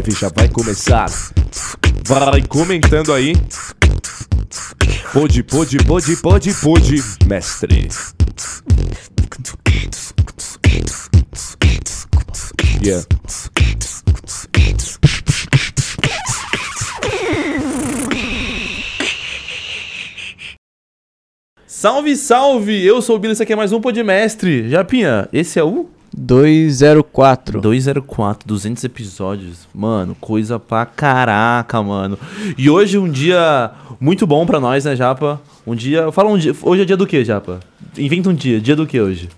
live já vai começar. Vai comentando aí. Pode, pode, pode, pode, pode, mestre. Yeah. Salve, salve! Eu sou o Billy, esse aqui é mais um Podmestre. Japinha, esse é o 204. 204, 200 episódios. Mano, coisa pra caraca, mano. E hoje um dia muito bom pra nós, né, Japa? Um dia. Fala um dia. Hoje é dia do que, Japa? Inventa um dia. Dia do que hoje?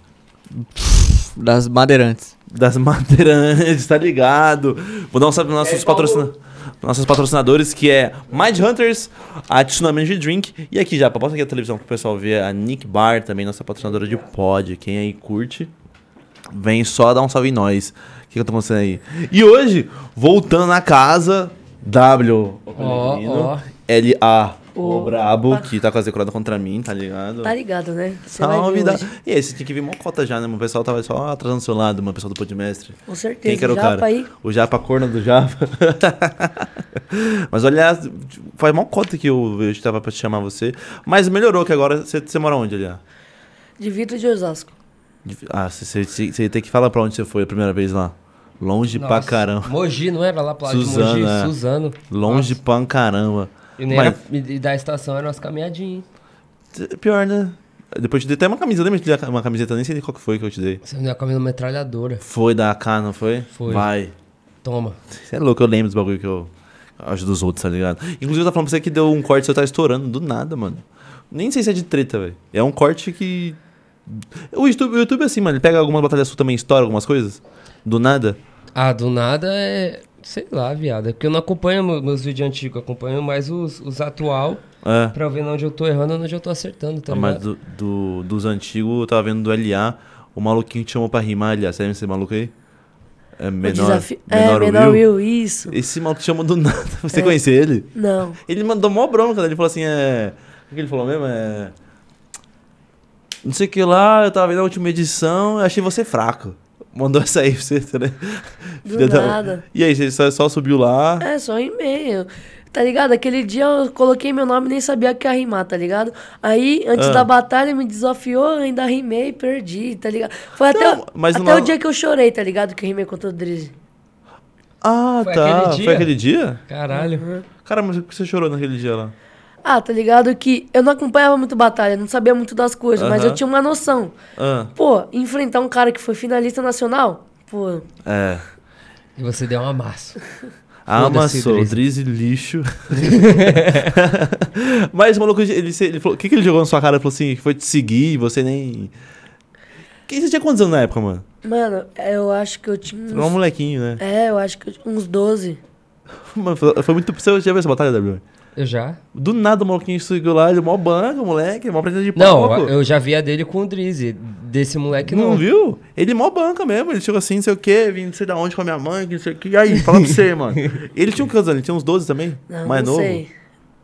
Das Madeirantes. Das madeirantes, tá ligado? Vou dar um salve pros nossos, patrocina... nossos patrocinadores, que é Mind Hunters, a Tsunami Energy Drink. E aqui, Japa, bota aqui a televisão pro pessoal ver. A Nick Bar também, nossa patrocinadora de pod. Quem aí curte, vem só dar um salve em nós. O que, que eu tô acontecendo aí? E hoje, voltando na casa, W. Ó, ó. L-A. O brabo, que tá com a decorada contra mim, tá ligado? Tá ligado, né? Você Salve, da... E aí, você tinha que vir mocota já, né? O pessoal tava só atrasando do seu lado, mano. O pessoal do Podmestre. Com certeza. Quem que era o já cara? ir. O Japa, a corna do Japa. Mas olha, faz mó cota que eu, eu tava pra te chamar você. Mas melhorou que agora você, você mora onde, aliás? De Vitor de Osasco. Ah, você, você, você tem que falar pra onde você foi a primeira vez lá. Longe pra Nossa, caramba. Mogi, não era lá pro lado Suzano, de Mogi? é. Suzano. Longe Nossa. pra caramba. E, nem Mas- era, e da estação era umas caminhadinhas. Pior, né? Depois eu te dei até uma camisa. Lembra te uma camiseta? Nem sei qual que foi que eu te dei. Você me deu a minha metralhadora. Foi da AK, não foi? Foi. Vai. Toma. Você é louco, eu lembro dos bagulho que eu ajudo os outros, tá ligado? Inclusive, eu tava falando pra você que deu um corte, você tá estourando do nada, mano. Nem sei se é de treta, velho. É um corte que. O YouTube, o YouTube é assim, mano. Ele pega algumas batalhas suas também, estoura algumas coisas. Do nada. Ah, do nada é. Sei lá, viado. É porque eu não acompanho me- meus vídeos antigos, eu acompanho mais os, os atual É. pra ver onde eu tô errando e onde eu tô acertando, tá Ah, mas do, do- dos antigos, eu tava vendo do LA. O maluquinho te chamou pra rimar, LA. Sabe esse maluco aí? É menor. desafio... é, menor Will, isso. Esse maluco te chamou do nada. Você É. conhece ele? Não. Ele mandou mó bronca, né? ele falou assim, é... O que ele falou mesmo? É... Não sei o que lá, eu tava vendo a última edição, eu achei você fraco. Mandou essa aí pra você, né? Do da- nada. E aí, você só, só subiu lá... É, só e-mail. Tá ligado? Aquele dia eu coloquei meu nome e nem sabia que ia rimar, tá ligado? Aí, antes Ah. da batalha, me desafiou, ainda rimei e perdi, tá ligado? Foi até, Não, o- mas até uma- o dia que eu chorei, tá ligado? Que eu rimei contra o Drizzy. Ah, Foi tá. aquele Foi aquele dia? Caralho. Cara, mas por que você chorou naquele dia lá? Ah, tá ligado? Que eu não acompanhava muito batalha, não sabia muito das coisas, mas eu tinha uma noção. Ah, Pô, enfrentar um cara que foi finalista nacional, pô, é... E você deu uma massa. Amassou, Drizzy lixo. Mas o maluco, ele, ele falou, o que, que ele jogou na sua cara? Ele falou assim, que foi te seguir, você nem... Que você tinha quantos anos na época, mano? mano, eu acho que eu tinha Você era um uns, molequinho, né? É, eu acho que eu tinha uns 12. Mano, foi foi muito... Você já viu essa batalha, W? Eu já? Do nada o maluquinho seguiu lá, ele é mó banco, moleque, mó preta de Não, pau, pô. eu já vi a dele com o Drizzy. Desse moleque não, não. viu? Ele mó banca mesmo, ele chegou assim, não sei o quê, vim não sei da onde com a minha mãe, que não sei o quê. E aí, fala pra você, mano. Ele tinha um anos? Ele tinha uns 12 também? Não, Mais não novo? sei.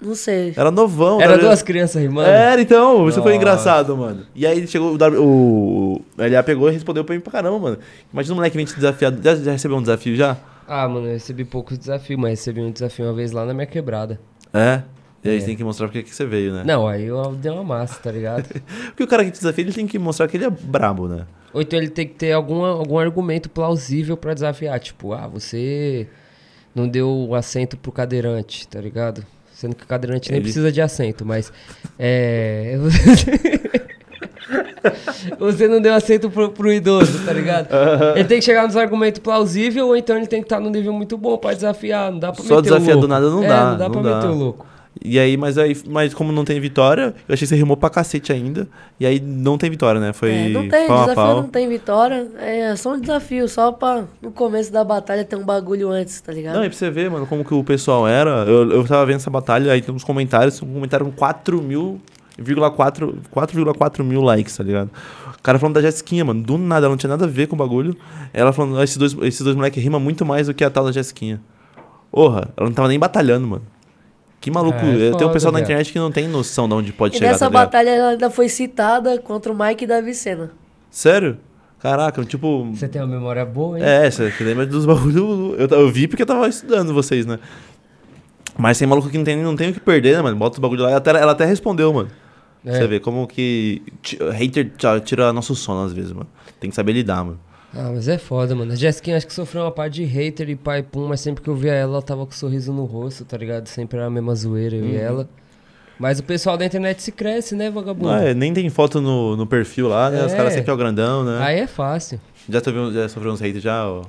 Não sei. Era novão. Era tá duas crianças rimando? Era, então, isso foi Nossa. engraçado, mano. E aí chegou o, W- o, o LA pegou e respondeu pra mim pra caramba, mano. Imagina um moleque que vem te desafiar. Já, já recebeu um desafio já? Ah, mano, eu recebi poucos desafios, mas recebi um desafio uma vez lá na minha quebrada. É? E aí É. tem que mostrar porque que você veio, né? Não, aí eu dei uma massa, tá ligado? Porque o cara que te desafia, ele tem que mostrar que ele é brabo, né? Ou então ele tem que ter alguma, algum argumento plausível pra desafiar. Tipo, ah, você não deu o assento pro cadeirante, tá ligado? Sendo que o cadeirante nem Ele- precisa de assento, mas. É. Você não deu assento pro, pro idoso, tá ligado? Ele tem que chegar nos argumentos plausíveis, ou então ele tem que estar num nível muito bom pra desafiar. Não dá pra Só meter o desafiar do nada não É, dá, Não dá não pra dá. meter o louco. E aí, mas aí, mas como não tem vitória, eu achei que você rimou pra cacete ainda. E aí não tem vitória, né? Foi É, não tem, pau a desafio pau. não tem vitória. É só um desafio, só pra no começo da batalha ter um bagulho antes, tá ligado? Não, e pra você ver, mano, como que o pessoal era. Eu, eu tava vendo essa batalha, aí tem uns comentários, um comentário com 4 mil, 4,4 4,4 mil likes, tá ligado? O cara falando da Jessiquinha, mano, do nada, ela não tinha nada a ver com o bagulho. Ela falando, "Ah, esses dois, esses dois moleques rimam muito mais do que a tal da Jessiquinha. Porra, ela não tava nem batalhando, mano. Que maluco. É, tem um pessoal na internet que não tem noção de onde pode e chegar, nessa tá batalha ela ainda foi citada contra o Mike da Vicena. Sério? Caraca, tipo. Você tem uma memória boa, hein? É, você lembra dos bagulho. Eu, eu vi porque eu tava estudando vocês, né? Mas tem maluco que não tem, não tem o que perder, né, mano? Bota o bagulho lá. Ela até, ela até respondeu, mano. É. Você vê como que. Hater tira- nosso sono às vezes, mano. Tem que saber lidar, mano. Ah, mas é foda, mano. A Jessica acho que sofreu uma parte de hater e pai pum, mas sempre que eu via ela, ela tava com um sorriso no rosto, tá ligado? Sempre era a mesma zoeira, eu e ela. Mas o pessoal da internet se cresce, né, vagabundo? Não, é, nem tem foto no, no perfil lá, né? Os É. caras sempre é o grandão, né? Aí é fácil. Já, sofreu, já sofreu uns haters já, o,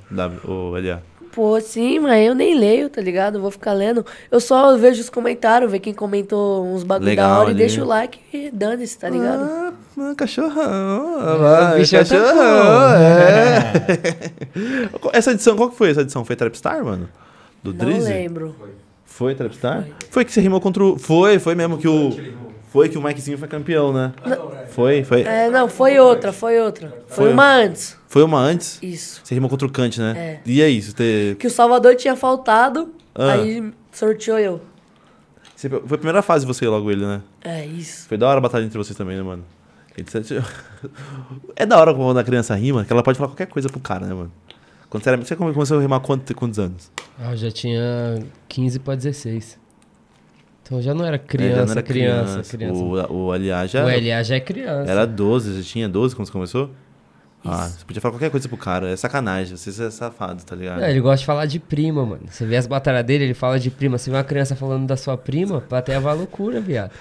o LA? Pô, sim, mas eu nem leio, tá ligado? Eu vou ficar lendo. Eu só vejo os comentários, ver quem comentou uns bagulho Legal da hora e ali. deixa o like e dane-se, tá ligado? Ah, ah, cachorrão. É, tá cachorrão, é. essa edição, qual que foi essa edição? Foi Trapstar, mano? Do Não Drizzy? lembro. Foi Trapstar? Foi. que você rimou contra o... Foi, foi mesmo que o... Foi que o Mikezinho foi campeão, né? Foi, foi. É, não, foi outra, foi outra. Foi, Foi. uma antes. Foi uma antes? Isso. Você rimou contra o Kant, né? É. E é isso, te... Que o Salvador tinha faltado, Ah. aí sorteou eu. você- foi a primeira fase você logo ele, né? É, isso. Foi da hora a batalha entre vocês também, né, mano? É da hora quando a criança rima, que ela pode falar qualquer coisa pro cara, né, mano? Quando você, era... você começou a rimar quanto, quantos anos? Ah, eu já tinha 15 pra 16. Então já não era É, criança, já não era criança, criança. O, o LA já O LA já é criança. era 12, já tinha 12 quando você começou? Ah, você podia falar qualquer coisa pro cara. É sacanagem, você é safado, tá ligado? É, ele gosta de falar de prima, mano. Você vê as batalhas dele, ele fala de prima. Você vê uma criança falando da sua prima, plateia vai loucura, viado.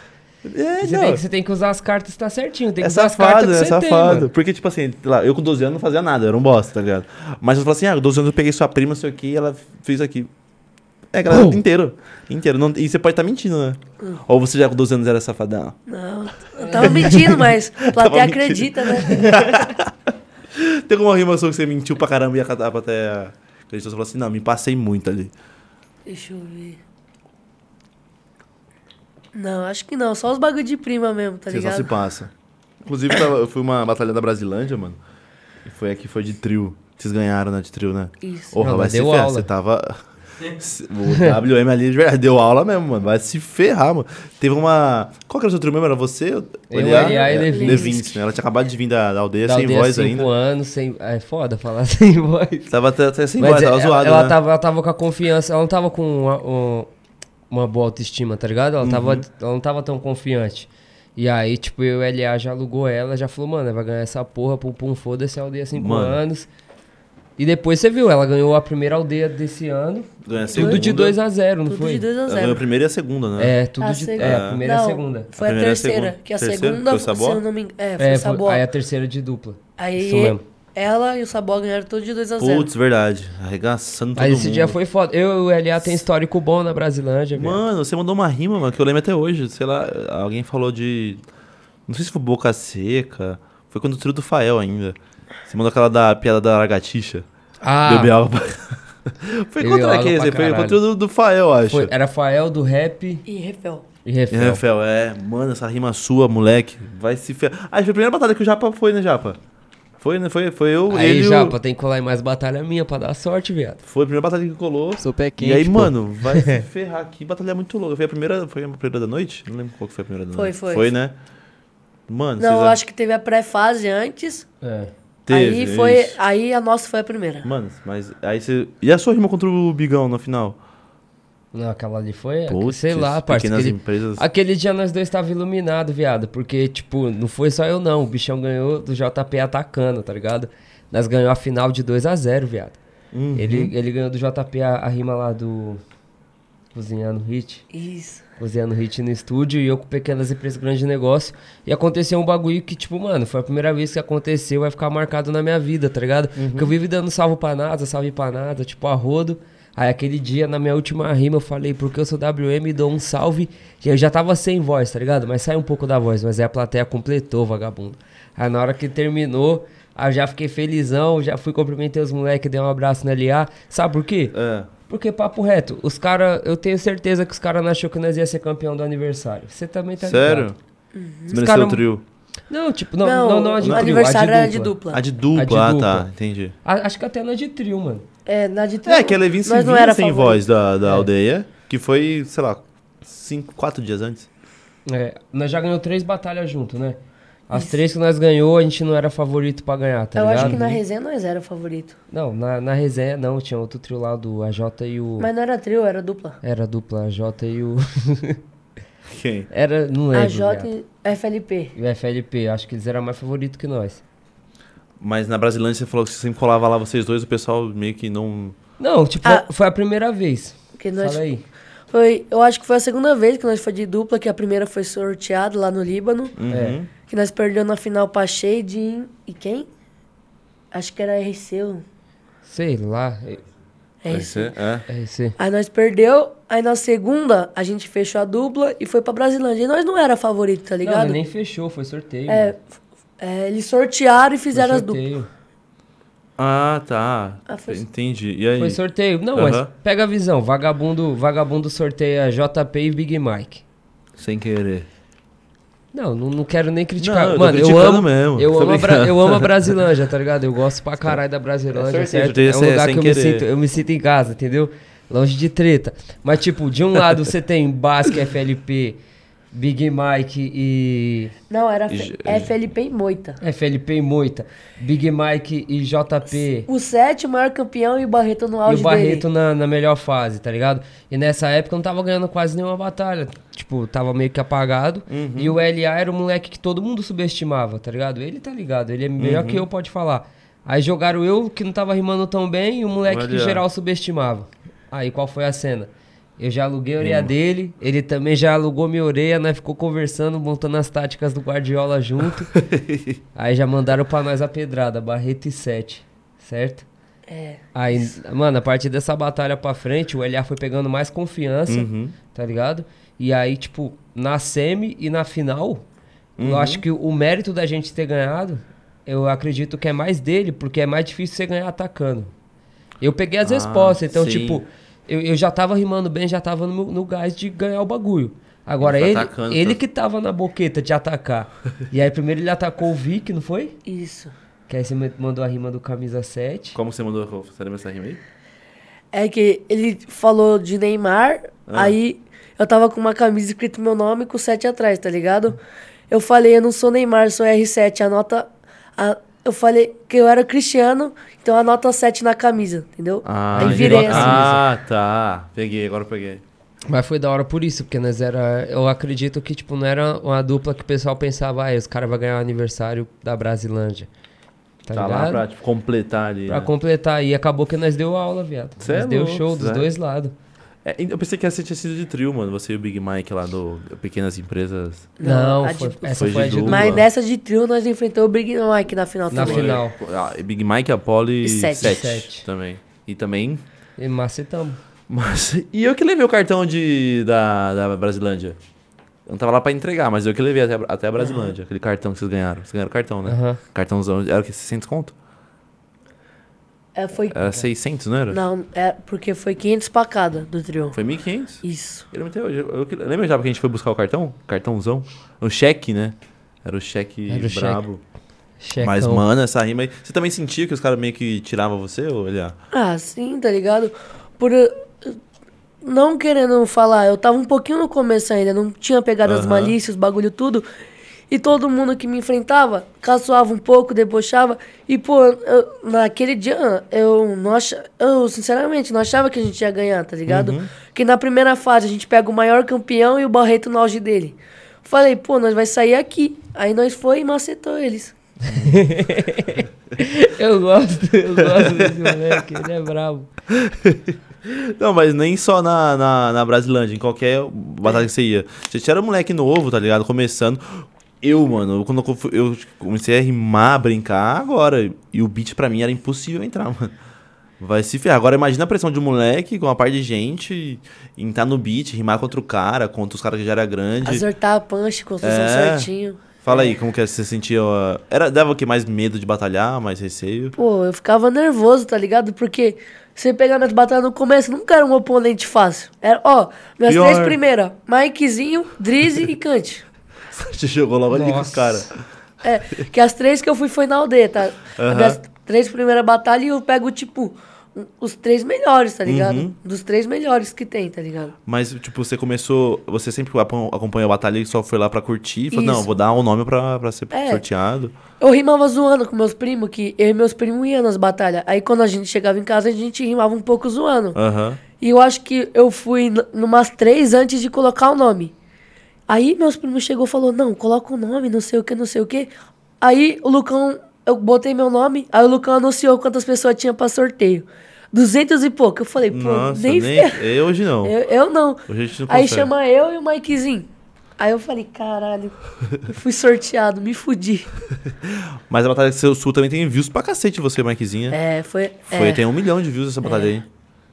É, Você, não. tem, que- você tem que usar as cartas tá certinho. Tem que É usar as safado, cartas é que tem, safado. mano. Porque, tipo assim, lá, eu com 12 anos não fazia nada, eu era um bosta, tá ligado? Mas eu falo assim, ah, com 12 anos eu peguei sua prima, não sei o que, e ela fez aqui. É, galera, Oh. inteiro. Inteiro. Não, e você pode estar mentindo, né? Ou você já com 12 anos era safadão? Não, eu tava mentindo, mas a plateia mentindo. acredita, né? Tem alguma rima sua que você mentiu pra caramba e a a plateia acreditou? Você falou assim, não, me passei muito ali. Deixa eu ver. Não, acho que não. Só os bagulho de prima mesmo, tá você só ligado? se passa. Inclusive, eu, fui uma batalha da Brasilândia, mano. E foi aqui, foi de trio. Vocês ganharam, né, de trio, né? Isso. Porra, vai mas se deu ferrar. aula. Você tava. O WM ali de verdade deu aula mesmo, mano. Vai se ferrar, mano. Teve uma. Qual que era o seu trio mesmo? Era você? Eu? Eliá e Levinsky. Levinsky, né? Ela tinha acabado de vir da, da aldeia Da sem aldeia, voz cinco ainda. anos, sem... É foda falar sem voz. Tava até, até sem Mas voz, é- tava zoada, ela né? tava, ela tava com a confiança, ela não tava com uma, um- uma boa autoestima, tá ligado? Ela, tava, Uhum. ela não tava tão confiante. E aí, tipo, eu, o LA já alugou ela, já falou, mano, vai ganhar essa porra, pum, pum, foda-se a aldeia 5 Mano. anos. E depois você viu, ela ganhou a primeira aldeia desse ano, Ganha a tudo de segunda. 2 a 0 não Tudo foi? de 2 a Ela ganhou a 0 primeira e a segunda, né? É, tudo A de. seg- É, a primeira e a Não, segunda. Foi A a, a terceira. segunda. Que a Terceira? segunda, Foi o se não me engano. É, foi É, o foi- Sabó. aí a terceira de dupla. Aí Isso mesmo. ela e o Sabó ganharam todos de 2 a 0 Putz, verdade. Arregaçando todo Aí mundo. esse dia foi foda. Eu e o LA tem histórico bom na Brasilândia, velho. Mano, você mandou uma rima, mano, que eu lembro até hoje. Sei lá, alguém falou de. Não sei se foi Boca Seca. Foi quando o trio do Fael ainda. Você mandou aquela da piada da lagartixa. Ah, Bebeu água pra... Foi contra quem? foi caralho. contra o do, do Fael, acho. foi- era Fael do rap E Refel. e E Refel. Rafael, é, mano, essa rima sua, moleque, vai se ferrar. Ah, foi a primeira batalha que o Japa foi, né, Japa? Foi, né? Foi, foi eu, Aí, ele e o- Japa, tem que colar em mais batalha minha pra dar sorte, viado. Foi a primeira batalha que colou. Sou pé quente, e aí, pô. mano, vai se ferrar aqui. Batalha muito louca. Foi a primeira, foi a primeira da noite? Não lembro qual que foi a primeira da Foi, noite. foi. Foi, né? Mano, Não, eu acho que teve a pré-fase antes. É. Teve, aí foi. isso. Aí a nossa foi a primeira. Mano, mas aí você... E a sua rima contra o Bigão no final? Não, aquela ali foi. Putz, sei lá, parceiro. Aquele, empresas... aquele dia nós dois tava iluminado, viado. Porque, tipo, não foi só eu, não. O bichão ganhou do JP atacando, tá ligado? Nós ganhamos a final de 2 a 0 viado. Uhum. Ele, ele ganhou do JP a, a rima lá do. Cozinhando Hit. Isso. Cozinhando Hit no estúdio e eu com pequenas empresas grandes de negócio. E aconteceu um bagulho que, tipo, mano, foi a primeira vez que aconteceu, vai ficar marcado na minha vida, tá ligado? Porque eu vivo dando salvo pra nada, salve pra nada, tipo, a rodo. Aí aquele dia, na minha última rima, eu falei, porque eu sou WM, dou um salve. E eu já tava sem voz, tá ligado? Mas sai um pouco da voz, mas aí a plateia completou, vagabundo. Aí na hora que terminou, aí eu já fiquei felizão, já fui cumprimentei os moleques, dei um abraço no LA. Sabe por quê? É. Porque, papo reto, os caras, eu tenho certeza que os caras não achou que nós ia ser campeão do aniversário. Você também tá Sério? ligado. Desmereceu cara- o trio. Não, tipo, não, não, não, a de trio, aniversário era de dupla. A de dupla, A de ah, tá, entendi. A- acho que até na de trio, mano. É, na de É, que a Levin se não era sem favorito. voz da, da É. aldeia, que foi, sei lá, cinco, quatro dias antes. É, nós já ganhamos três batalhas junto, né? As três que nós ganhou, a gente não era favorito pra ganhar, tá eu ligado? acho que na resenha nós era favorito. Não, na, na resenha não, tinha outro trio lá do AJ e o... Mas não era trio, era dupla. Era dupla AJ e o... Quem? era, não lembro, A J viado. e FLP. E o FLP, acho que eles eram mais favoritos que nós. Mas na Brasilândia você falou que você sempre colava lá vocês dois, o pessoal meio que não. Não, tipo, Ah. foi a primeira vez. Que nós Fala aí. Foi, eu acho que foi a segunda vez que nós foi de dupla, que a primeira foi sorteado lá no Líbano. Uhum. É. Que nós perdemos na final pra Shade e quem? Acho que era RC. Sei lá, RC. É. RC. Aí nós perdeu, aí na segunda a gente fechou a dupla e foi pra Brasilândia. E nós não era favorito, tá Não, ligado? mas nem fechou, foi sorteio. É, é, eles sortearam e fizeram as duplas. Ah, tá. Ah, foi- Entendi. E aí? Foi sorteio. Não, Aham. mas pega a visão. Vagabundo, vagabundo sorteia JP e Big Mike. Sem querer. Não, não, não quero nem criticar. Não, Mano, eu amo, mesmo, eu amo, a eu amo a Brasilândia, tá ligado? Eu gosto pra caralho da Brasilândia, É certo? É um lugar que eu me, sinto, eu me sinto em casa, entendeu? Longe de treta. Mas, tipo, de um lado você tem Basque, FLP, Big Mike e... Não, era E- F- FLP e Moita. FLP e Moita. Big Mike e JP. O sete, o maior campeão e o Barreto no E auge o Barreto dele. na, na melhor fase, tá ligado? E nessa época eu não tava ganhando quase nenhuma batalha. Tipo, tava meio que apagado. Uhum. E o LA era um moleque que todo mundo subestimava, tá ligado? Ele tá ligado, ele é melhor Uhum. que eu, pode falar. Aí jogaram eu, que não tava rimando tão bem, e o moleque O que geral subestimava. Aí qual foi a cena? Eu já aluguei a orelha dele, ele também já alugou minha orelha, nós ficou conversando, montando as táticas do Guardiola junto. Aí já mandaram pra nós a pedrada, Barreto e 7, certo? É. Aí, mano, a partir dessa batalha pra frente, o LA foi pegando mais confiança, Uhum. tá ligado? E aí, tipo, na semi e na final, Uhum. eu acho que o mérito da gente ter ganhado, eu acredito que é mais dele, porque é mais difícil você ganhar atacando. Eu peguei as Ah, respostas, então, sim. tipo, eu, eu já tava rimando bem, já tava no, no gás de ganhar o bagulho. Agora, Ele ele, atacando, ele tá? que tava na boqueta de atacar. e aí, primeiro ele atacou o Vic, não foi? Isso. Que aí você mandou a rima do camisa 7. Como você mandou? Você lembra essa rima aí? É que ele falou de Neymar, Ah. aí eu tava com uma camisa escrito meu nome com 7 atrás, tá ligado? Eu falei, eu não sou Neymar, sou R7, anota. A, eu falei que eu era Cristiano, então anota 7 na camisa, entendeu? Ah, Aí virei virou a assim. Ah, tá. Peguei, agora eu peguei. Mas foi da hora por isso, porque nós era. Eu acredito que, tipo, não era uma dupla que o pessoal pensava, ah, os caras vão ganhar o aniversário da Brasilândia. Tá, Tá, lá ligado? pra tipo, completar ali. Pra né? completar. E acabou que nós deu aula, viado. Cê nós é deu louco, show dos Zé. dois lados. É, eu pensei que essa tinha sido de trio, mano. Você e o Big Mike lá do Pequenas Empresas. Não, a foi, de- essa foi foi, a de de dupla. Mas nessa de trio nós enfrentamos o Big Mike na final Na também. final. Ah, Big Mike, Apollo e E sete. 7 Sete. também. E também. E macetamos. Mas, e eu que levei o cartão de, da, da Brasilândia. Eu não tava lá pra entregar, mas eu que levei até, a- até a Brasilândia. Aquele cartão que vocês ganharam. Vocês ganharam cartão, né? Aham. Cartãozão. Era o que? 600 conto? É, foi... Era 600, não era? Não, é porque foi 500 pra cada do trio. Foi 1.500? Isso. Eu lembro até hoje. Eu, que- lembra já porque a gente foi buscar o cartão? Cartãozão? O cheque, né? Era o cheque Era o cheque. brabo. Checão. Mas, mano, essa rima aí. Você também sentia que os caras meio que tiravam você, ou ele ah, Ah, sim, tá ligado? Por uh, não querendo falar, eu tava um pouquinho no começo ainda, não tinha pegado as malícias, bagulho tudo. E todo mundo que me enfrentava caçoava um pouco, debochava. E, pô, eu- naquele dia eu não achava. Eu, sinceramente, não achava que a gente ia ganhar, tá ligado? Uhum. Porque na primeira fase a gente pega o maior campeão e o Barreto no auge dele. Falei, pô, nós vai sair aqui. Aí nós foi e macetou eles. Eu gosto, eu gosto desse moleque, ele é brabo. Não, mas nem só na, na, na Brasilândia, em qualquer batalha que você ia. Você era um moleque novo, tá ligado? Começando. Eu, mano, quando eu comecei a rimar, a brincar agora. E o beat pra mim era impossível entrar, mano. Vai se ferrar. Agora imagina a pressão de um moleque com uma parte de gente em estar no beat, rimar contra o cara, contra os caras que já era grande. Acertar a punch, construção É. certinho. Fala aí, como que você sentia? Era, dava o que? Mais medo de batalhar, mais receio? Pô, eu ficava nervoso, tá ligado? Porque você pegar minhas batalhas no começo, nunca era um oponente fácil. Era, ó, minhas Pior. três primeiras, Mikezinho, Drizzy e Kant. Você jogou logo ali com os caras. É, que as três que eu fui foi na aldeia, tá? Aham. As três primeiras batalhas eu pego, tipo, os três melhores, tá ligado? Uhum. Dos três melhores que tem, tá ligado? Mas, tipo, você começou. Você sempre acompanhou a batalha e só foi lá pra curtir e falou, Isso. não, vou dar um nome pra, pra ser É. sorteado. Eu rimava zoando com meus primos, que eu e meus primos iam nas batalhas. Aí quando a gente chegava em casa, a gente rimava um pouco zoando. Aham. E eu acho que eu fui numas três antes de colocar o nome. Aí meus primos chegou e falou, não, coloca o nome, não sei o que, não sei o que. Aí o Lucão, eu botei meu nome, aí o Lucão anunciou quantas pessoas tinha pra sorteio. Duzentos e pouco. Eu falei, pô, Nossa, nem, nem. Eu hoje não. Eu, eu não. Hoje a gente não Aí consegue. chama eu e o Mikezinho. Aí eu falei, caralho, eu fui sorteado, me fudi. Mas a Batalha do Seu Sul também tem views pra cacete, você, Mikezinha. É, foi. Foi, é. tem um milhão de views essa batalha aí.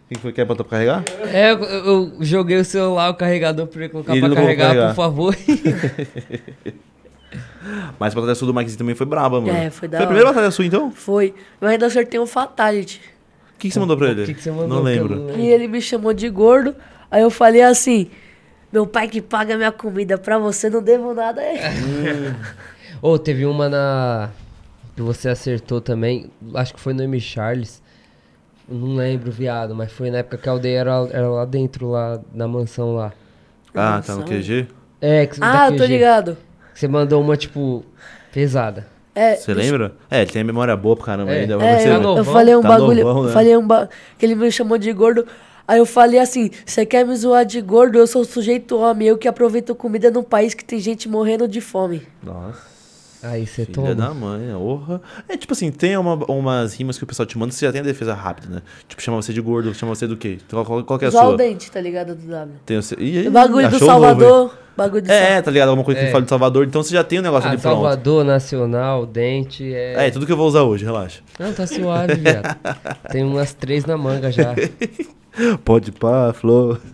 Quem foi que quer botar pra carregar? É, eu, eu joguei o celular, o carregador pra ele colocar ele pra não carregar, carregar. por favor. Mas a Batalha Sul do Mikezinho também foi braba, mano. É, foi da Foi a primeira Batalha Sul, então? O Foi. Eu ainda sorteio um Fatality. que, que você mandou pra ele? O que, que você mandou? Não Que eu lembro. lembro. E ele me chamou de gordo. Aí eu falei assim: Meu pai que paga minha comida pra você, não devo nada. É. Ô, teve uma na. que você acertou também. Acho que foi no M. Charles. Eu Não lembro, viado, mas foi na época que a aldeia era, era lá dentro, lá na mansão lá. Ah, tá no. QG? É, que Ah, da eu tô QG. ligado. Você mandou uma, tipo, pesada. É, Você lembra? É, ele tem a memória boa pra caramba É. ainda. É, Você- eu, Tá eu novão? falei um Tá bagulho. novão, né? Falei um ba... que ele me chamou de gordo. Aí eu falei assim: Você quer me zoar de gordo? Eu sou sujeito homem. Eu que aproveito comida num país que tem gente morrendo de fome. Nossa. Aí você Filha toma. da mãe, orra. É tipo assim, tem uma- umas rimas que o pessoal te manda, você já tem a defesa rápida, né? Tipo, chama você de gordo, chama você do quê? Qual, qual, qual que é a Zoar o sua? dente, tá ligado? Do W. Tem o seu... Ih, ih, O bagulho do achou um novo, hein? Salvador. bagulho do É, tá ligado? Alguma coisa que É. fala de Salvador, então você já tem o negócio Ah, ali pronto. Salvador, Nacional, Dente, é... É, tudo que eu vou usar hoje, relaxa. Não, tá suave, viado. Tem umas três na manga já. Pode pá, flor.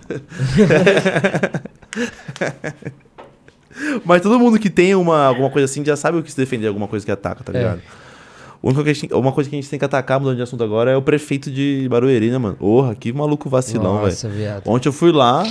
Mas todo mundo que tem uma, alguma coisa assim já sabe o que se defender, alguma coisa que ataca, tá É. ligado? Gente- uma coisa que a gente tem que atacar, mudando de assunto agora, é o prefeito de Barueri, né, mano? Porra, que maluco vacilão, velho. Nossa, viado. Ontem eu fui lá,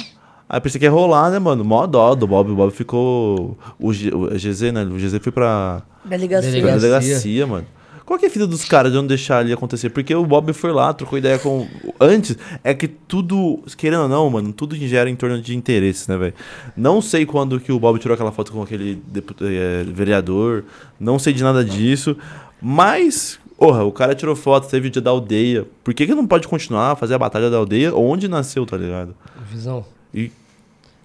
aí pensei que ia rolar, né, mano? Mó dó do Bob. O Bob ficou. O, G, o GZ, né? O GZ foi pra, Delegacia. pra Delegacia. delegacia, mano. Qual que é a vida dos caras de não deixar ali acontecer? Porque o Bob foi lá, trocou ideia com. Antes, é que tudo, querendo ou não, mano, tudo gera em torno de interesses, né, velho? Não sei quando que o Bob tirou aquela foto com aquele deput- eh, vereador, não sei de nada disso, mas. Porra, o cara tirou foto, teve o dia da aldeia. Por que, que não pode continuar a fazer a batalha da aldeia onde nasceu, tá ligado? Visão. E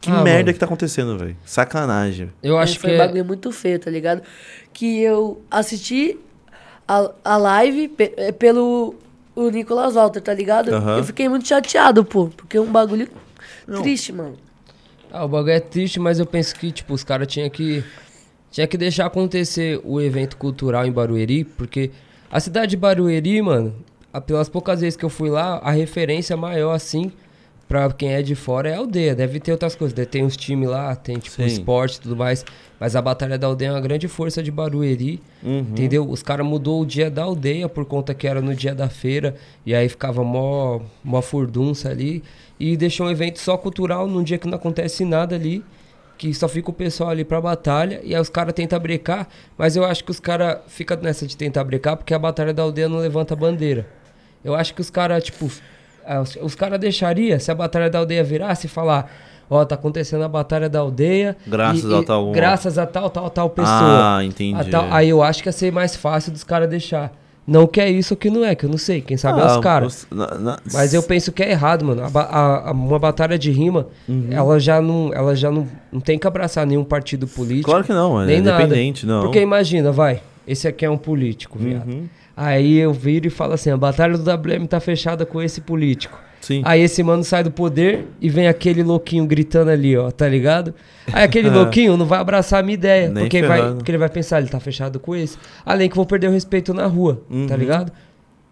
que Ah, merda mano. que tá acontecendo, velho? Sacanagem. Eu acho Aí foi que... um é- bagulho muito feio, tá ligado? Que eu assisti a, a live pe- eh, pelo o Nicolas Walter, tá ligado? Aham. Eu fiquei muito chateado, pô. Porque é um bagulho triste, mano. Ah, o bagulho é triste, mas eu penso que, tipo, os caras tinham que... Tinha que deixar acontecer o evento cultural em Barueri, porque a cidade de Barueri, mano, pelas poucas vezes que eu fui lá, a referência maior, assim, pra quem é de fora é a aldeia. Deve ter outras coisas, deve ter uns times lá, tem, tipo, Sim. esporte e tudo mais. Mas a Batalha da Aldeia é uma grande força de Barueri, Uhum. entendeu? Os caras mudou o dia da aldeia por conta que era no dia da feira, e aí ficava mó, mó furdunça ali, e deixou um evento só cultural num dia que não acontece nada ali, que só fica o pessoal ali pra batalha, e aí os caras tentam brecar, mas eu acho que os caras ficam nessa de tentar brecar porque a Batalha da Aldeia não levanta bandeira. Eu acho que os caras, tipo, os, os caras deixaria se a Batalha da Aldeia virasse e falar. Ó, tá acontecendo a batalha da aldeia. Graças e- a e- tal- Graças a tal, tal, tal pessoa. Ah, entendi. Tal- aí eu acho que ia ser mais fácil dos caras deixar. Não que é isso ou que não é, que eu não sei. Quem sabe é Ah, os caras. os- na- na- Mas eu penso que é errado, mano. A a- a- uma batalha de rima, Uhum. ela já, não, ela já não, não tem que abraçar nenhum partido político. Claro que não, é nem nada. independente, não. Porque imagina, vai, esse aqui é um político, viado. Uhum. Aí eu viro e falo assim, a batalha do WM tá fechada com esse político. Sim. Aí esse mano sai do poder e vem aquele louquinho gritando ali, ó, tá ligado? Aí aquele louquinho não vai abraçar a minha ideia, Nem porque, vai, porque ele vai pensar, ele tá fechado com esse. Além que vou perder o respeito na rua, tá Uhum. ligado?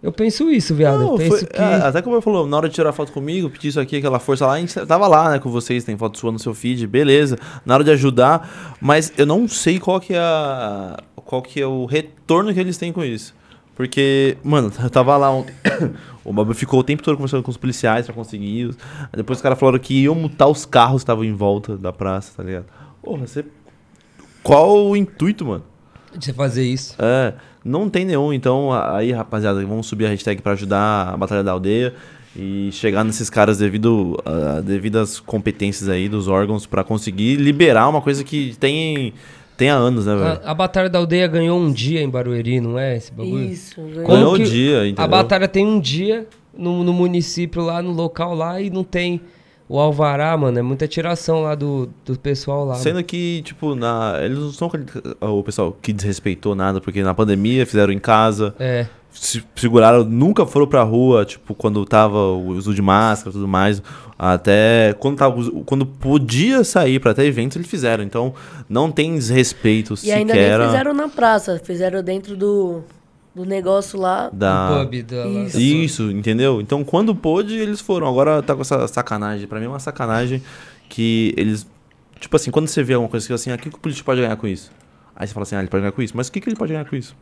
Eu penso isso, viado. Não, penso foi- que. é, até como eu falou, na hora de tirar foto comigo, pedir isso aqui, aquela força lá, a gente tava lá, né, com vocês, tem foto sua no seu feed, beleza. Na hora de ajudar, mas eu não sei qual que é a, qual que é o retorno que eles têm com isso. Porque, mano, eu tava lá ontem, o Bob ficou o tempo todo conversando com os policiais pra conseguir. Aí depois os caras falaram que iam multar os carros que estavam em volta da praça, tá ligado? Porra, você. Qual o intuito, mano? De você fazer isso. É, não tem nenhum. Então, aí, rapaziada, vamos subir a hashtag pra ajudar a Batalha da Aldeia e chegar nesses caras devido a devidas competências aí dos órgãos pra conseguir liberar uma coisa que tem, tem há anos, né, velho? A, a Batalha da Aldeia ganhou um dia em Barueri, não é esse bagulho? Isso, ganhou. Que dia, entendeu? A batalha tem um dia no, no município lá, no local lá, e não tem o alvará, mano. É muita tiração lá do, do pessoal lá. Sendo que, tipo, na, eles não são aquele- o pessoal que desrespeitou nada, porque na pandemia fizeram em casa, É. se seguraram, nunca foram pra rua, tipo, quando tava o uso de máscara e tudo mais. Até quando, tava, quando podia sair pra ter eventos, eles fizeram. Então, não tem desrespeito E ainda sequer nem fizeram na praça, fizeram dentro do, do negócio lá. da... Do pub da, Isso. Isso, entendeu? Então, quando pôde, eles foram. Agora tá com essa sacanagem. Pra mim é uma sacanagem que eles. Tipo assim, quando você vê alguma coisa que assim, ah, o que, que o político pode ganhar com isso? Aí você fala assim, ah, ele pode ganhar com isso. Mas o que, que ele pode ganhar com isso?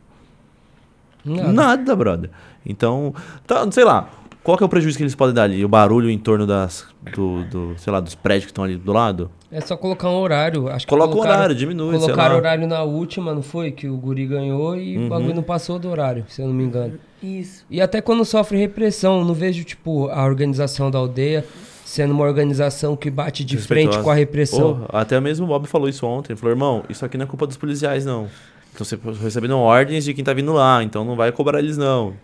Nada. Nada, brother. Então, tá, sei lá. Qual que é o prejuízo que eles podem dar ali? O barulho em torno das, do, do sei lá, dos prédios que estão ali do lado? É só colocar um horário. Acho que Coloca o horário, diminui, Colocaram horário na última, não foi? Que o guri ganhou e Uhum. o bagulho não passou do horário, se eu não me engano. Isso. E até quando sofre repressão, não vejo, tipo, a organização da aldeia sendo uma organização que bate de frente com a repressão. Porra, até mesmo o Bob falou isso ontem. Ele falou, irmão, isso aqui não é culpa dos policiais, não. Então você recebendo ordens de quem tá vindo lá, então não vai cobrar eles, não.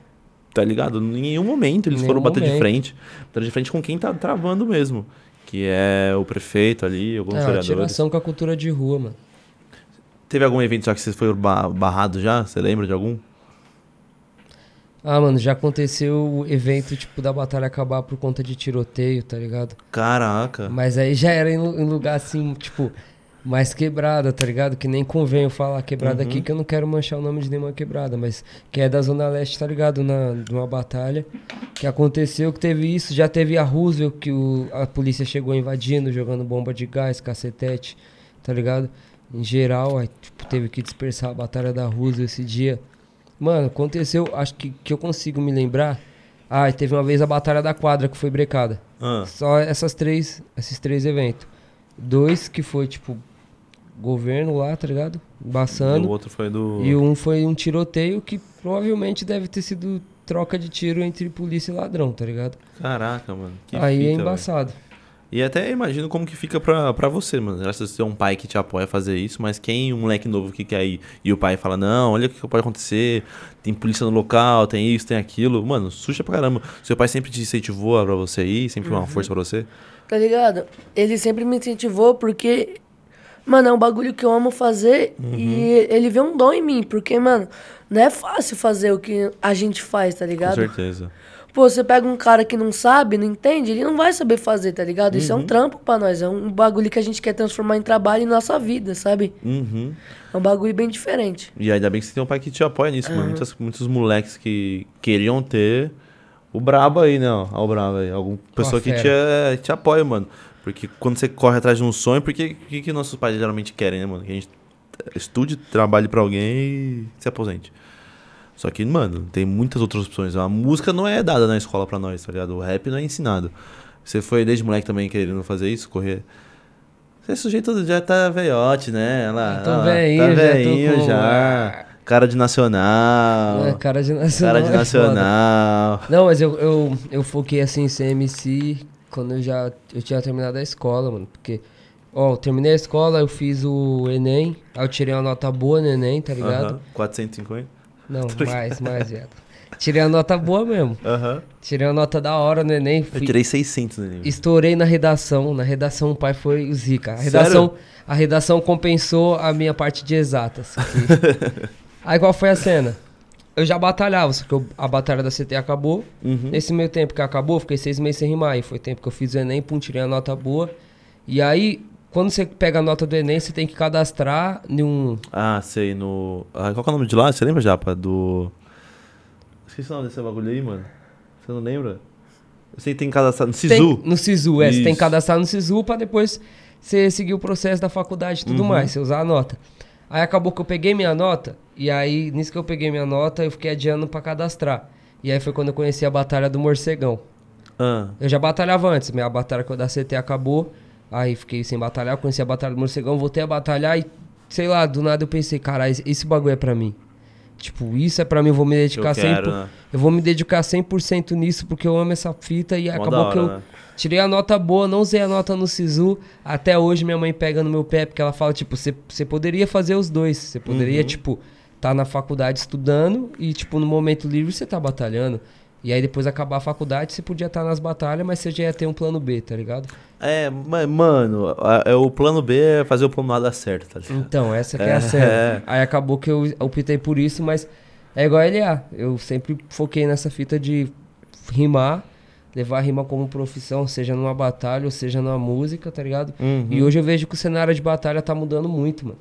Tá ligado? Em nenhum momento eles Em foram nenhum bater de momento. frente. Bater de frente com quem tá travando mesmo. Que é o prefeito ali, alguns É, vereadores. tiração com a cultura de rua, mano. Teve algum evento já que você foi ba- barrado já? Você lembra de algum? Ah, mano, já aconteceu o evento, tipo, da batalha acabar por conta de tiroteio, tá ligado? Caraca. Mas aí já era em lugar assim, tipo, mais quebrada, tá ligado? Que nem convém eu falar quebrada Uhum. aqui, que eu não quero manchar o nome de nenhuma quebrada, mas que é da Zona Leste, tá ligado? Na, de uma batalha que aconteceu, que teve isso. Já teve a Roosevelt, que o, a polícia chegou invadindo, jogando bomba de gás, cacetete, tá ligado? Em geral, aí, tipo, teve que dispersar a batalha da Roosevelt esse dia. Mano, aconteceu, acho que, que eu consigo me lembrar. Ah, teve uma vez a batalha da quadra que foi brecada. Ah, Só essas três, esses três eventos. Dois que foi, tipo, governo lá, tá ligado? e o Embaçando. outro foi do. E um foi um tiroteio que provavelmente deve ter sido troca de tiro entre polícia e ladrão, tá ligado? Caraca, mano. Que Aí fita, é embaçado. E até imagino como que fica pra, pra você, mano. Graças a ter um pai que te apoia a fazer isso, mas quem, um moleque novo que quer ir e o pai fala, não, olha o que pode acontecer, tem polícia no local, tem isso, tem aquilo. Mano, suja pra caramba. Seu pai sempre te incentivou pra você ir, sempre foi uma força pra você? Tá ligado? Ele sempre me incentivou porque, mano, é um bagulho que eu amo fazer e ele vê um dom em mim. Porque, mano, não é fácil fazer o que a gente faz, tá Com ligado? certeza. Pô, você pega um cara que não sabe, não entende, ele não vai saber fazer, tá ligado? Isso é um trampo pra nós, é um bagulho que a gente quer transformar em trabalho em nossa vida, sabe? Uhum. É um bagulho bem diferente. E ainda bem que você tem um pai que te apoia nisso, mano. Muitas, muitos moleques que queriam ter o brabo aí, né? ó. O brabo aí. Alguma pessoa que te, te apoia, mano. Porque quando você corre atrás de um sonho, porque o que, que nossos pais geralmente querem, né, mano? Que a gente estude, trabalhe pra alguém e se aposente. Só que, mano, tem muitas outras opções. A música não é dada na escola pra nós, tá ligado? O rap não é ensinado. Você foi desde moleque também querendo fazer isso, correr. Esse sujeito já tá velhote, né? Lá, tô ó, velhinho, tá já com- já. Cara de nacional. É, cara de nacional. cara de é nacional. Não, mas eu, eu, eu foquei assim em ser MC quando eu já eu tinha terminado a escola, mano. Porque, ó, eu terminei a escola, eu fiz o Enem, aí eu tirei uma nota boa no Enem, tá ligado? Aham, 450. Não, mais, mais, viado. Tirei a nota boa mesmo. Aham. Tirei uma nota da hora no Enem. Eu Fui, tirei 600 né? Estourei na redação. Na redação o pai foi o Zica. A redação, a redação compensou a minha parte de exatas. que- Aí qual foi a cena? Eu já batalhava, só que eu- a batalha da CT acabou. Uhum. Nesse meio tempo que acabou, fiquei seis meses sem rimar. E foi tempo que eu fiz o Enem, pum, tirei a nota boa. E aí, quando você pega a nota do Enem, você tem que cadastrar em um. Ah, sei, no... Ah, qual que é o nome de lá? Você lembra, Japa? Do... Esqueci o nome desse bagulho aí, mano. Você não lembra? Eu sei que tem cadastrado no Tem- Sisu. no Sisu, é. Você tem que Isso. cadastrar no Sisu pra depois você seguir o processo da faculdade e tudo Uhum. mais, você usar a nota. Aí acabou que eu peguei minha nota, e aí, nisso que eu peguei minha nota, eu fiquei adiando pra cadastrar. E aí foi quando eu conheci a Batalha do Morcegão. Ah, Eu já batalhava antes, minha batalha da CT acabou. Aí fiquei sem batalhar, conheci a Batalha do Morcegão, voltei a batalhar e sei lá, do nada eu pensei, caralho, esse bagulho é pra mim. Tipo, isso é pra mim, eu vou me dedicar Eu quero, 100%. né? Eu vou me dedicar 100% nisso porque eu amo essa fita e Mó acabou hora, que eu né? tirei a nota boa, não usei a nota no Sisu. Até hoje minha mãe pega no meu pé porque ela fala, tipo, você você poderia fazer os dois. Você poderia, Uhum. tipo, tá na faculdade estudando e, tipo, no momento livre você tá batalhando. E aí depois acabar a faculdade, você podia estar nas batalhas, mas você já ia ter um plano B, tá ligado? É, ma- mano, a- é o plano B é fazer o plano A dar certo, tá ligado? Então, essa que é, É. a cena. Aí acabou que eu optei por isso, mas é igual a LA. Eu sempre foquei nessa fita de rimar, levar a rima como profissão, seja numa batalha ou seja numa música, tá ligado? Uhum. E hoje eu vejo que o cenário de batalha tá mudando muito, mano.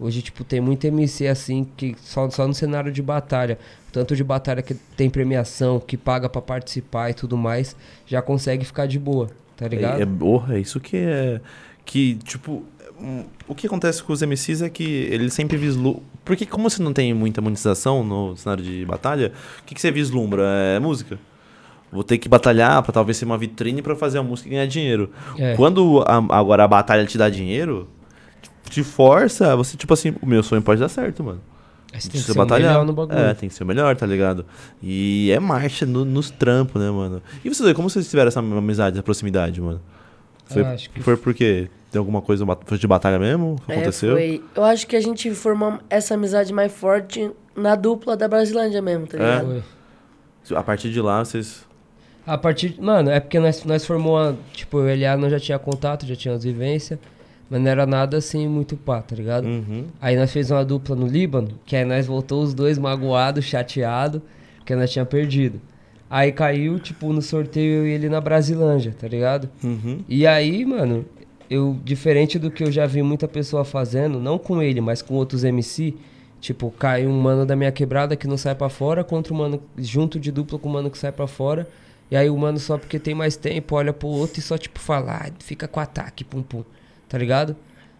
Hoje, tipo, tem muito MC assim, que só, só no cenário de batalha. Tanto de batalha que tem premiação, que paga pra participar e tudo mais, já consegue ficar de boa, tá ligado? É, é, porra, é isso que é. Que, tipo. O que acontece com os MCs é que eles sempre vislumbram. Porque, como você não tem muita monetização no cenário de batalha, o que, que você vislumbra? É música. Vou ter que batalhar pra talvez ser uma vitrine pra fazer a música e ganhar dinheiro. É. Quando a- agora a batalha te dá dinheiro, te força, você, tipo assim, o meu sonho pode dar certo, mano. Aí você tem que ser batalhar. melhor no bagulho. É, tem que ser o melhor, tá ligado? E é marcha no- nos trampos, né, mano? E vocês, como vocês tiveram essa amizade, essa proximidade, mano? Foi, Ah, acho que foi porque tem alguma coisa foi de batalha mesmo? É, Aconteceu? foi. Eu acho que a gente formou essa amizade mais forte na dupla da Brasilândia mesmo, tá É? ligado? Foi. A partir de lá, vocês. A partir. Mano, é porque nós, nós formou. Tipo, eu e o nós já tinha contato, já tinha as vivências. Mas não era nada assim muito pá, tá ligado? Uhum. Aí nós fez uma dupla no Líbano, que aí nós voltou os dois magoados, chateados, porque nós tinha perdido. Aí caiu, tipo, no sorteio eu e ele na Brasilândia, tá ligado? Uhum. E aí, mano, eu, diferente do que eu já vi muita pessoa fazendo, não com ele, mas com outros MC, tipo, cai um mano da minha quebrada que não sai pra fora contra um mano junto de dupla com um mano que sai pra fora. E aí o mano só porque tem mais tempo olha pro outro e só, tipo, fala, ah, fica com ataque, pum pum, tá ligado?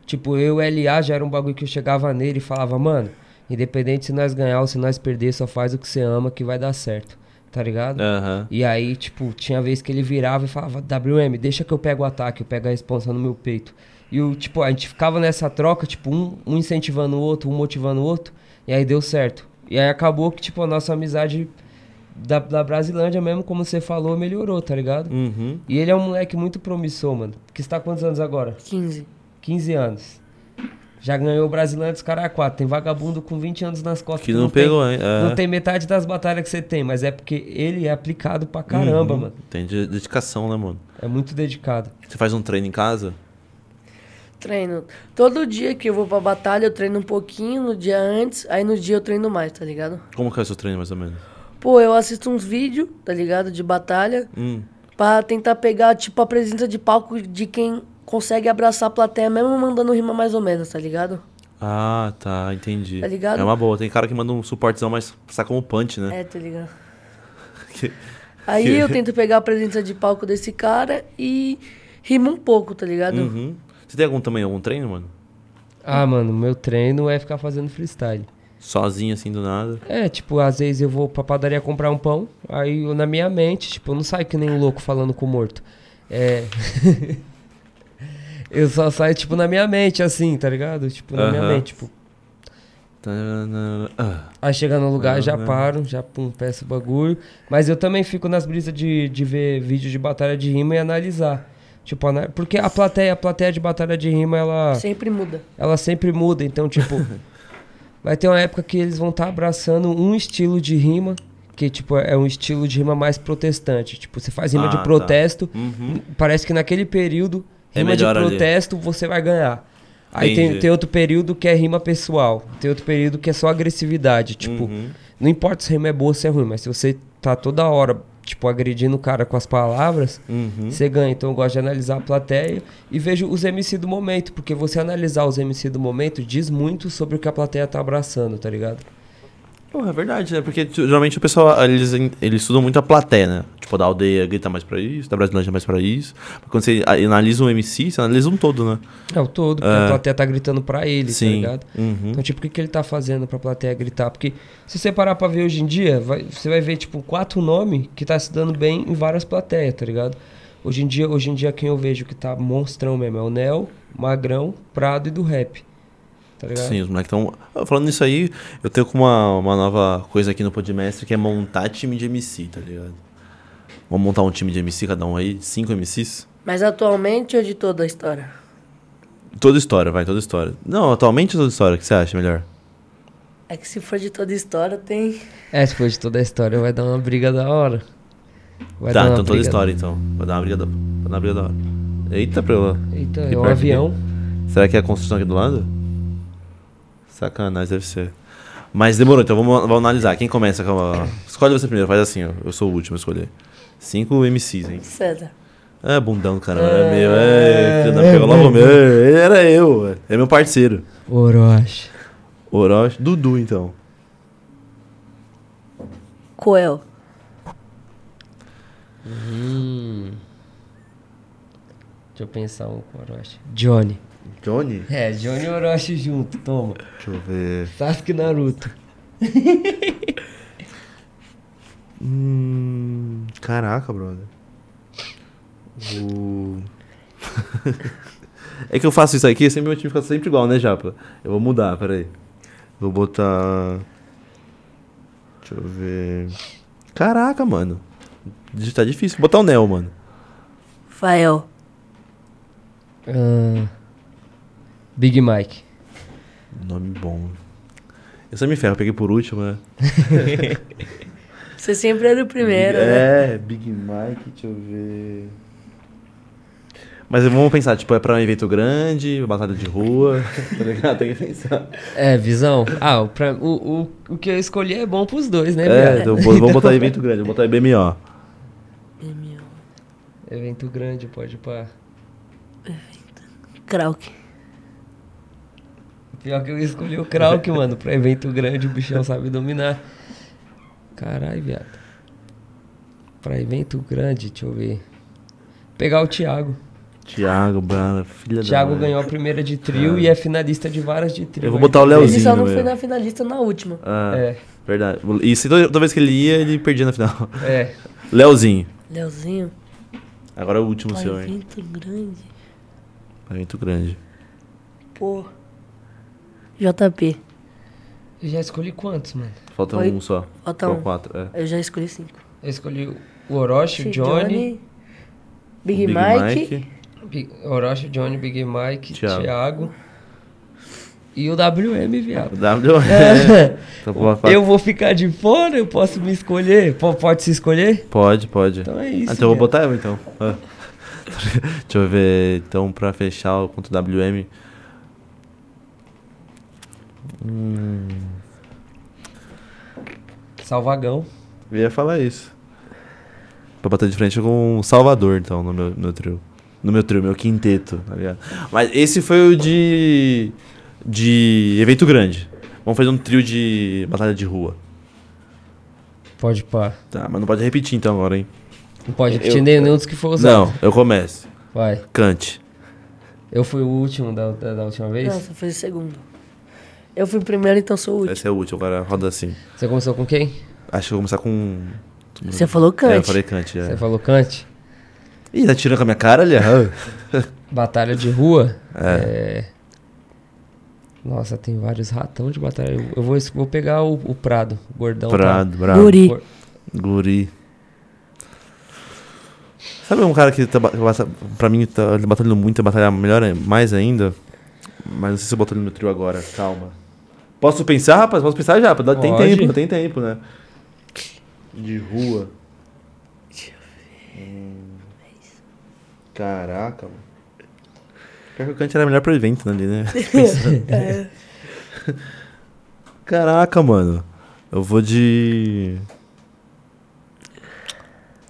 Tipo, eu, LA, já era um bagulho que eu chegava nele e falava, mano, independente se nós ganhar ou se nós perder, só faz o que você ama que vai dar certo, tá ligado? Aham. E aí, tipo, tinha vez que ele virava e falava, WM, deixa que eu pego o ataque, eu pego a responsa no meu peito. E o, tipo, a gente ficava nessa troca, tipo, um, um incentivando o outro, um motivando o outro, e aí deu certo. E aí acabou que, tipo, a nossa amizade da, da Brasilândia mesmo, como você falou, melhorou, tá ligado? Uhum. E ele é um moleque muito promissor, mano. Que está há quantos anos agora? 15. 15 anos. Já ganhou o Brasilândia dos caras 4. Tem vagabundo com 20 anos nas costas Que não tem- pegou, hein? É. não tem metade das batalhas que você tem, mas é porque ele é aplicado pra caramba, Uhum. mano. Tem de- dedicação, né, mano? É muito dedicado. Você faz um treino em casa? Treino. Todo dia que eu vou pra batalha, eu treino um pouquinho no dia antes, aí no dia eu treino mais, tá ligado? Como que é o seu treino, mais ou menos? Pô, eu assisto uns vídeos, tá ligado? De batalha, Hum. pra tentar pegar, tipo, a presença de palco de quem consegue abraçar a plateia, mesmo mandando rima mais ou menos, tá ligado? Ah, tá, entendi. Tá ligado? É uma boa. Tem cara que manda um suportezão, mas sai como punch, né? É, tá ligado? Que- Aí Que- eu tento pegar a presença de palco desse cara e rimo um pouco, tá ligado? Uhum. Você tem algum também, algum treino, mano? Ah, mano, meu treino é ficar fazendo freestyle. Sozinho, assim, do nada. É, tipo, às vezes eu vou pra padaria comprar um pão, aí eu, na minha mente, tipo, eu não saio que nem um louco falando com o morto. É. eu só saio, tipo, na minha mente, assim, tá ligado? Tipo, na minha Aham. mente, tipo. Aí chega no lugar, já paro, já pum, peço o bagulho. Mas eu também fico nas brisas de, de ver vídeo de batalha de rima e analisar. Tipo, porque a plateia, a plateia de batalha de rima, ela. Sempre muda. ela sempre muda. Então, tipo, vai ter uma época que eles vão estar abraçando um estilo de rima, que, tipo, é um estilo de rima mais protestante. Tipo, você faz rima Ah, de tá. protesto, Uhum. parece que naquele período, É rima de melhor ali. protesto, você vai ganhar. Aí tem, tem outro período que é rima pessoal. Tem outro período que é só agressividade. Tipo, Uhum. não importa se a rima é boa ou se é ruim, mas se você tá toda hora, tipo, agredindo o cara com as palavras, Uhum. você ganha. Então eu gosto de analisar a plateia e vejo os MC do momento, porque você analisar os MC do momento diz muito sobre o que a plateia tá abraçando, tá ligado? Pô, é verdade, né? Porque geralmente o pessoal, eles, eles estudam muito a plateia, né? Tipo, da aldeia grita mais pra isso, da Brasilândia mais pra isso. Quando você analisa um MC, você analisa um todo, né? É o todo, porque É. a plateia tá gritando pra ele, tá Sim. ligado? Uhum. Então, tipo, o que, que ele tá fazendo pra plateia gritar? Porque se você parar pra ver hoje em dia, vai- você vai ver, tipo, quatro nomes que tá se dando bem em várias plateias, tá ligado? Hoje em dia, hoje em dia quem eu vejo que tá monstrão mesmo é o Nel, Magrão, Prado e do Rap. Tá ligado? Sim, os moleques estão. Falando nisso aí, eu tenho com uma, uma nova coisa aqui no Podmestre que é montar time de MC, tá ligado? Vamos montar um time de MC, cada um aí, cinco MCs? Mas atualmente ou de toda a história? Toda história, vai, toda história. Não, atualmente toda história, o que você acha melhor? É que se for de toda a história, tem. É, se for de toda a história, vai dar uma briga da hora. Vai tá, dar uma então toda história, então. Vai dar uma briga da, vai dar uma briga da hora. Eita, pra lá. Eita, Que é um avião. Será que é a construção aqui do lado? Sacanagem, deve ser. Mas demorou, então vamos, vamos analisar. Quem começa com a... Escolhe você primeiro, faz assim, ó. Eu sou o último a escolher. Cinco MCs, hein? César. É, bundão caramba, é meu, é, filho da pega logo meu, ele era eu, velho. é meu parceiro. Orochi. Orochi, Dudu, então. Coel. Hum. Deixa eu pensar um com Orochi. Johnny. Johnny? É, Johnny e Orochi junto, toma. Deixa eu ver. Sasuke e Naruto. Hum, caraca, brother. O... é que eu faço isso aqui, sempre meu time fica sempre igual, né, Japa? Eu vou mudar, peraí. Vou botar. Deixa eu ver. Caraca, mano. Tá difícil. Vou botar o Neo, mano. Fael. Ah, Big Mike. Nome bom. Eu só me ferro, peguei por último, né? Você sempre era o primeiro, né? É, Big Mike, deixa eu ver. Mas vamos pensar, tipo, é pra um evento grande, batalha de rua, tá ligado? Tem que pensar. É, visão. Ah, o, pra- o, o, o que eu escolhi é bom pros dois, né, É, então, vamos botar evento grande, vamos botar BMO. Evento grande, pode pá. Krauk. Pior que eu escolhi o Krauk, mano. Pra evento grande, o bichão sabe dominar. Caralho, viado. Pra evento grande, deixa eu ver. Pegar o Thiago. Thiago, Brana, filha Thiago da mãe. ganhou a primeira de trio e é finalista de várias de trio. Eu vou botar o Ele Leozinho. só não foi na finalista na última. Ah, É, verdade. E se toda vez que ele ia, ele perdia na final. é. Leozinho. Leozinho. Agora é o último Pai, seu, hein? evento grande. Evento grande. Pô. JP. Eu já escolhi quantos, mano? Falta Oi? um só. Falta um. quatro, é. Eu já escolhi cinco. Eu escolhi o Orochi, o Sim, Johnny. Big, Big Mike. Big, Orochi, Johnny, Big Mike, Thiago. Thiago. E o WM, viado. W. É. Então, Eu vou ficar de fora, eu posso me escolher? Po- Pode se escolher? Pode, pode. Então é isso. Ah, então eu vou botar eu, então. Ah. Deixa eu ver. Então, pra fechar o ponto WM. Hum, Salvagão. eu ia falar isso. Pra bater de frente com o Salvador, então, no meu, meu trio. No meu trio, meu quinteto, tá ligado? Mas esse foi o de. de evento grande. Vamos fazer um trio de batalha de rua. Pode pá. Tá, mas não pode repetir então agora, hein? Não pode Eu- repetir nenhum dos que for usado. Não, eu começo. Vai. Cante. Eu fui o último da, da, da última vez? Não, você foi o segundo. Eu fui primeiro, então sou o último. Esse é o último, agora roda assim. Você começou com quem? Acho que eu vou começar com. Você falou É, eu Kant. falei Cante, é. Você falou Kant? Ih, tá tirando com a minha cara ali? Batalha de rua? É. É. Nossa, tem vários ratão de batalha. Eu- Eu vou, vou pegar o, o Prado, o gordão. Prado, bravo. Guri. Gor- Guri. Sabe um cara que tá, pra mim tá batalhando muito, tá batalhar melhor, é- mais ainda? Mas não sei se eu boto ele no trio agora, calma. Posso pensar, rapaz? Posso pensar já? Tem Pode. tempo, tem tempo, né? De rua. Hum. Caraca, mano. Pior que o Kant era melhor pro evento ali, né? É. Caraca, mano. Eu vou de.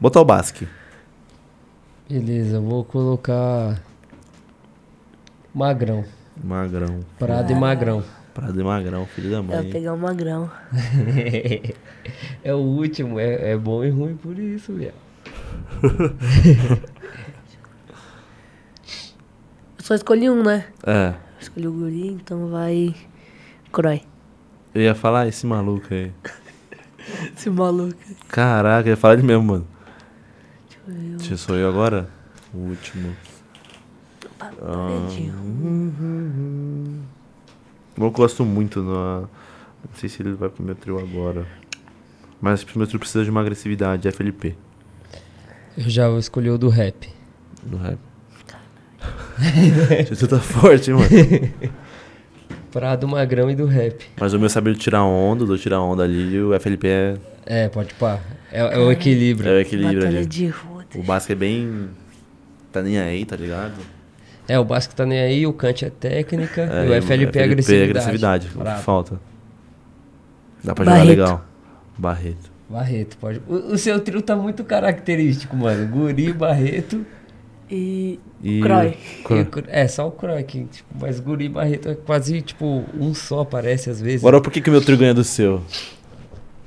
Botar o Basque. Beleza, eu vou colocar. Magrão. Magrão. Prado e Magrão. Prado e Magrão, filho da Eu mãe. ia pegar o magrão. é o último, é, é bom e ruim por isso, viado. Eu só escolhi um, né? É. Eu escolhi o guri, então vai. Croy. Eu ia falar esse maluco aí. Esse maluco. Caraca, eu ia falar ele mesmo, mano. Deixa eu sou eu agora? O último. Paredinho. Eu gosto muito. No, não sei se ele vai pro meu trio agora. Mas pro meu trio precisa de uma agressividade. FLP. Eu já vou escolher o do rap. No rap. Você tá forte, hein, mano. Prado, Magrão e do rap. Mas o meu saber tirar onda, do tirar onda ali, e o FLP é, É, pode pá. É, é o equilíbrio. é o equilíbrio Batalha ali. O básico é bem. Tá nem aí, tá ligado? É, o básico tá nem aí, o Kant é técnica É, e o FLP é agressividade. agressividade. O que Brabo. falta. Dá pra jogar Barreto. legal. Barreto. Barreto, pode. O, o seu trio tá muito característico, mano. Guri, Barreto. E E Croy. Croy. e Cro- é, só o Croy aqui. Tipo, mas Guri e Barreto é quase, tipo, um só, parece às vezes. Agora, por que, que o meu trio ganha do seu?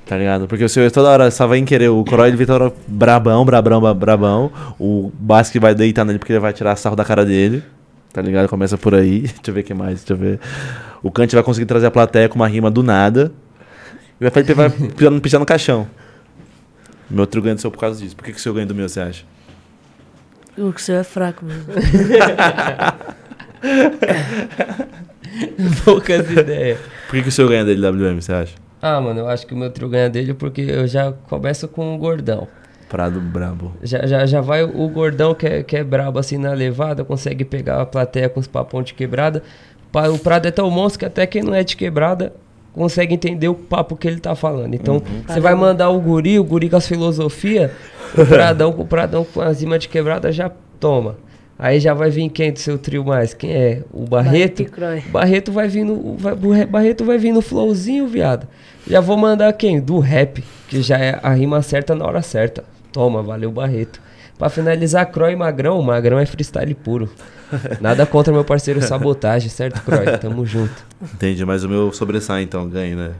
Tá ligado? Porque o seu toda hora só vai em querer. O Croy ele vem toda hora brabão, brabão, bra- brabão. O Basque vai deitar nele porque ele vai tirar sarro da cara dele. Tá ligado? Começa por aí. Deixa eu ver o que mais. Deixa eu ver. O Kant vai conseguir trazer a plateia com uma rima do nada. E o FLP vai pisar, pisar no caixão. O meu trio ganha do seu por causa disso. Por que, que o seu ganha do meu, você acha? o seu é fraco mesmo. Poucas ideias. Por que, que o seu ganha dele, WM, você acha? Ah, mano, eu acho que o meu trio ganha dele porque eu já começo com o gordão. Prado brabo. Já, já, já vai o gordão que é, que é brabo assim na levada, consegue pegar a plateia com os papão de quebrada. Pa- O Prado é tão monstro que até quem não é de quebrada consegue entender o papo que ele tá falando. Então, você vai mandar o guri, o guri com as filosofia, o Pradão, o Pradão com as rimas de quebrada já toma. Aí já vai vir quem do seu trio mais? Quem é? O Barreto? Barreto. Barreto vai vir no, vai, Barreto vai vir no flowzinho, viado. Já vou mandar quem? Do rap, que já é a rima certa na hora certa. Toma, valeu Barreto. Pra finalizar, Croy e Magrão, Magrão é freestyle puro. Nada contra meu parceiro Sabotagem, certo, Croy? Tamo junto. Entendi, mas o meu sobressai, então, ganhei, né?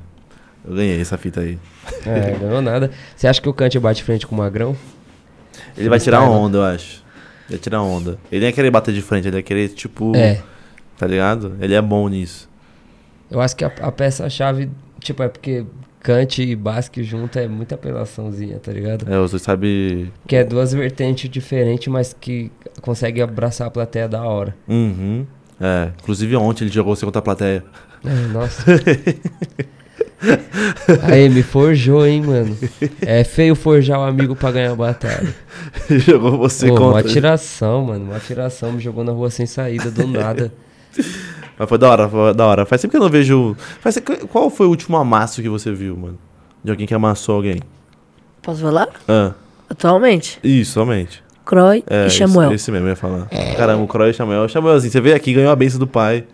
Eu ganhei essa fita aí. É, ganhou nada. Você acha que o Kant bate frente com o Magrão? Ele vai tirar onda, eu acho. Ele vai tirar onda. Ele nem ia querer bater de frente, ele ia querer, tipo. É. Tá ligado? Ele é bom nisso. Eu acho que a, a peça-chave, tipo, é porque Kant e Basque junto é muita apelaçãozinha, tá ligado? É, dois sabem. Que é duas vertentes diferentes, mas que consegue abraçar a plateia da hora. Uhum. É. Inclusive ontem ele jogou você contra a plateia. É, nossa. Aí, me forjou, hein, mano. É feio forjar o amigo pra ganhar a batalha. Jogou você Pô, uma contra. atiração, mano. Uma atiração, me jogou na rua sem saída, do nada. Mas foi da hora, foi da hora. Faz tempo que eu não vejo. Faz... Qual foi o último amasso que você viu, mano? De alguém que amassou alguém? Posso falar? Ah, Atualmente, isso, somente. Croy É, e Samuel. Esse, esse mesmo, eu ia falar. Caramba, o Croy e Samuel. Samuelzinho, você veio aqui, ganhou a benção do pai.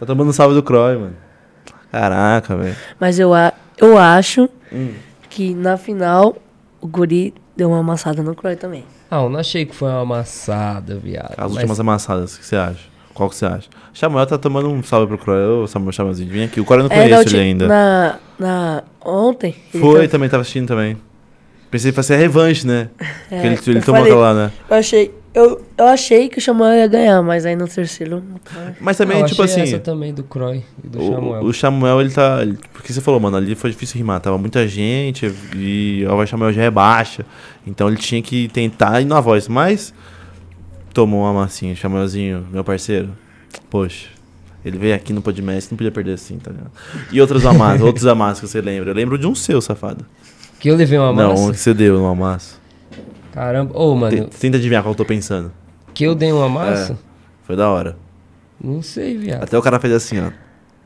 Tá tomando um salve do Croy, mano. Caraca, velho. Mas eu, a- eu acho Hum. que na final o Guri deu uma amassada no Croy também. Ah, eu não achei que foi uma amassada, viado. As mas- últimas amassadas, o que você acha? Qual que você acha? Samuel tá tomando um salve pro Croy. Ô, Samuel, Samuelzinho, vem aqui. O Croy eu não É, conheço ulti- ele ainda. Na, na, ontem. Foi, tá- também tava assistindo também. Pensei que fosse a revanche, né? É, Porque ele, ele eu tomou falei- aquela lá, né? Eu achei, eu, eu achei que o Samuel ia ganhar, mas aí no terceiro. Mas também, eu tipo assim. essa também do Croy e do O, Samuel. o Samuel, ele tá. ele- porque você falou, mano, ali foi difícil rimar. Tava muita gente e a voz do Samuel já é baixa. Então ele tinha que tentar ir na voz. Mas tomou uma massinha. Samuelzinho, meu parceiro. Poxa. Ele veio aqui no Podmestre, não podia perder assim, tá ligado? E outros amassos, outros amassos que você lembra? Eu lembro de um seu, safado. Que eu levei uma Não, massa? um que você deu no amasso. Caramba. Ô, mano, Te- Tenta adivinhar qual eu tô pensando. que eu dei uma massa? Foi da hora. Não sei, viado. Até o cara fez assim, ó.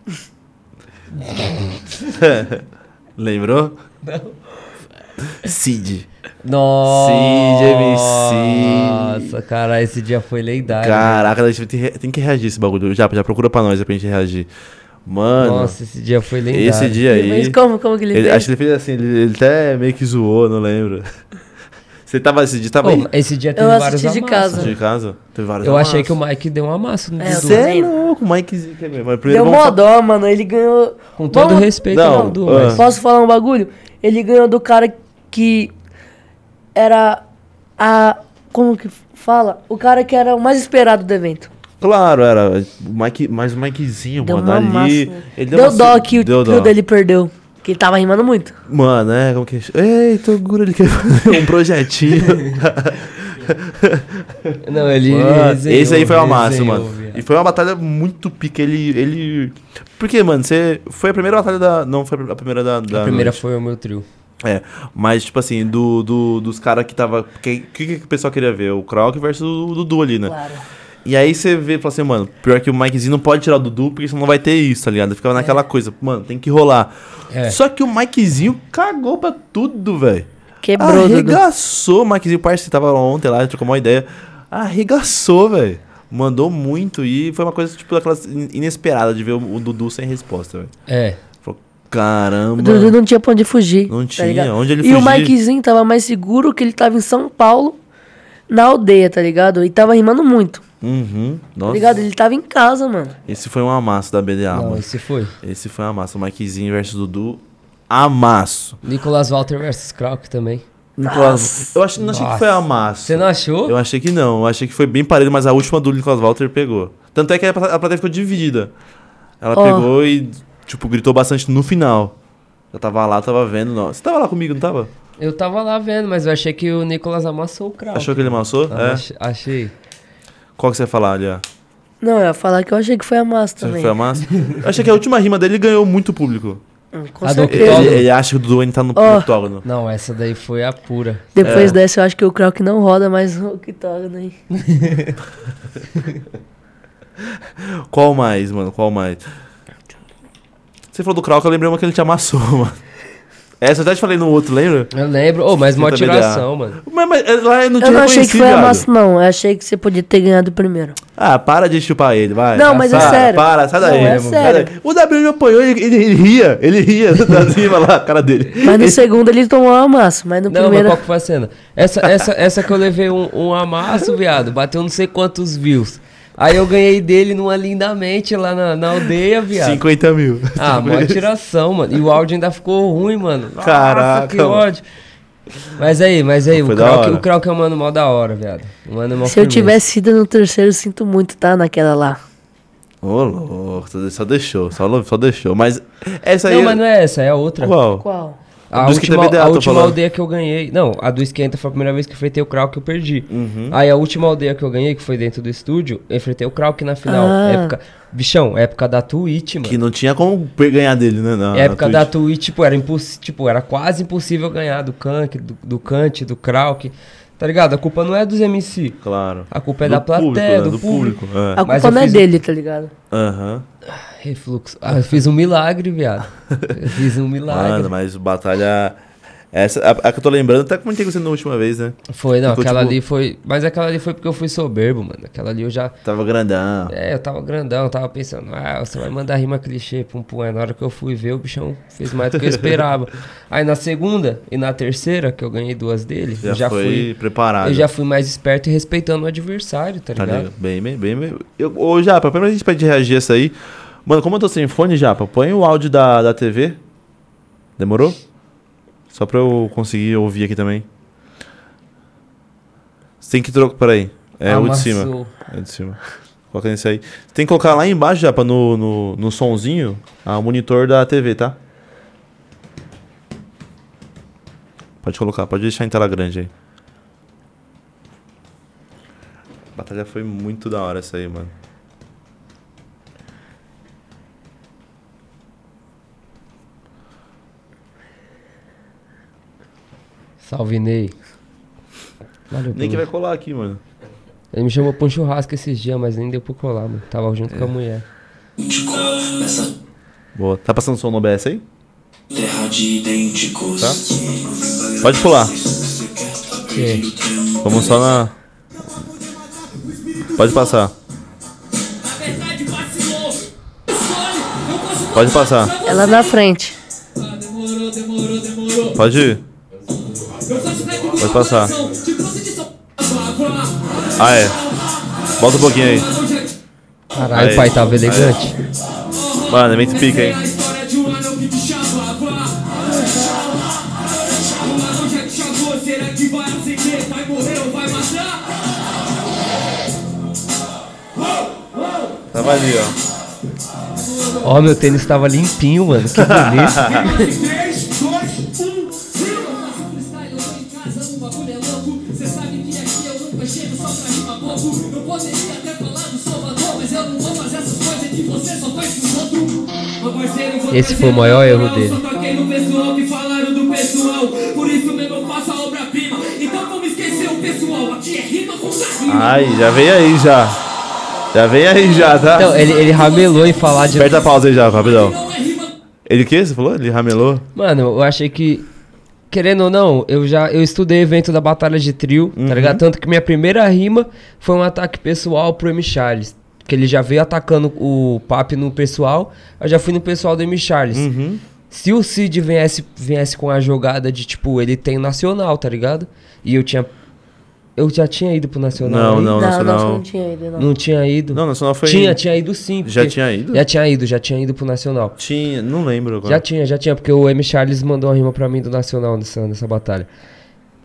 Lembrou? Não. Cid. Nossa, MC. Nossa, cara, esse dia foi lendário. Caraca, a gente tem, tem que reagir esse bagulho. Já, já procura pra nós pra gente reagir. Mano, Nossa, esse dia foi lendário. esse dia aí. Mas como, como que ele, ele- fez? acho que ele fez assim, ele, ele até meio que zoou, não lembro. Você tava esse dia, tava aí? esse dia teve Eu vários assisti de amassos. casa. De casa? Teve vários Eu achei amassos. que o Mike deu um amasso no É. Você é também. louco, o Mike Zica mesmo. Mas Deu mó dó, mano. Ele ganhou. Com todo Vamos- respeito Não, ah. mas... Posso falar um bagulho? Ele ganhou do cara que era a. Como que fala? O cara que era o mais esperado do evento. Claro, era. O Mike, mas o Mikezinho, Deu mano, ali. massa. Ele Deu, uma dó que o deu trio dó. dele perdeu. Que ele tava rimando muito. Mano, é, como que. Ei, Toguro, ele quer fazer um projetinho. Não, ele. Mano, resenhou, esse aí foi uma massa, resenhou, mano. viado. E foi uma batalha muito pica. Ele. ele... Porque, mano, você. Foi a primeira batalha da. Não foi a primeira da. da A primeira noite. foi o meu trio. É. Mas, tipo assim, do, do, dos caras que tava. O que, que, que o pessoal queria ver? O Krauk versus o Dudu ali, né? Claro. E aí você vê e fala assim, mano, pior que o Mikezinho não pode tirar o Dudu, porque senão não vai ter isso, tá ligado? Ficava naquela coisa, mano, tem que rolar. É. Só que o Mikezinho cagou pra tudo, velho. Quebrou, Dudu. Arregaçou, o Mikezinho, parceiro, tava ontem lá, trocou uma ideia. Arregaçou, velho. Mandou muito e foi uma coisa, tipo, daquelas in- inesperada de ver o, o Dudu sem resposta, velho. É. Caramba. O Dudu não tinha pra onde fugir. Não tá tinha, ligado? onde ele E o? Mikezinho tava mais seguro que ele tava em São Paulo, na aldeia, tá ligado? E tava rimando muito, Uhum. tá Nossa. ligado? Ele tava em casa, mano. Esse foi um amasso da BDA, não, mano. esse foi. Esse foi um amasso. O Mikezinho versus Dudu, amasso. Nicolas Walter versus Krauk também. Nicolas, eu achei, não achei que Nossa. foi amasso. Você não achou? Eu achei que não, eu achei que foi bem parelho, mas a última do Nicolas Walter pegou. Tanto é que a plate- a plateia ficou dividida. Ela Ó. pegou e, tipo, gritou bastante no final. Eu tava lá, tava vendo. Não. Você tava lá comigo, não tava? Eu tava lá vendo, mas eu achei que o Nicolas amassou o Krauk. Achou que ele amassou? Ah, é. ach- Achei. Qual que você ia falar ali, ó? Não, eu ia falar que eu achei que foi a massa Você também. foi a massa? Eu achei que a última rima dele ganhou muito público. Hum, Com A certeza. Octógono. Ele, ele acha que o ainda tá no, no octógono. Não, essa daí foi a pura. Depois É. dessa, eu acho que o Krauk não roda mais o que toca, né? Qual mais, mano? Qual mais? Você falou do Krauk, eu lembrei uma que ele te amassou, mano. Essa eu até te falei no outro, lembra? Eu lembro. Ô, mas uma tiração, mano. Mas, mas é, lá eu não te Eu não achei que foi a viado. massa, não. Eu achei que você podia ter ganhado primeiro. Ah, para de chupar ele, vai. Não, mas é para, sério. Para, sai daí. Não, é sério. daí. O W me apoiou, ele, ele, ele ria, ele ria da cima lá, a cara dele. Mas no segundo ele tomou uma massa, mas no Não, mas primeiro. qual que foi a cena? Essa, essa, essa que eu levei um, um amasso, viado, bateu não sei quantos views. Aí eu ganhei dele numa lindamente lá na, na aldeia, viado. 50 mil. Ah, mó tiração, mano. E o áudio ainda ficou ruim, mano. Nossa, Caraca, que mano. ódio. Mas aí, mas aí, Foi o Krauk, hora. o Krauk é um mano mó da hora, viado. Um mano mó Se eu firmeza. tivesse ido no terceiro, eu sinto muito, tá? Naquela lá. Ô, louco, só- deixou, só, só deixou. Mas essa aí. Não, mas não é essa, é a outra. Qual? Qual? A Do última, BDA, a última aldeia que eu ganhei. Não, a do Esquenta foi a primeira vez que eu enfrentei o Krauk que eu perdi. Uhum. Aí a última aldeia que eu ganhei, que foi dentro do estúdio, eu enfrentei o Krauk na final. Ah. Época. Bichão, época da Twitch, mano. Que não tinha como ganhar dele, né? Na, época na da Twitch. Twitch, tipo, era imposs... tipo, era quase impossível ganhar do Kank, do, do Kant, do Krauk. Tá ligado? A culpa não é dos MC. Claro. A culpa é Do da plateia, público, né? do, público. é. A Mas culpa não é fiz- dele, tá ligado? Aham. Refluxo. Ah, eu fiz um milagre, viado. Eu fiz um milagre. Mano, mas batalha. Essa, a, a que eu tô lembrando, até comentei com você na última vez, né? Foi, não, Ficou, aquela tipo- ali foi. Mas aquela ali foi porque eu fui soberbo, mano. Aquela ali eu já. Tava grandão. É, eu tava grandão, tava pensando, ah, você vai mandar rima clichê, pum pum. Aí na hora que eu fui ver, o bichão fez mais do que eu esperava. Aí na segunda e na terceira, que eu ganhei duas dele, Já, eu já foi fui. preparado. Eu já fui mais esperto e respeitando o adversário, tá Tá ligado? ligado? Bem, bem, bem. Eu, ô, Japa, primeiro a gente pode reagir a essa aí. Mano, como eu tô sem fone, Japa, põe o áudio da, da TV. Demorou? Só pra eu conseguir ouvir aqui também. Você tem que trocar. Peraí. É o de cima. Amassou. É de cima. Coloca nesse aí. Você tem que colocar lá embaixo, Japa, no, no, no sonzinho, a monitor da TV, tá? Pode colocar, pode deixar em tela grande aí. Batalha foi muito da hora essa aí, mano. Salve, Ney. Valeu, Nem que vai colar aqui, mano. Ele me chamou pra um churrasco esses dias, mas nem deu pra colar, mano. Tava junto É. com a mulher. Nessa Boa. Tá passando som no OBS aí? terra de idênticos. Tá. Pode pular. Que? Vamos só na. Pode passar. Pode passar. Ela na frente. Pode ir. Pode passar. Ah, é. Volta um pouquinho aí. Caralho, Aí. o pai tava elegante. Mano, é muito pica, hein? Tava ali, ó. Ó, meu tênis tava limpinho, mano. Que bonito. pessoal. Aqui é rima com rima. Ai, já vem aí já. Já vem aí já, tá? Então, ele, ele ramelou em falar de. Aperta a pausa aí já, rapidão. É. Ele o que? Você falou? Ele ramelou? Mano, eu achei que. Querendo ou não, eu já eu estudei evento da Batalha de Trio, Uhum. tá ligado? Tanto que minha primeira rima foi um ataque pessoal pro M. Charles. Que ele já veio atacando o Papi no pessoal, eu já fui no pessoal do M. Charles. Uhum. Se o Cid viesse, viesse com a jogada de, tipo, ele tem nacional, tá ligado? E eu tinha. Eu já tinha ido pro nacional. Não, não, Não, Nacional. não, não tinha ido, não. Não tinha ido. Não, Nacional foi. Tinha, tinha ido sim. Já porque- tinha ido? Já tinha ido, já tinha ido pro nacional. Tinha, não lembro agora. Já tinha, já tinha, porque o M. Charles mandou uma rima pra mim do Nacional nessa, nessa batalha.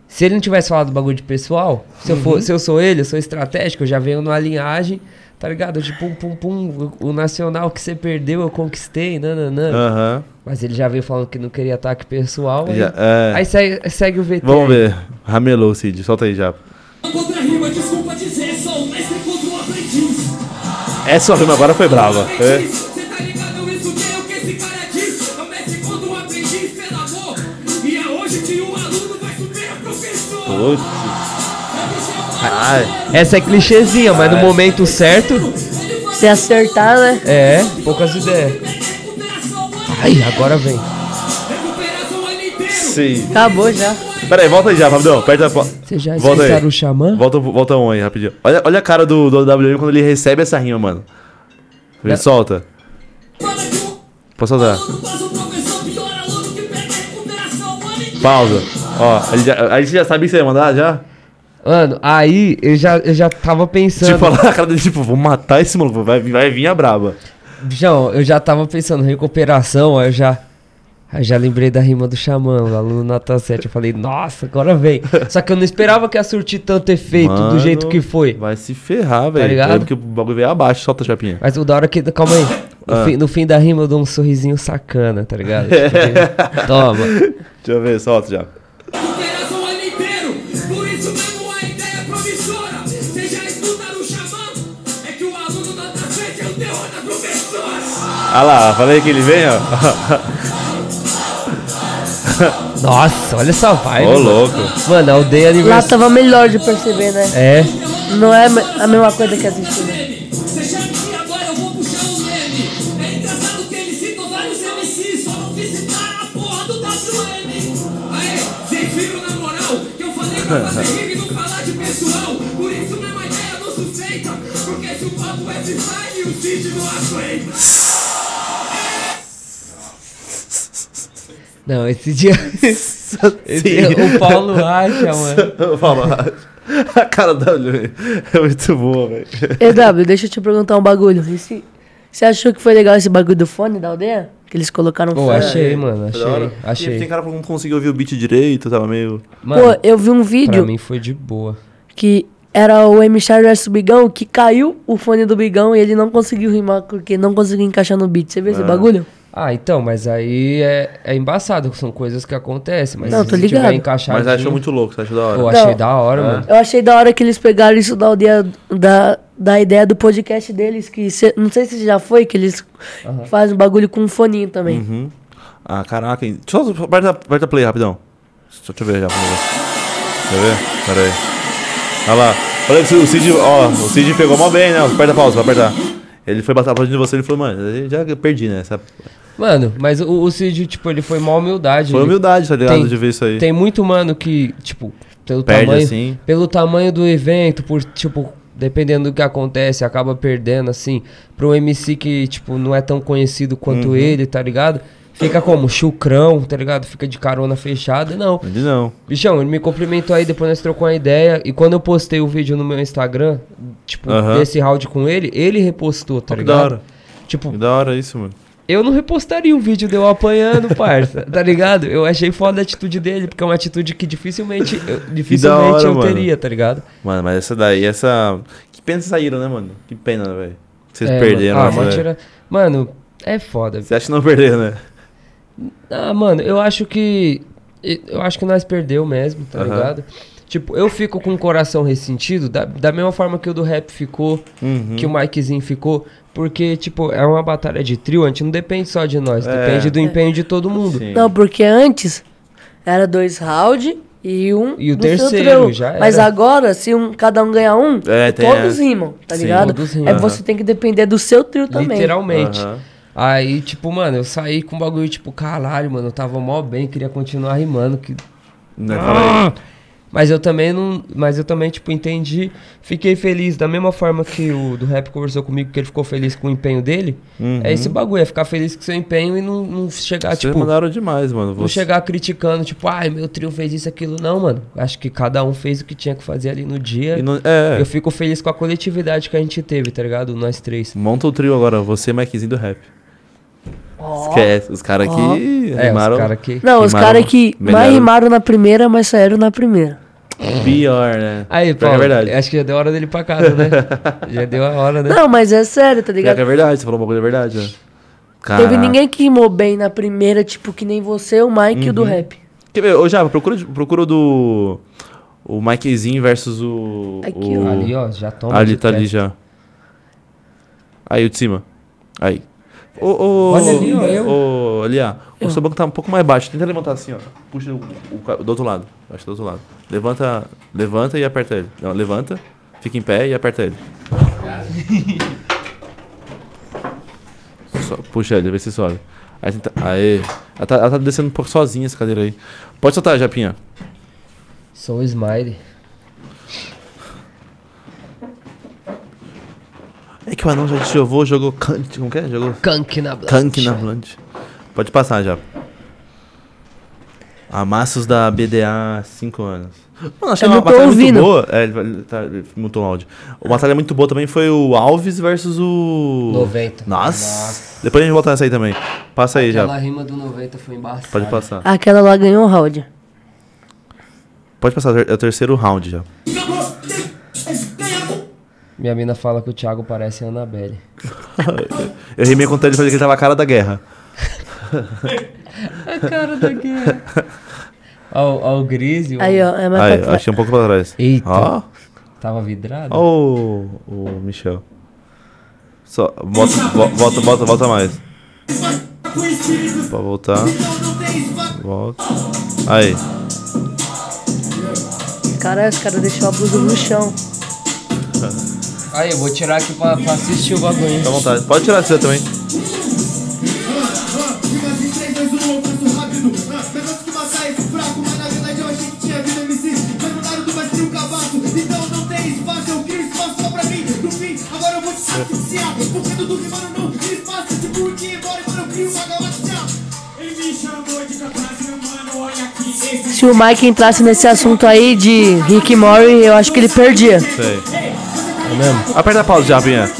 Se ele não tivesse falado do bagulho de pessoal, se, eu Uhum. for, se eu sou ele, eu sou estratégico, eu já venho numa linhagem, tá ligado? De pum, pum, pum, o, Nacional que você perdeu eu conquistei, nananã. Aham. Mas ele já veio falando que não queria ataque pessoal. aí- Já- é. Aí segue, segue o VT. Vamos ver. Ramelou, Cid. Solta aí já. Contra rima, desculpa dizer. Sou o mestre contra o aprendiz. Essa rima agora foi brava. É. Tá. E é. Putz. Ai. Essa é clichêzinha, mas no momento certo, Se acertar, né? é, poucas ideias. Ai, agora vem. Recuperação ano inteiro. Sim. Acabou já. Pera aí, volta aí já, rapidão. Aperta a Vocês já Volta aí. o Xamã? Volta, volta um aí, rapidinho. Olha, olha a cara do, do WM quando ele recebe essa rima, mano. Ele É. solta. Pode soltar. Pausa. Ó, ele já, aí você já sabia que você ia mandar já? Mano, aí eu já, eu já tava pensando. Tipo, a cara dele, tipo, vou matar esse maluco, vai, vai vir a braba. João, eu já tava pensando em recuperação, aí eu já. Aí já lembrei da rima do Xamã, o aluno nota 7. Eu falei, nossa, agora vem. Só que eu não esperava que ia surtir tanto efeito do Mano, jeito que foi. Vai se ferrar, velho. ligado? É porque o bagulho veio abaixo, solta a chapinha. Mas o da hora que. Calma aí. No, Ah. fim, no fim da rima eu dou um sorrisinho sacana, tá ligado? Tipo, Toma. Deixa eu ver, solta já. Ah lá, falei que ele vem, ó. Nossa, olha essa vibe. Ô, mano. louco. Mano, a aldeia Lá aniversário. tava melhor de perceber, né? É. Não é a mesma coisa que chama que agora eu vou puxar um meme. É engraçado que ele citou vários MCs, só não citar a porra do WM. Aê, sem filho na moral, que eu falei pra fazer rima e não falar de pessoal. Por isso mesmo a ideia não suspeita. Porque se o papo é freestyle, o Cid não aguenta. Não, esse dia. esse dia o Paulo acha, mano. Fala. A cara da WM é muito boa, velho. EW, deixa eu te perguntar um bagulho. E se- Você achou que foi legal esse bagulho do fone da aldeia? Que eles colocaram Pô, fone? achei, mano. Achei. Achei. tem cara que não conseguiu ouvir o beat direito, tava meio. Mano, Pô, eu vi um pra vídeo mim foi de boa. que era o M. Charles versus Bigão, que caiu o fone do Bigão e ele não conseguiu rimar porque não conseguiu encaixar no beat. Você viu esse bagulho? Ah, então, mas aí é, é embaçado, são coisas que acontecem. Mas Não, se tô tiver ligado. encaixado. Mas achou muito louco, você achou da hora. Pô, achei Não. da hora, É. mano. Eu achei da hora que eles pegaram isso da aldeia, da, da ideia do podcast deles, que cê- não sei se já foi, que eles fazem um bagulho com um foninho também. Uhum. Ah, caraca. hein. Só aperta, aperta play rapidão. Só deixa eu ver já. Quer ver? Pera aí. Olha lá. Olha que o Cid, ó, o Cid pegou mal bem, né? Aperta a pausa, vai apertar. Ele foi bater a de você, ele falou, mano, eu já perdi, né? Essa... Mano, mas o, o Cid, tipo, ele foi mal humildade. Foi humildade, tá ligado? Tem- de ver isso aí. Tem muito mano que, tipo, pelo Perde tamanho, assim. pelo tamanho do evento, por, tipo, dependendo do que acontece, acaba perdendo, assim, pro MC que, tipo, não é tão conhecido quanto Uhum. ele, tá ligado? Fica como? Chucrão, tá ligado? Fica de carona fechada. Não. Ele não. Bichão, ele me cumprimentou aí, depois nós trocou uma ideia. E quando eu postei o vídeo no meu Instagram, tipo, Aham. desse round com ele, ele repostou, tá Que ligado? da hora. Tipo, Que da hora isso, mano. Eu não repostaria um vídeo de eu apanhando, parça, tá ligado? Eu achei foda a atitude dele, porque é uma atitude que dificilmente eu, dificilmente hora, eu mano. teria, tá ligado? Mano, mas essa daí, essa. Que pena vocês saíram, né, mano? Que pena, velho. Vocês É, perderam mano. Ah, velho. tira- Mano, é foda. Você acha que não perderam, né? Ah, mano, eu acho que. Eu acho que nós perdeu mesmo, tá ligado? Tipo, eu fico com o coração ressentido, da, da mesma forma que o do rap ficou, Uhum. que o Mikezinho ficou. Porque, tipo, é uma batalha de trio, a gente não depende só de nós, É. depende do empenho de todo mundo. Sim. Não, porque antes era dois rounds e um. E o terceiro, já Mas era. agora, se um, cada um ganhar um, É, tem todos rimam, tá Sim, ligado? todos rimam. É você tem que depender do seu trio também. Literalmente. Aham. Aí, tipo, mano, eu saí com um bagulho, tipo, caralho, mano, eu tava mó bem, queria continuar rimando. Que... Né, fala aí. Mas eu também não. Mas eu também, tipo, entendi. Fiquei feliz da mesma forma que o do rap conversou comigo, que ele ficou feliz com o empenho dele. Uhum. É esse bagulho, é ficar feliz com seu empenho e não, não chegar, Vocês tipo. mandaram demais, mano. Não Você- chegar criticando, tipo, ai, meu trio fez isso, aquilo. Não, mano. Acho que cada um fez o que tinha que fazer ali no dia. E não- é, Eu fico feliz com a coletividade que a gente teve, tá ligado? Nós três. monta o trio agora, você e Mikezinho do rap. Esquece, os caras aqui É, rimaram os caras que. Não, os caras que mais rimaram na primeira, mas saíram na primeira. Pior, né? Aí, Pior é Paulo, verdade. acho que já deu hora dele ir pra casa, né? já deu a hora, né? Não, mas é sério, tá Pior ligado? que é verdade, você falou um bagulho de verdade, né? Teve Caraca. ninguém que rimou bem na primeira, tipo, que nem você, o Mike e o do Uhum. rap. Quer ver? Ô, Java, procura, procura o do. O Mikezinho versus o. Aqui, o... ó. Ali, ó, já toma. Ali, tá pé. ali já. Aí, o de cima. Aí. Ô, ô, Olha ali, ó, eu. Ô, ali, ó. O seu banco tá um pouco mais baixo. Tenta levantar assim, ó. Puxa o, o do outro lado. Acho que do outro lado. Levanta, levanta e aperta ele. Não, levanta, fica em pé e aperta ele. Só, puxa ele, vê se sobe. Aí, tenta, aí. Ela tá, ela tá descendo um pouco sozinha essa cadeira aí. Pode soltar, Japinha. Sou o Smiley. É que o anão já jogou, jogou Kant, como que é? Jogou Kank na Blood. Kank na Blunt. Pode passar já. Amassos da BDA há 5 anos. Mano, achei Eu uma batalha muito ouvindo. boa. É, ele, tá, ele mutou o áudio. Uma batalha muito boa também foi o Alves versus o. 90. Nossa. Depois a gente volta nessa aí também. Passa aí Aquela já. rima do 90 foi embaçada. Pode passar. Aquela lá ganhou o round. Pode passar, é o terceiro round já. Minha mina fala que o Thiago parece a Annabelle. Eu rimei com ele falei que ele tava a cara da guerra. A cara da guerra. Ó, ó o Grise. Aí, ó, é mais Aí, pra achei um pouco pra trás. Eita. Ó. Tava vidrado? Ó o, o Michel. Só, volta, vo- volta, volta, volta mais. Pra voltar. Volta. Aí. Cara, esse cara deixou a blusa no chão. Aí, eu vou tirar aqui pra, pra assistir o bagulho. Fica à vontade. Pode tirar você também. Se o Mike entrasse nesse assunto aí de Rick Mori, eu acho que ele perdia. Sei. É mesmo? Aperta a pausa, Japinha.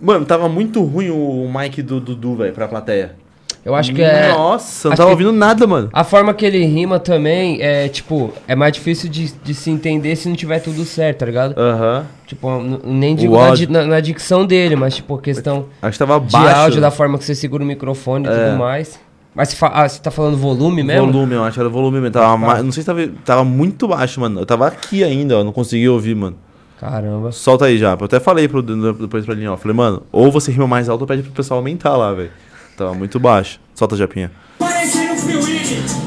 Mano, tava muito ruim o mic do Dudu, velho, pra plateia. Eu acho que é. Nossa, não tava ouvindo nada, mano. A forma que ele rima também é, tipo, é mais difícil de, de se entender se não tiver tudo certo, tá ligado? Aham. Tipo, n- nem digo na, na, na dicção dele, mas, tipo, questão Acho que tava de baixo. áudio, da forma que você segura o microfone e É. tudo mais. Mas você, fa- ah, você tá falando volume mesmo? Volume, eu acho que era volume mesmo. Tava ma- Não sei se tava, tava muito baixo, mano. Eu tava aqui ainda, ó. Não consegui ouvir, mano. Caramba. Solta aí já. Eu até falei pro, depois pra linha, ó. Falei, mano, ou você rima mais alto ou pede pro pessoal aumentar lá, velho. Tava muito baixo. Solta, Japinha. Parecendo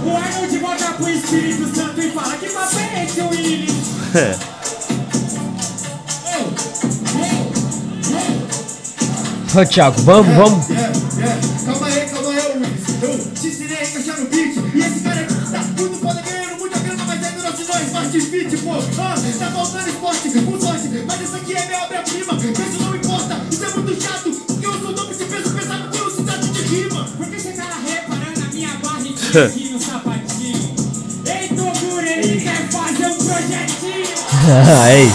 o Arnold volta pro Espírito Santo e fala que papo é esse, Willy? É. Ô, Thiago, vamos, vamos. aí.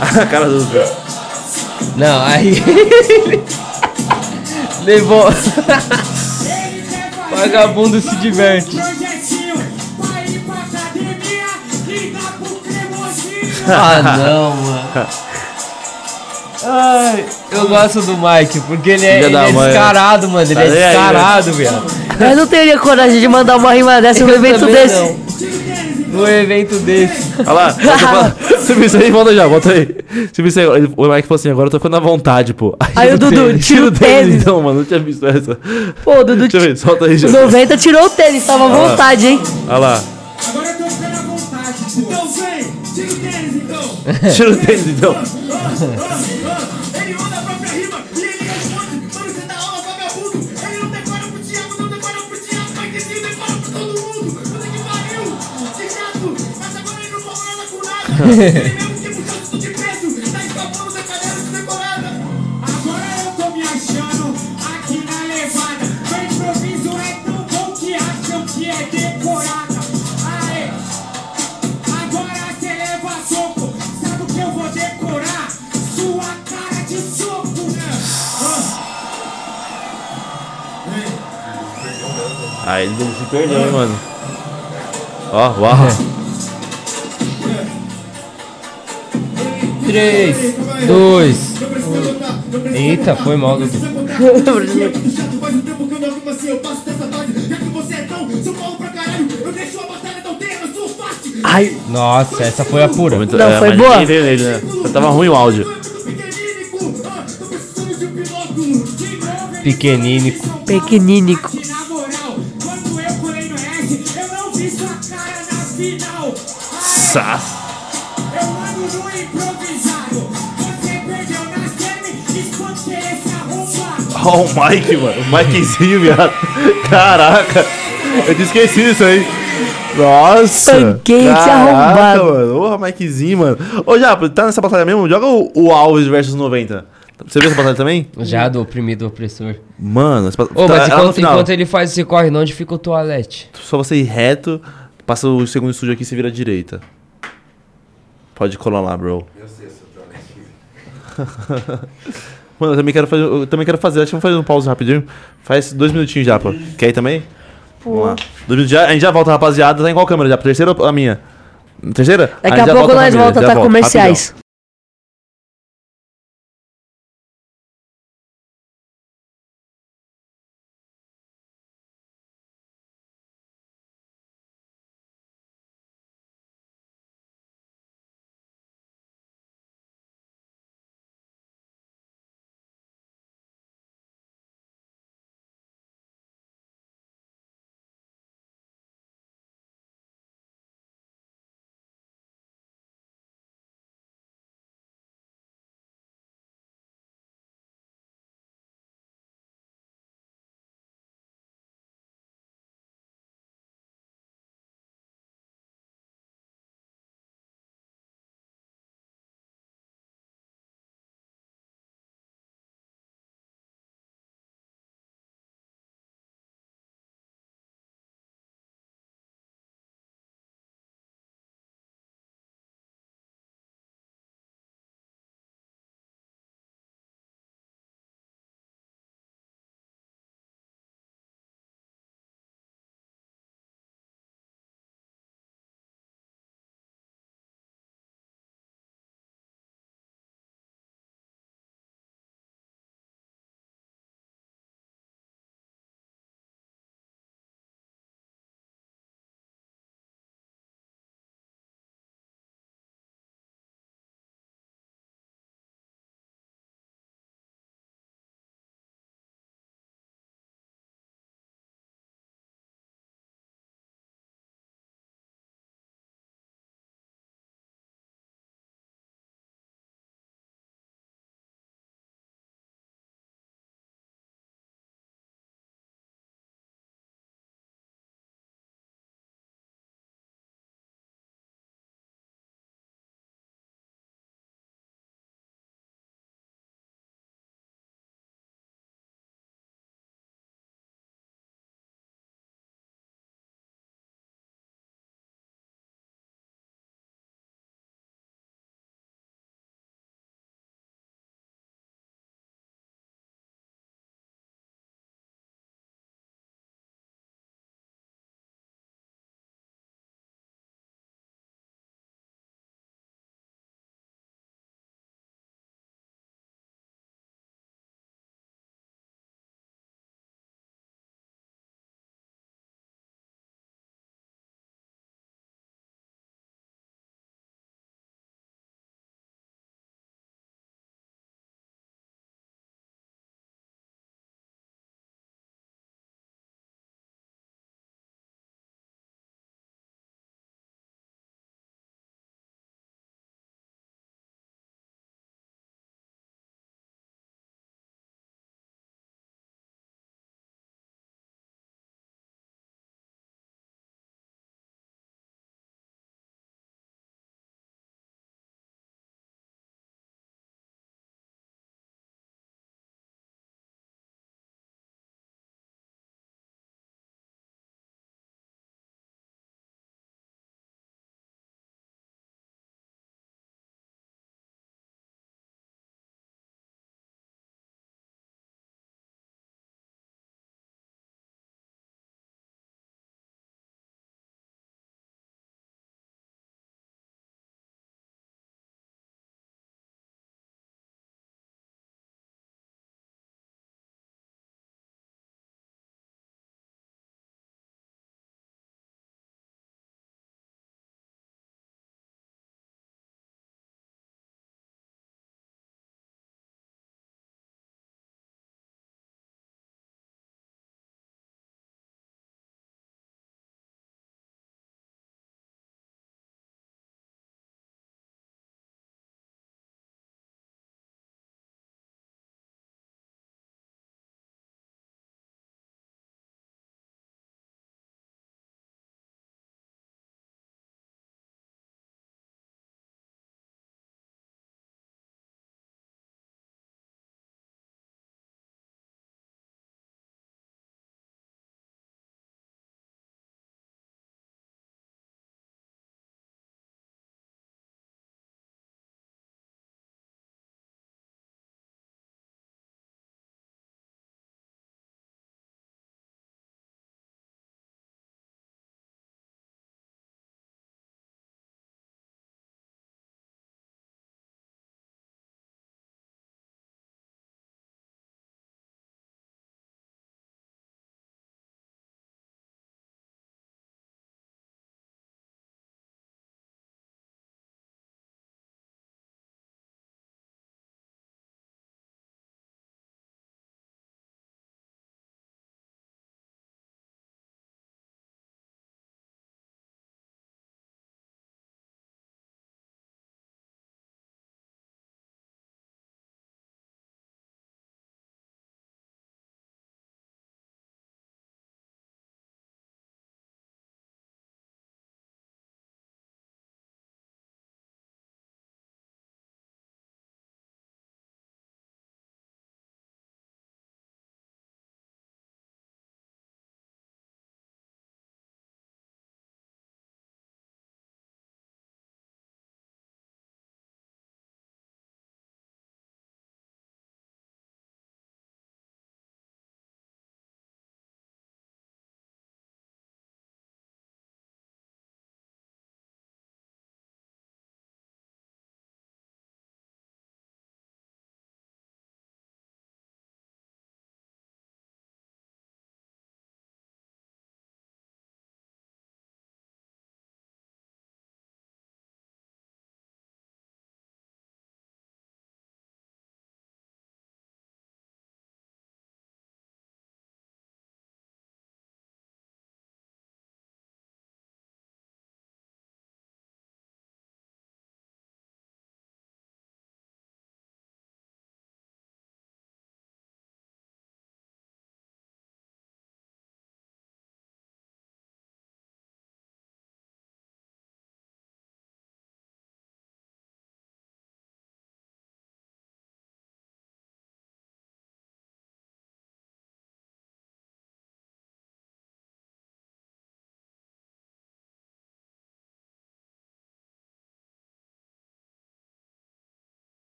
a cara do. Não, aí. Levou. Vagabundo se diverte. Ah, não, mano. Ai, eu gosto do Mike, porque ele é, ele é mãe. descarado, mano. Ele Tá é aí, descarado, viado. Eu não teria coragem de mandar uma rima dessa num evento desse. não. Tira o tênis, num evento desse. Olha lá. Viu isso aí? Volta já, volta aí. Viu isso aí? O Mike falou assim, agora eu tô ficando à vontade, pô. Aí o Dudu tira o tênis. Então, mano, não tinha visto essa. Pô, o Dudu Deixa eu ver, solta aí, já. 90 tirou o tênis, tava à vontade, hein? Olha lá. Agora eu tô ficando à vontade, pô. Então vem, tira o tênis então. Tira o tênis, então. Aí ele se perdeu, hein, mano. Ó, uau. 3, 2. Eita, foi mal, Dudu. É. Ai, Nossa, essa foi a pura. Muito- Não, foi mas boa. nele, né? Tava ruim o áudio. Pequenínico, ah, Ó, o Mike, mano. O Mikezinho, viado. Caraca. Eu tinha esquecido isso aí. Nossa. Tanquei Caraca, arrombado. mano. Ô, Mikezinho, mano. Ô, Japa, tá nessa batalha mesmo? Joga o, o Alves versus 90. Você viu essa batalha também? Já do oprimido opressor. Mano, essa batalha. Ô, mas ela no enquanto, final. enquanto ele faz esse corre, não, onde fica o toalete? Só você ir reto, passa o segundo estúdio aqui e você vira à direita. Pode colar lá, bro. Mano, eu também quero fazer. Eu também quero fazer. Acho que eu vou fazer um pause rapidinho. Faz dois minutinhos já, pô. Quer ir também? Vamos lá. Dois minutos já. A gente já volta, rapaziada. Tá em qual câmera já? Terceira ou a minha? Terceira? Daqui a já pouco volta nós família, volta já a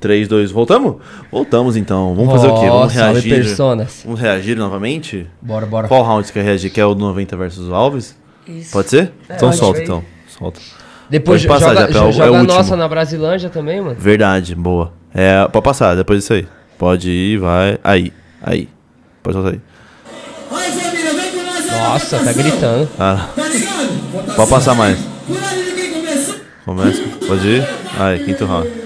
3, 2, voltamos? Voltamos então. Vamos fazer o quê? Vamos reagir. personas. Vamos reagir novamente? Bora, bora. Qual round você quer reagir? Quer o 90 versus o Alves? Isso. Pode ser? então pode. solta então. Solta. Depois Pode passar, joga, já, é o- é o joga a último. nossa na Brasilândia também, mano. Verdade, boa. É, pode passar, depois disso aí. Pode ir, vai. Aí, aí. Pode soltar aí. Nossa, tá gritando. Ah, Tá ligado? pode passar mais. Começa. Pode ir. Aí, quinto round.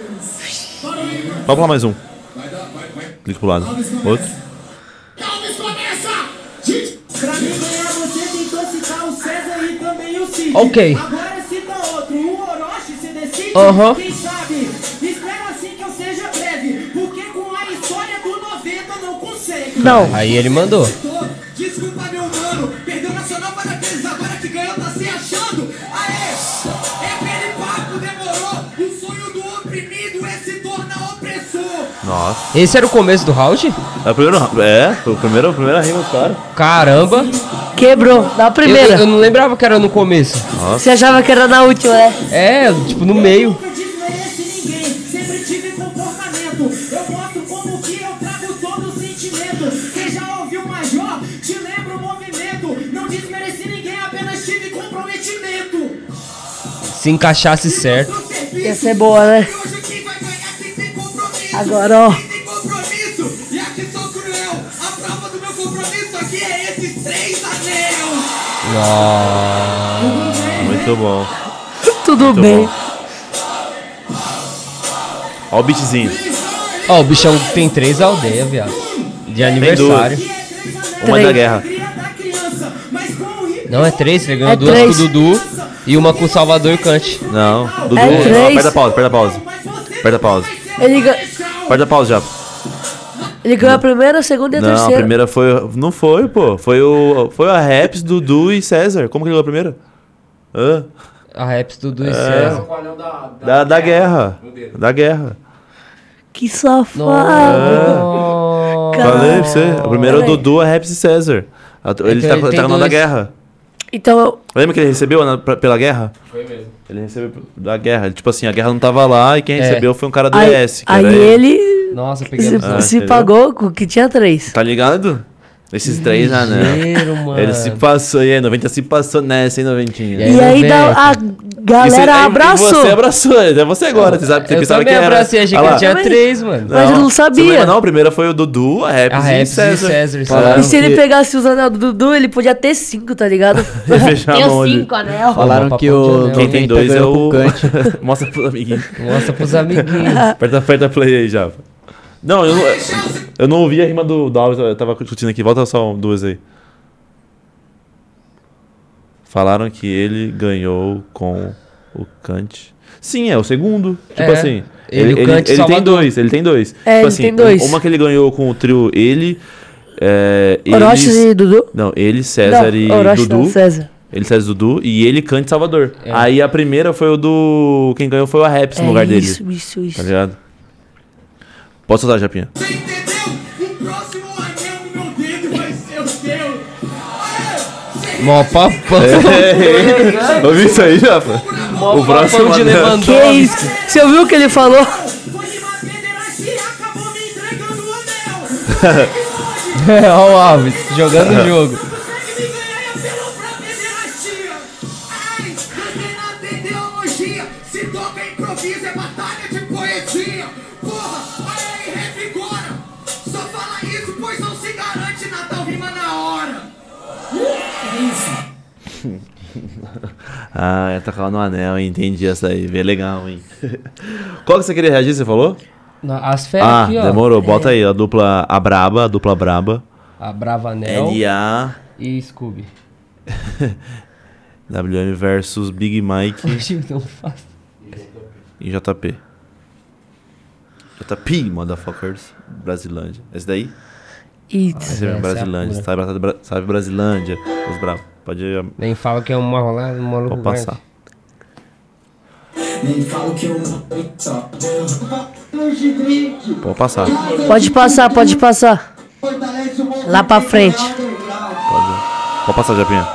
Pode pular mais um. Clica pro lado. Outro. Começa! Pra mim ganhar você tentou citar o César e também o Cid. Ok. Agora cita outro, o Orochi se decide. Aham. Quem sabe? Espero assim que eu seja breve, porque com a história do 90 não consegue. Não. Aí ele mandou. Nossa. Esse era o começo do round? É o primeiro round. É, foi o primeiro, a primeira rima dos caras. Caramba. Quebrou, na Eu, primeira. eu não lembrava que era no começo. Você achava que era na última, né? É, tipo no meio. Nunca desmerece ninguém, sempre tive comportamento. Eu mostro como que eu trago todo o sentimento. Quem já ouviu Major, te lembra o movimento. Não desmereci ninguém, apenas tive comprometimento. Se encaixasse certo. Ia ser boa, né? Agora, ó. Quem tem compromisso. E aqui sou cruel. A prova do meu compromisso aqui é esses três anéis. Muito bom. Tudo Muito bem. bom. Ó o beatzinho. Ó, o bichão tem três aldeias, viado. De aniversário. E é três Uma da Três. guerra. da o hip Não, é três. Ele ganhou É duas três. com o Dudu e uma com o Salvador Cante. Não. Dudu, É três. aperta a pausa, aperta a pausa. Aperta a pausa. Ele, ga- Aperta a pausa já. ele ganhou a primeira, a segunda e a Não, a terceira. primeira foi. Não foi, pô. Foi o. Foi a Raps, Dudu e César. Como que ele ganhou a primeira? Hã? A Raps, Dudu e É. César. Da, da guerra. Da guerra. Que safado. Nossa. Cara. Falei pra você. A primeira é o. Dudu, a Raps e César. A- Ele Então tá, ele tá no da dois. guerra. Então, eu- Lembra que ele recebeu na- pra- pela guerra? Foi mesmo. Ele recebeu da guerra. Tipo assim, a guerra não tava lá e quem É. recebeu foi um cara do aí, ES. que aí era ele Nossa, peguei se. Ah, se pagou com que tinha três. Tá ligado? Esses três, ah, né? Ligeiro, mano. Ele se passou aí, 90 se passou nessa, hein, 90. E E aí, aí, da- velho? a galera abraçou. E você abraçou, é você agora, você sabe que você Eu pensava que era. abracei, achei que lá. tinha três, mano. Mas eu não sabia. lembra, não, a primeira foi o Dudu, a Raps A e Raps e César. César, Falaram E se ele que- pegasse os anel do Dudu, ele podia ter cinco, tá ligado? Ali. cinco anel. Falaram que o. Quem tem 90 dois é o. Mostra pros amiguinhos. Mostra pros amiguinhos. Aperta, aperta play aí já. Não, eu não, eu não ouvi a rima do, do Alves, eu tava discutindo aqui. Volta só duas aí. Falaram que ele ganhou com o Kant. Sim, é o segundo. Tipo É, assim. ele, Ele, ele, ele tem dois, ele tem dois. É, tipo ele assim, tem dois. Uma que ele ganhou com o trio ele. É, Orochi eles- e Dudu? Não, ele, César não, e Orochi Dudu. não, César. Ele, César e Dudu. E ele, Kant e Salvador. É. Aí a primeira foi o do. Quem ganhou foi o Raps no É lugar dele. isso, isso, isso. Tá ligado? Pode soltar, Japinha. Você entendeu? Mó papão. Ouviu isso aí, Japa? O próximo de anel. Lewandowski. Que isso? Você ouviu o que ele falou? Foi uma pederastia, acabou me entregando o anel. É, ó o Alves, jogando o jogo. Ah, ia tocar no anel, hein? entendi essa aí. Bem legal, hein? Qual que você queria reagir, você falou? As férias ah, aqui, ó. demorou. Bota aí, a dupla, a braba, a dupla braba. A Bravanel L.A. e Scooby. WM versus Big Mike não faço. e JP. JP, motherfuckers. Brasilândia. Esse daí? Isso. Esse é, é Brasilândia. pura. sabe, sabe Brasilândia. Os bravos. Pode, Nem fala que é uma rolada, um maluco pode passar. Nem falo que eu só Pode passar. Pode passar, pode passar. Lá pra frente. Pode, pode passar, Japinha.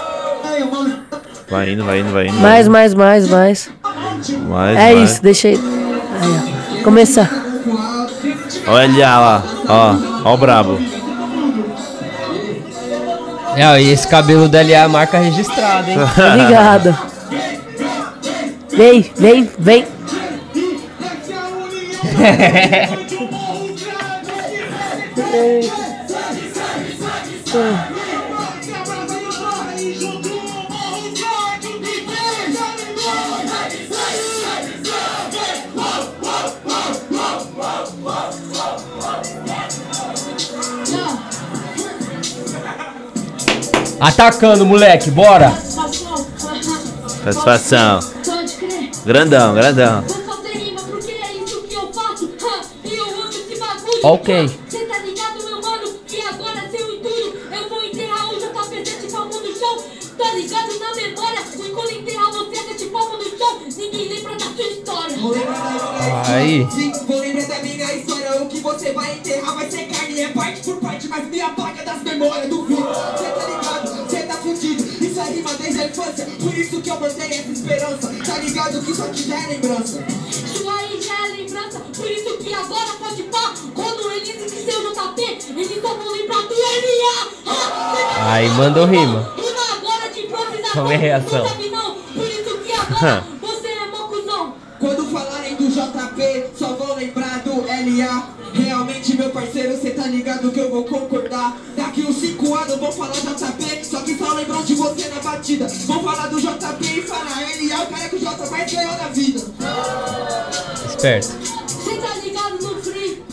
Vai indo, vai indo, vai indo. vai Mais, indo. mais, mais, mais. mais. É mais. isso, deixa aí. Aí, ó. Começar. Olha lá, ó, ó o brabo. É, e esse cabelo dele é a marca registrada, hein? Ligado? Vem, vem, vem. Atacando, moleque, bora! Satisfação. Pode crer. Grandão, grandão. Vou Aí. Sim, vou lembrar da minha história. O que você vai enterrar vai ser carne, é parte por parte, mas me apaga das memórias do filho. Cê tá ligado, cê tá fudido. Isso é rima desde a infância. Por isso que eu botei essa esperança. Tá ligado que isso aqui já é lembrança. Isso aí já é lembrança. Por isso que agora pode pá. Quando eles que seu JP, eles só vão lembrar do tá Aí mandou rima. Rima agora de improvisação. Qual é a reação? Por isso que agora ligado que eu vou concordar. Daqui uns 5 anos vou falar JP, só que só lembram de você na batida. Vão falar do JP e falar LA, o cara que o J mais ganhou na vida. Esperto. Cê tá ligado no free.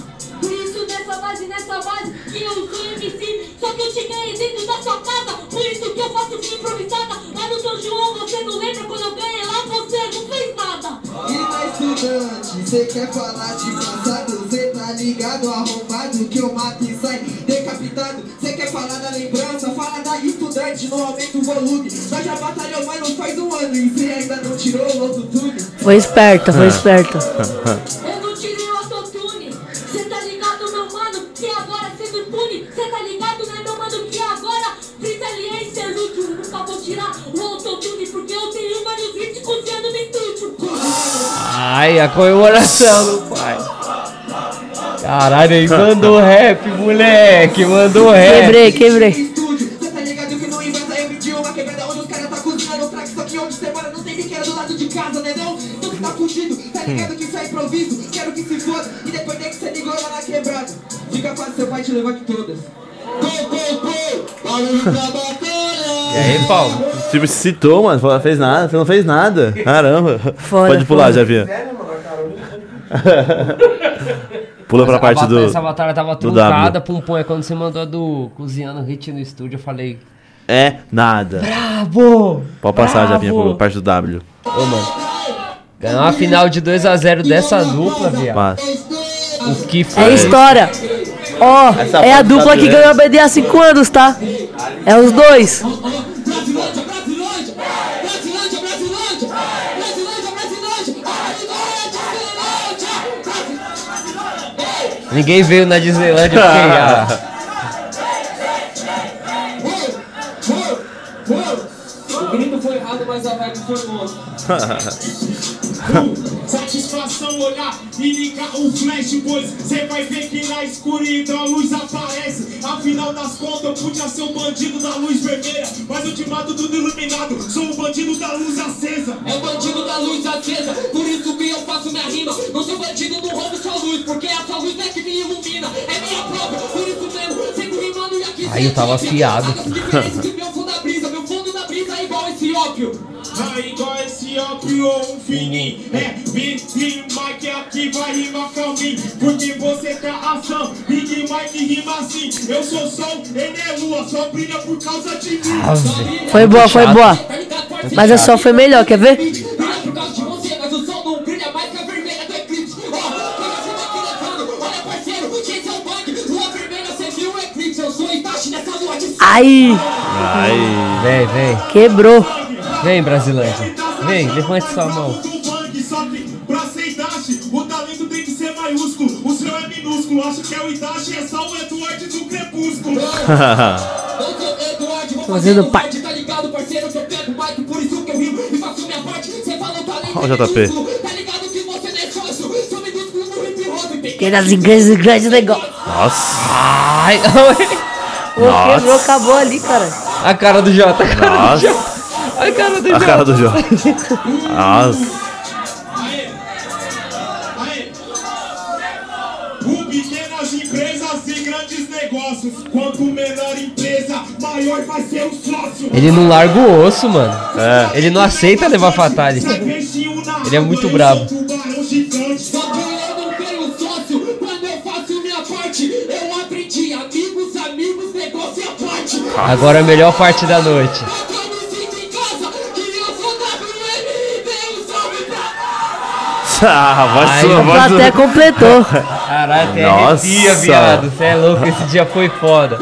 Por isso nessa base, nessa base, que eu sou MC. Só que eu cheguei dentro da sua casa. Por isso que eu faço minha improvisada. Lá no São João, você não lembra quando eu ganhei lá, você não fez nada. E tá estudante, cê quer falar de passado, cê tá ligado, arrombado, que eu mato e sai decapitado. Cê quer falar da lembrança, fala da estudante, não aumenta o volume. Nós já batalhou, mas não faz um ano, e cê ainda não tirou o autotune. Foi esperta, foi esperta. Eu não tirei o autotune. Cê tá ligado, meu mano, que agora cê me pune. Cê tá ligado, né, meu mano, que agora Frita Aliança é lúcio. Nunca vou tirar o autotune, porque eu tenho vários hits cozinhando no estúdio. Ai, a comemoração do pai. Caralho, ele mandou rap, moleque. Mandou rap. Quebrei, quebrei. Estúdio, cê tá ligado que não inventa, eu medi uma quebrada onde os caras tá cozinhando fraco. Isso aqui onde cê mora não tem biqueira do lado de casa, né não? Então cê tá fudido, tá ligado que isso é improviso. Quero que se foda, e depois nem que cê ligou lá na quebrada. Fica fácil, seu pai te levar de todas. Go, go, go! Barulho pra batalha! E aí, Paulo? Tipo, se citou, mano. Falou, fez nada. Você não fez nada. Caramba. Foda, Pode pular, foda. já vi. Pula pra Essa parte batalha- do. Essa batalha tava truncada, pum pum. É quando você mandou a do Cozinhando Hit no estúdio, eu falei. É nada. Bravo! Pode passar, já vinha Bravo! pra parte do W. Ô, mano. Ganhar uma final de 2x0 dessa dupla, viado. Passa. O que foi? É história. Ó, Essa é a dupla tá que doendo. ganhou a BD há 5 anos, tá? É os dois. Ninguém veio na Disneylândia porque. ah, O grito foi errado, mas a vibe foi boa. Satisfação olhar e ligar o flash, pois cê vai ver que na escuridão a luz aparece. Afinal das contas, eu podia ser o bandido da luz vermelha, mas eu te mato tudo iluminado. Sou o bandido da luz acesa. É o bandido da luz acesa, por isso que eu faço minha rima. Não sou bandido, não roubo sua luz, porque a sua luz é que me ilumina. É minha própria, por isso mesmo, sempre rimando e aqui Aí eu tava afiado. As diferenças que meu fundo da brisa, meu fundo da brisa é igual esse ópio. Ah, igual esse ópio ou um fininho É Big Mike aqui vai rimar calminho Porque você tá ação Big Mike rima assim Eu sou sol, ele é lua Só brilha por causa de mim ave. Foi boa, foi boa. Tá? Mas a só foi melhor, quer ver? Brilha por causa de você, mas o sol não brilha mais que a vermelha do eclipse. Ó, pega a vida aqui levando. Olha, parceiro, esse é o bug. Lua vermelha, você viu o eclipse. Eu sou Itachi nessa lua de Aí, Ai. Vem, vem. quebrou. Vem, Brasilândia. Vem, levante sua mão. Do bang, só que pra ser Itachi O talento tem que ser maiúsculo O seu é minúsculo Acho que é o Itachi É só o Edward do crepúsculo Fazendo pai. Tá ligado, parceiro, que eu pego o mic, por isso que eu rimo e faço minha parte. Cê fala o talento Ó o JP. Tá ligado que você não é sócio. Sou minúsculo no hip hop. Pequenas e grandes, grandes negócios. Nossa. Ai, Ô, quebrou, acabou ali, cara. a cara do Jota. A cara do Nossa. Jota. A cara do A Jota. cara do João. Nossa. Com pequenas empresas e grandes negócios. Quanto menor empresa, maior vai ser o sócio. Ele não larga o osso, mano. É. Ele não aceita levar fatality. Ele é muito brabo. Só que eu não tenho sócio quando eu faço minha parte. Eu aprendi amigos, amigos, negócio e a parte. Agora a melhor parte da noite. Ah, voz Ai, sua, A voz plateia sua. completou. Caralho, até Nossa. arrepia, viado. Cê é louco, esse dia foi foda.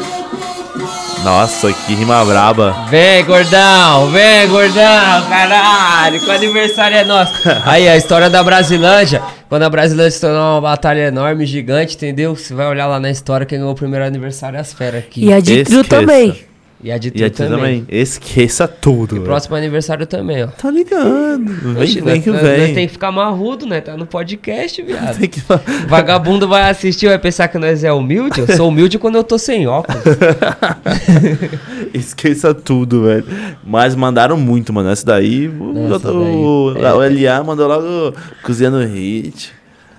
Nossa, que rima braba. Vem, gordão, vem, gordão, caralho, que o aniversário é nosso. Aí, a história da Brasilândia, quando a Brasilândia se tornou uma batalha enorme, gigante, entendeu? Você vai olhar lá na história quem ganhou o primeiro aniversário é as feras aqui. E a de trio Esqueça. também. E a de E tu a ti também. também. Esqueça tudo. E próximo aniversário também, ó. Tá ligado. Vem, Oxi, vem nós- que nós- vem. Nós tem que ficar marrudo, né? Tá no podcast, viado. Tem que Vagabundo vai assistir, vai pensar que nós é humilde. Eu sou humilde quando eu tô sem óculos. Esqueça tudo, velho. Mas mandaram muito, mano. Essa daí, o, Essa o, daí, é. o LA mandou logo cozinhando hit.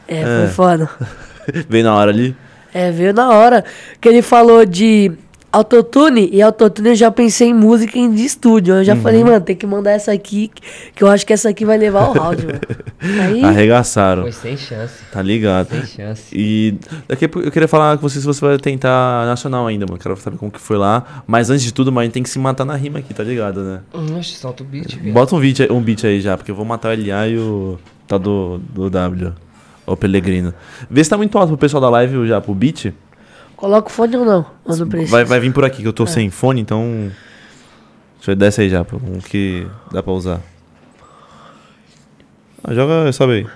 É, É. foi foda. Veio na hora ali. É, veio na hora que ele falou de autotune, e autotune eu já pensei em música em de estúdio. Eu já falei, mano, tem que mandar essa aqui, que eu acho que essa aqui vai levar o round, mano. Aí, Arregaçaram. Foi sem chance, Tá ligado. sem chance. E daqui a pouco eu queria falar com você se você vai tentar nacional ainda, mano. Quero saber como que foi lá. Mas antes de tudo, mano, a gente tem que se matar na rima aqui, tá ligado, né? Oxe, solta o beat, viado. Bota um beat, aí- um beat aí já, porque eu vou matar o LA e o tal do, do W. O Pelegrino. Vê se tá muito alto pro pessoal da live já, pro beat. Coloca o fone ou não? Mas não precisa. Vai, vai vir por aqui, que eu tô sem fone, então. Deixa eu desce aí já, pô, um que dá pra usar. Ah, joga, sobe aí.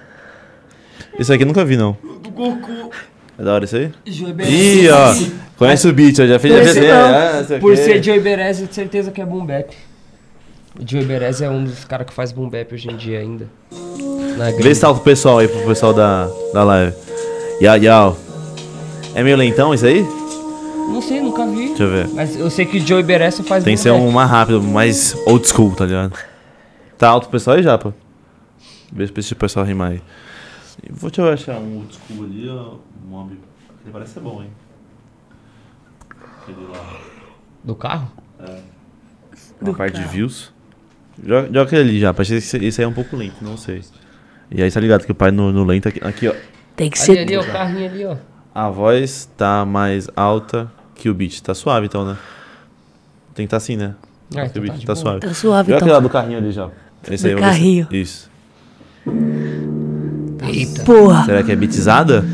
Esse aqui eu nunca vi, não. do Goku. É da hora isso aí? Ih, ó. Conhece o beat, ó. Já fez Conheci ah, o Por quê. ser Joey Berez, de certeza que é boom bap. O Joey Berez é um dos caras que faz boom bap hoje em dia ainda. Na Vê se tá pro pessoal aí, pro pessoal da, da live. Yau, yau. É meio lentão isso aí? Não sei, nunca vi. Deixa eu ver. Mas eu sei que o Joey Berez só faz Tem que ser um mais rápido, mais old school, tá ligado? Tá alto pro pessoal aí, Japa? Vê se o pessoal rimar aí. Vou te achar um old school ali, ó. Um mob. Ele parece ser bom, hein? Aquele lá. Do carro? Uma parte de views. Joga, joga aquele ali já, parece que esse, esse aí é um pouco lento, não sei. E aí tá ligado que o pai no, no lento aqui, aqui, ó. Tem que Ali, ser. ali, ó, o carrinho ali, ó. A voz tá mais alta que o beat. Tá suave então, né? Tem que estar tá assim, né? Acho que o então beat tá de tá boa. suave. Tá suave, aquele lá então. do carrinho ali já. Esse Do aí, vamos ver carrinho. Isso. Eita, Porra. Será que é beatizada?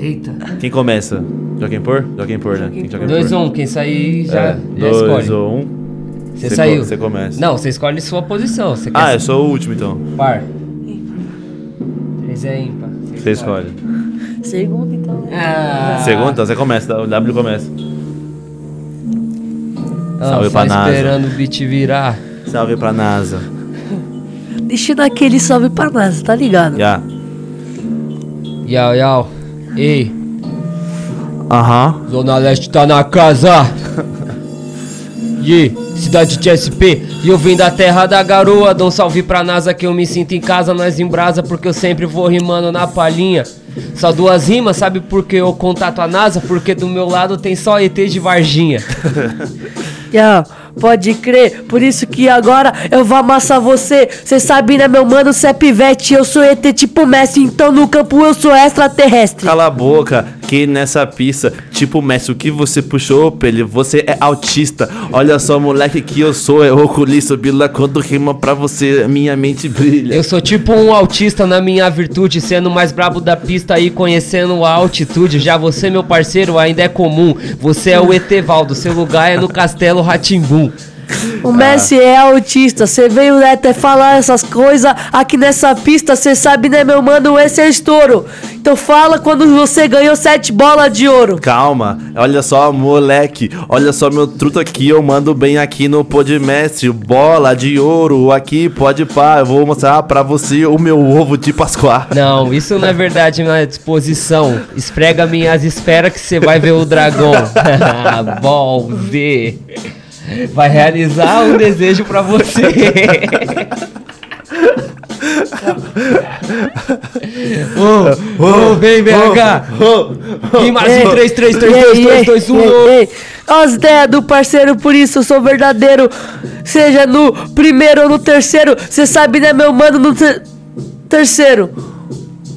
eita. Quem começa? Joaquim Por? Joaquim Por, né? Quem que Joaquim 2 Por? 1 um, quem sair já, É, já dois escolhe. ou um. Você Você saiu. você começa. Não, você escolhe sua posição. Você quer Ah, eu sou o último então. par. 3 é ímpar. Você escolhe. Segundo, então. Ah, Segundo, então você começa. O W começa. Não, Salve pra NASA. esperando o beat virar. Salve pra NASA. Deixa eu dar aquele salve pra nós, tá ligado? Já. Yau, yau. Ei, Aham. Zona Leste tá na casa. Yeah, cidade de SP. E eu vim da terra da garoa. Dá um salve pra NASA que eu me sinto em casa. Nós em brasa porque eu sempre vou rimando na palhinha. Só duas rimas, sabe por que eu contato a NASA? Porque do meu lado tem só ET de Varginha. Yeah, pode crer, por isso que agora eu vou amassar você. Cê sabe, né, meu mano, cê é pivete, eu sou ET tipo Messi, então no campo eu sou extraterrestre. Cala a boca, que nessa pista, tipo Messi, o que você puxou, Pele? Você é autista. Olha só, moleque, que eu sou, é oculista. Bila, quando rima pra você, minha mente brilha. Eu sou tipo um autista na minha virtude, sendo mais brabo da pista e conhecendo a altitude. Já você, meu parceiro, ainda é comum. Você é o Etevaldo, seu lugar é no Castelo Ratimbum. O Messi é autista, cê veio até falar essas coisas aqui nessa pista, cê sabe né meu mano, esse é estouro. Então fala quando você ganhou sete bolas de ouro. Calma, olha só, moleque. Olha só meu truto aqui, eu mando bem aqui no Podmestre. Bola de ouro aqui, pode pá. Eu vou mostrar pra você o meu ovo de Pascoal. Não, isso não é verdade na disposição. Esfrega minhas esferas que você vai ver o dragão. Bom, Z. Vai realizar um desejo pra você. Ô, ô, vem, BH. Rimagem 3, 3, 3, 2, 2, 2, 1. Ó as ideias do parceiro, por isso eu sou verdadeiro. Seja no primeiro ou no terceiro, cê sabe né meu mano, no ter- terceiro.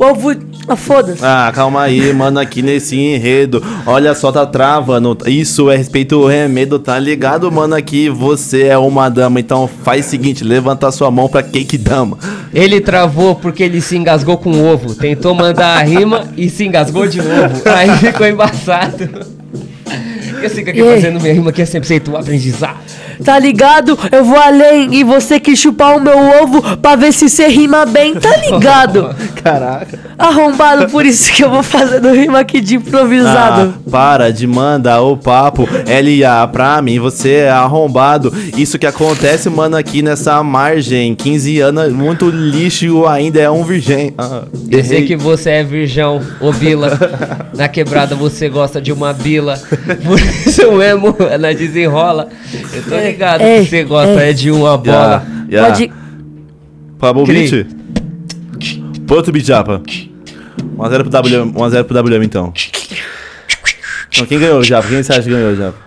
Ovo... Ah, foda-se. Ah, calma aí, mano, aqui nesse enredo. Olha só, tá travando. Isso é respeito ao remedo, tá ligado, mano? Aqui você é uma dama, então faz o seguinte: levanta sua mão pra cake dama. Ele travou porque ele se engasgou com o ovo. Tentou mandar a rima e se engasgou de novo. Aí ficou embaçado. Eu fico aqui Ei. fazendo minha rima que é 100% aprendizado. Tá ligado? Eu vou além e você que chupar o meu ovo pra ver se cê rima bem, tá ligado? Caraca. Arrombado, por isso que eu vou fazendo rima aqui de improvisado. Ah, para de mandar o papo. LA, pra mim você é arrombado. Isso que acontece, mano, aqui nessa margem. 15 anos, muito lixo ainda é um virgem. Ah, errei. que você é virgão, ô Bila. Na quebrada você gosta de uma bila. Por isso mesmo, ela desenrola. Eu tô ligado Ei, que você gosta ei. é de uma bola. Yeah, yeah. Pode. Acabou o beat? Põe outro beat, Japa. 1x0 pro WM, 1x0 pro WM então. Então, quem ganhou, Japa? Quem você acha que ganhou, Japa?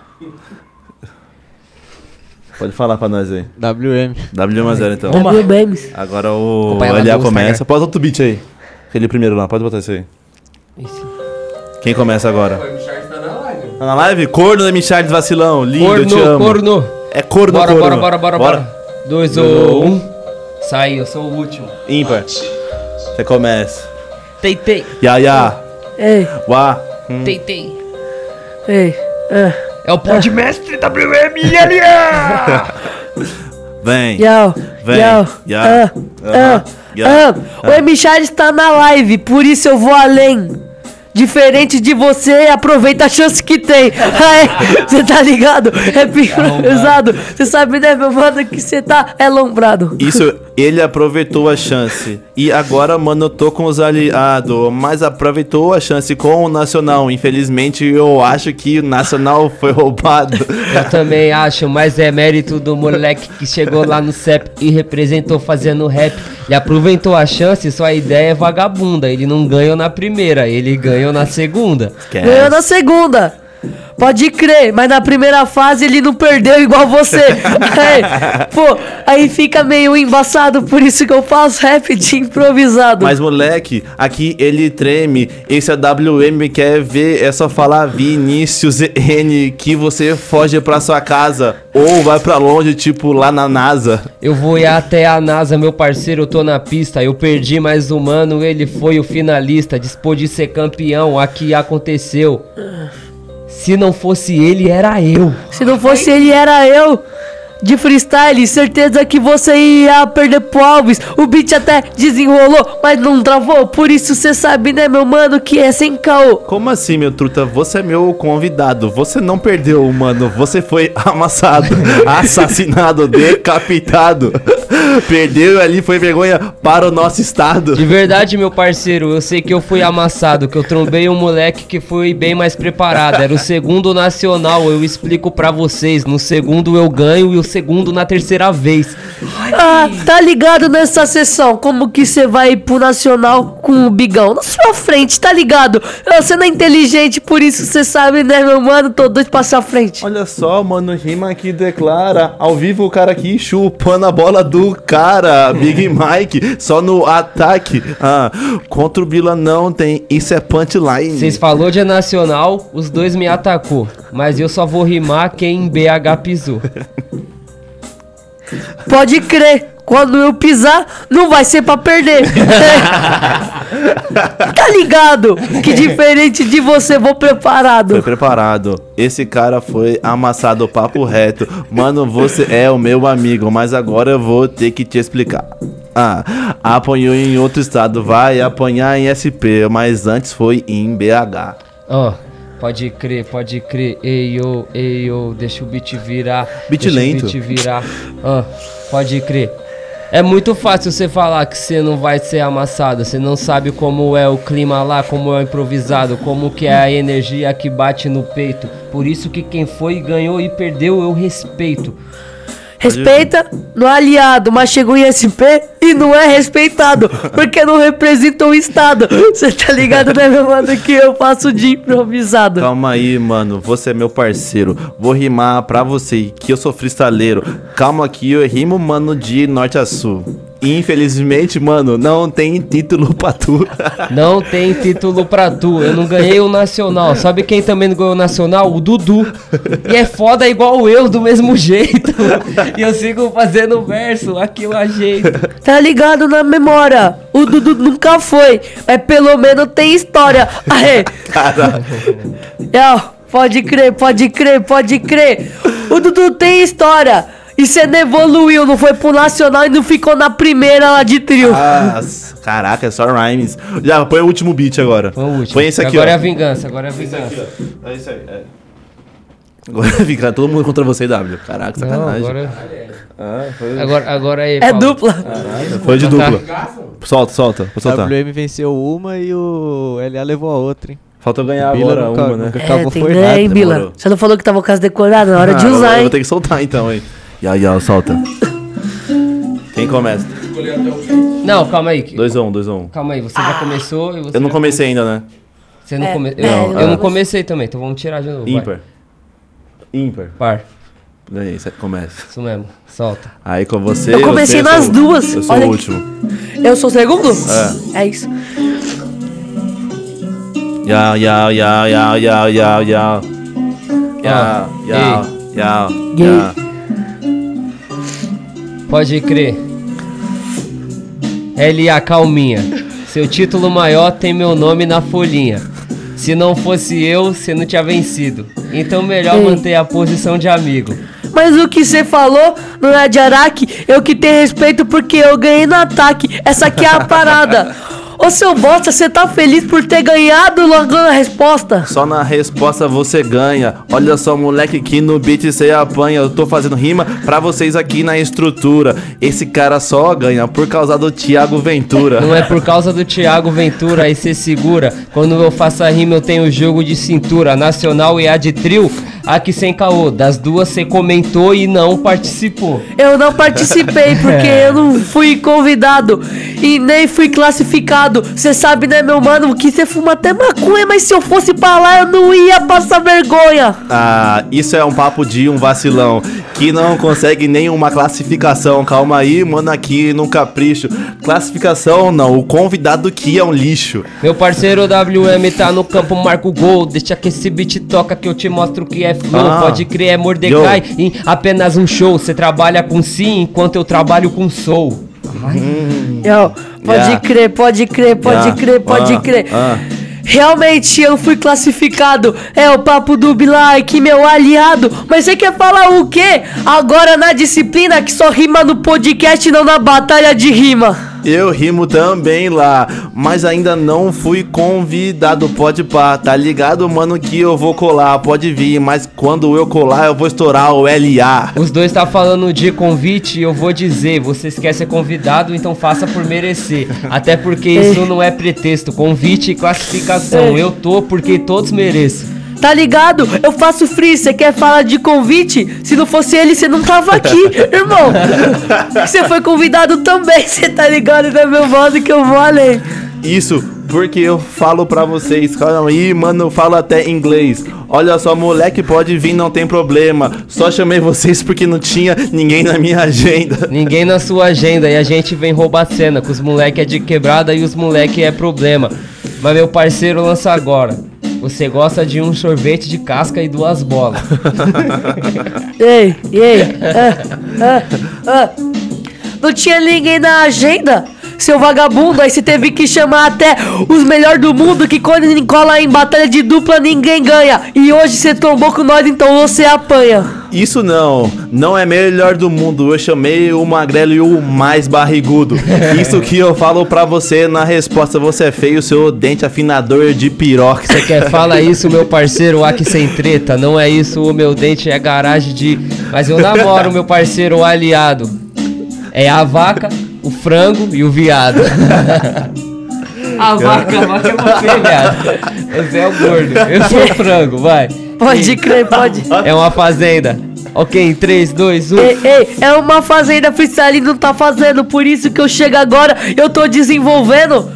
Pode falar pra nós aí. WM. WM 1x0 então. W Bames. Agora o LA começa. Pode outro beat aí. Aquele primeiro lá, pode botar isso aí. Quem começa agora? Tá na live? Corno da Michares Vacilão. Lindo, eu te Corno, amo. corno. É corno, Bora, corno. bora, bora, bora, bora. Dois ou um. Sai, eu sou o último. Ímpar. Você começa. Teitei, Ya, ya. Ei, Wá. Hum. teitei. ei. ah. É o podmestre WMLA! Vem. Yo, Vem, yo, ah, ya, ah. O M. Charles tá na live, por isso eu vou além. Diferente de você, aproveita a chance que tem. Você tá ligado? É pesado. Você sabe, né, meu mano, que você tá é lombrado. Isso, ele aproveitou a chance. E agora, mano, eu tô com os aliados. Mas aproveitou a chance com o Nacional. Infelizmente, eu acho que o Nacional foi roubado. Eu também acho, mas é mérito do moleque que chegou lá no CEP e representou fazendo rap. Ele aproveitou a chance, sua ideia é vagabunda. Ele não ganhou na primeira, ele ganhou na segunda. Ganhou na segunda. Pode crer, mas na primeira fase ele não perdeu igual você. Aí, pô, aí fica meio embaçado, por isso que eu faço rap de improvisado. Mas, moleque, aqui ele treme. Esse é WM, quer ver? É só falar Vinícius N que você foge pra sua casa. Ou vai pra longe, tipo lá na NASA. Eu vou ir até a NASA, meu parceiro, eu tô na pista. Eu perdi, mas o mano, ele foi o finalista. Dispôs de ser campeão, aqui aconteceu. Se não fosse ele, era eu. Se não fosse ele, era eu. De freestyle, certeza que você ia perder pro Alves. O beat até desenrolou, mas não travou. Por isso cê sabe, né, meu mano, que é sem caô. Como assim, meu truta? Você é meu convidado. Você não perdeu, mano. Você foi amassado, assassinado, decapitado. Perdeu ali, foi vergonha para o nosso estado. De verdade, meu parceiro, eu sei que eu fui amassado, que eu trombei um moleque que foi bem mais preparado. Era o segundo nacional, eu explico pra vocês. No segundo eu ganho e o segundo na terceira vez. Ah, tá ligado nessa sessão? Como que você vai pro Nacional com o Bigão? Na sua frente, tá ligado? Ah, Você não é inteligente, por isso você sabe, né, meu mano? Tô doido pra sua frente. Olha só, mano, rima que declara. Ao vivo o cara aqui chupando a bola do cara. Big Mike, só no ataque. Ah, contra o Bila não tem. Isso é punchline. Vocês falou de nacional, os dois me atacou. Mas eu só vou rimar quem em BH pisou. Pode crer. Quando eu pisar, não vai ser pra perder. Tá ligado? Que diferente de você, vou preparado. Foi preparado. Esse cara foi amassado papo reto. Mano, você é o meu amigo, mas agora eu vou ter que te explicar. Ah, apanhou em outro estado, vai apanhar em SP, mas antes foi em BH. Ó, pode crer, pode crer. Ei, ô, ei, ô, deixa o beat virar. Beat deixa lento. O beat virar. Ó, pode crer. É muito fácil você falar que você não vai ser amassado. Você não sabe como é o clima lá, como é o improvisado, como que é a energia que bate no peito. Por isso que quem foi ganhou e perdeu, eu respeito. Respeita no aliado, mas chegou em SP e não é respeitado, porque não representa o Estado. Você tá ligado, né, meu mano, que eu faço de improvisado. Calma aí, mano, você é meu parceiro. Vou rimar pra você que eu sou freestaleiro. Calma que eu rimo, mano, de norte a sul. Infelizmente, mano, não tem título pra tu. Não tem título pra tu, eu não ganhei o Nacional. Sabe quem também não ganhou o Nacional? O Dudu. E é foda igual eu, do mesmo jeito. E eu sigo fazendo verso, aqui eu ajeito. Tá ligado na memória? O Dudu nunca foi, mas pelo menos tem história. Aê! É, pode crer, pode crer, pode crer. O Dudu tem história. E você não evoluiu, não foi pro Nacional e não ficou na primeira lá de trio. Ah, caraca, é só rhymes. Já, põe o último beat agora. Foi o último. Põe esse aqui, agora ó. é a vingança, agora é a vingança. É isso aí, é. Agora fica todo mundo contra você, W. Caraca, Não, sacanagem. agora, Ah, foi, agora, agora aí. É Paulo. dupla. foi de dupla. Solta, solta. Vou soltar. WM venceu uma e o LA levou a outra, hein? Falta eu ganhar Bila agora nunca- uma, né? nunca É, acabou tem foi hein, Bila? demorou. Você não falou que tava com as decoradas, na hora de Ah, eu- usar, Eu hein? vou ter que soltar então, hein. Ya, ya, solta. Quem começa? Não, calma aí. que- 2x1, 2x1. Calma aí, você já começou e você. Eu não já comecei ainda, né? Você não É, come... é, eu, eu eu não não comecei também, então vamos tirar de novo. vai. Ímpar. Ímpar. Par, Ganhei, você começa. isso mesmo. Solta. Aí com você. Eu comecei você, eu nas sou- duas, Eu sou olha o aqui. último. Eu sou o segundo? É. isso. Ya, ya, ya, ya, ya, ya, ya. Ya, Ah, ya, ya, Gay. ya. Pode crer. L.A. Calminha. Seu título maior tem meu nome na folhinha. Se não fosse eu, você não tinha vencido. Então melhor Ei. manter a posição de amigo. Mas o que você falou não é de Araque, eu que tenho respeito porque eu ganhei no ataque. Essa aqui é a parada. Ô seu bosta, você tá feliz por ter ganhado logo na resposta? Só na resposta você ganha. Olha só, moleque, que no beat você apanha. Eu tô fazendo rima pra vocês aqui na estrutura. Esse cara só ganha por causa do Thiago Ventura. Não é por causa do Thiago Ventura, aí cê segura. Quando eu faço a rima, eu tenho jogo de cintura. Nacional e a de trio, aqui sem caô. Das duas cê comentou e não participou. Eu não participei porque eu não fui convidado e nem fui classificado. Você sabe, né, meu mano, que você fuma até maconha, mas se eu fosse pra lá eu não ia passar vergonha. Ah, isso é um papo de um vacilão que não consegue nenhuma classificação. Calma aí, mano, aqui no capricho. Classificação não, o convidado que é um lixo. Meu parceiro WM tá no campo, marca o gol. Deixa que esse beat toca que eu te mostro que é flow. Ah. Pode crer, é Mordecai em apenas um show. Cê trabalha com sim, enquanto eu trabalho com soul. Yo, pode Yeah. crer, pode crer, pode Yeah. crer, pode Ah, crer. ah. Realmente eu fui classificado. É o papo do Bilike, meu aliado. Mas você quer falar o quê? Agora na disciplina que só rima no podcast e não na batalha de rima. Eu rimo também lá, mas ainda não fui convidado. Pode pá, tá ligado, mano, que eu vou colar. Pode vir, mas quando eu colar, eu vou estourar o LA. Os dois tá falando de convite e eu vou dizer, vocês querem ser convidado, então faça por merecer. Até porque isso não é pretexto, convite e classificação. Eu tô porque todos merecem. Tá ligado? Eu faço free. Você quer falar de convite? Se não fosse ele, você não tava aqui, irmão. Você foi convidado também. Você tá ligado, né, meu modo que eu vou além. Isso, porque eu falo pra vocês, calma aí, mano, eu falo até inglês. Olha só, moleque, pode vir, não tem problema. Só chamei vocês porque não tinha ninguém na minha agenda. Ninguém na sua agenda e a gente vem roubar cena, com os moleque é de quebrada e os moleque é problema. Mas meu parceiro lança agora. Você gosta de um sorvete de casca e duas bolas. Ei, ei. ah, ah, ah. Não tinha ninguém na agenda? seu vagabundo. Aí você teve que chamar até os melhores do mundo. Que quando cola em batalha de dupla ninguém ganha. E hoje você trombou com nós, então você apanha. Isso não, não é melhor do mundo. Eu chamei o magrelo e o mais barrigudo. Isso que eu falo pra você na resposta. Você é feio, seu dente afinador de piroca. Você quer fala isso, meu parceiro, aqui sem treta. Não é isso, o meu dente é garagem de. Mas eu namoro, meu parceiro, o aliado. É a vaca, o frango e o viado. A vaca, a vaca é você, viado. Esse é o gordo. Eu sou o frango, vai. Pode crer, pode. É uma fazenda. Ok, em 3, 2, 1. Ei, ei, é uma fazenda freestyle não tá fazendo, por isso que eu chego agora, eu tô desenvolvendo.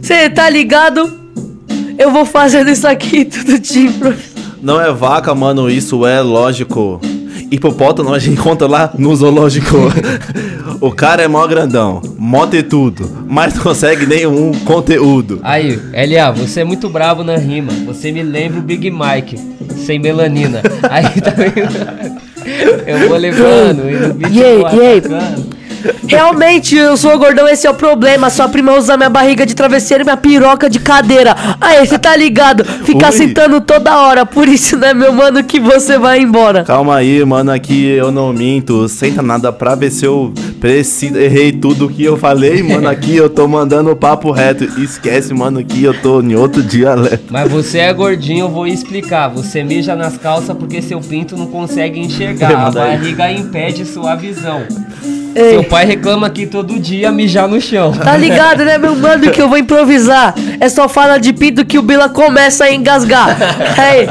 Cê tá ligado? Eu vou fazendo isso aqui tudo de. Não é vaca, mano, isso é lógico. Hipopótamo a gente encontra lá no zoológico. o cara é mó grandão, mó ter tudo, mas não consegue nenhum conteúdo. Aí, LA, você é muito bravo na rima. Você me lembra o Big Mike, sem melanina. Aí tá vendo? Eu vou levando, e no beat E aí, e aí? Realmente, eu sou gordão, esse é o problema. Sua prima usa minha barriga de travesseiro e minha piroca de cadeira. Aí, você tá ligado? Ficar sentando toda hora. Por isso, né, meu mano, que você vai embora. Calma aí, mano, aqui eu não minto. Senta nada pra ver se eu preciso. Errei tudo que eu falei, mano. Aqui eu tô mandando o papo reto. Esquece, mano, que eu tô em outro dialeto. Mas você é gordinho, eu vou explicar. Você mija nas calças porque seu pinto não consegue enxergar. A Manda aí. barriga impede sua visão. Ei. Seu pai reclama aqui todo dia mijar no chão. Tá ligado, né, meu mano, que eu vou improvisar. É só fala de pinto que o Bila começa a engasgar. Aí,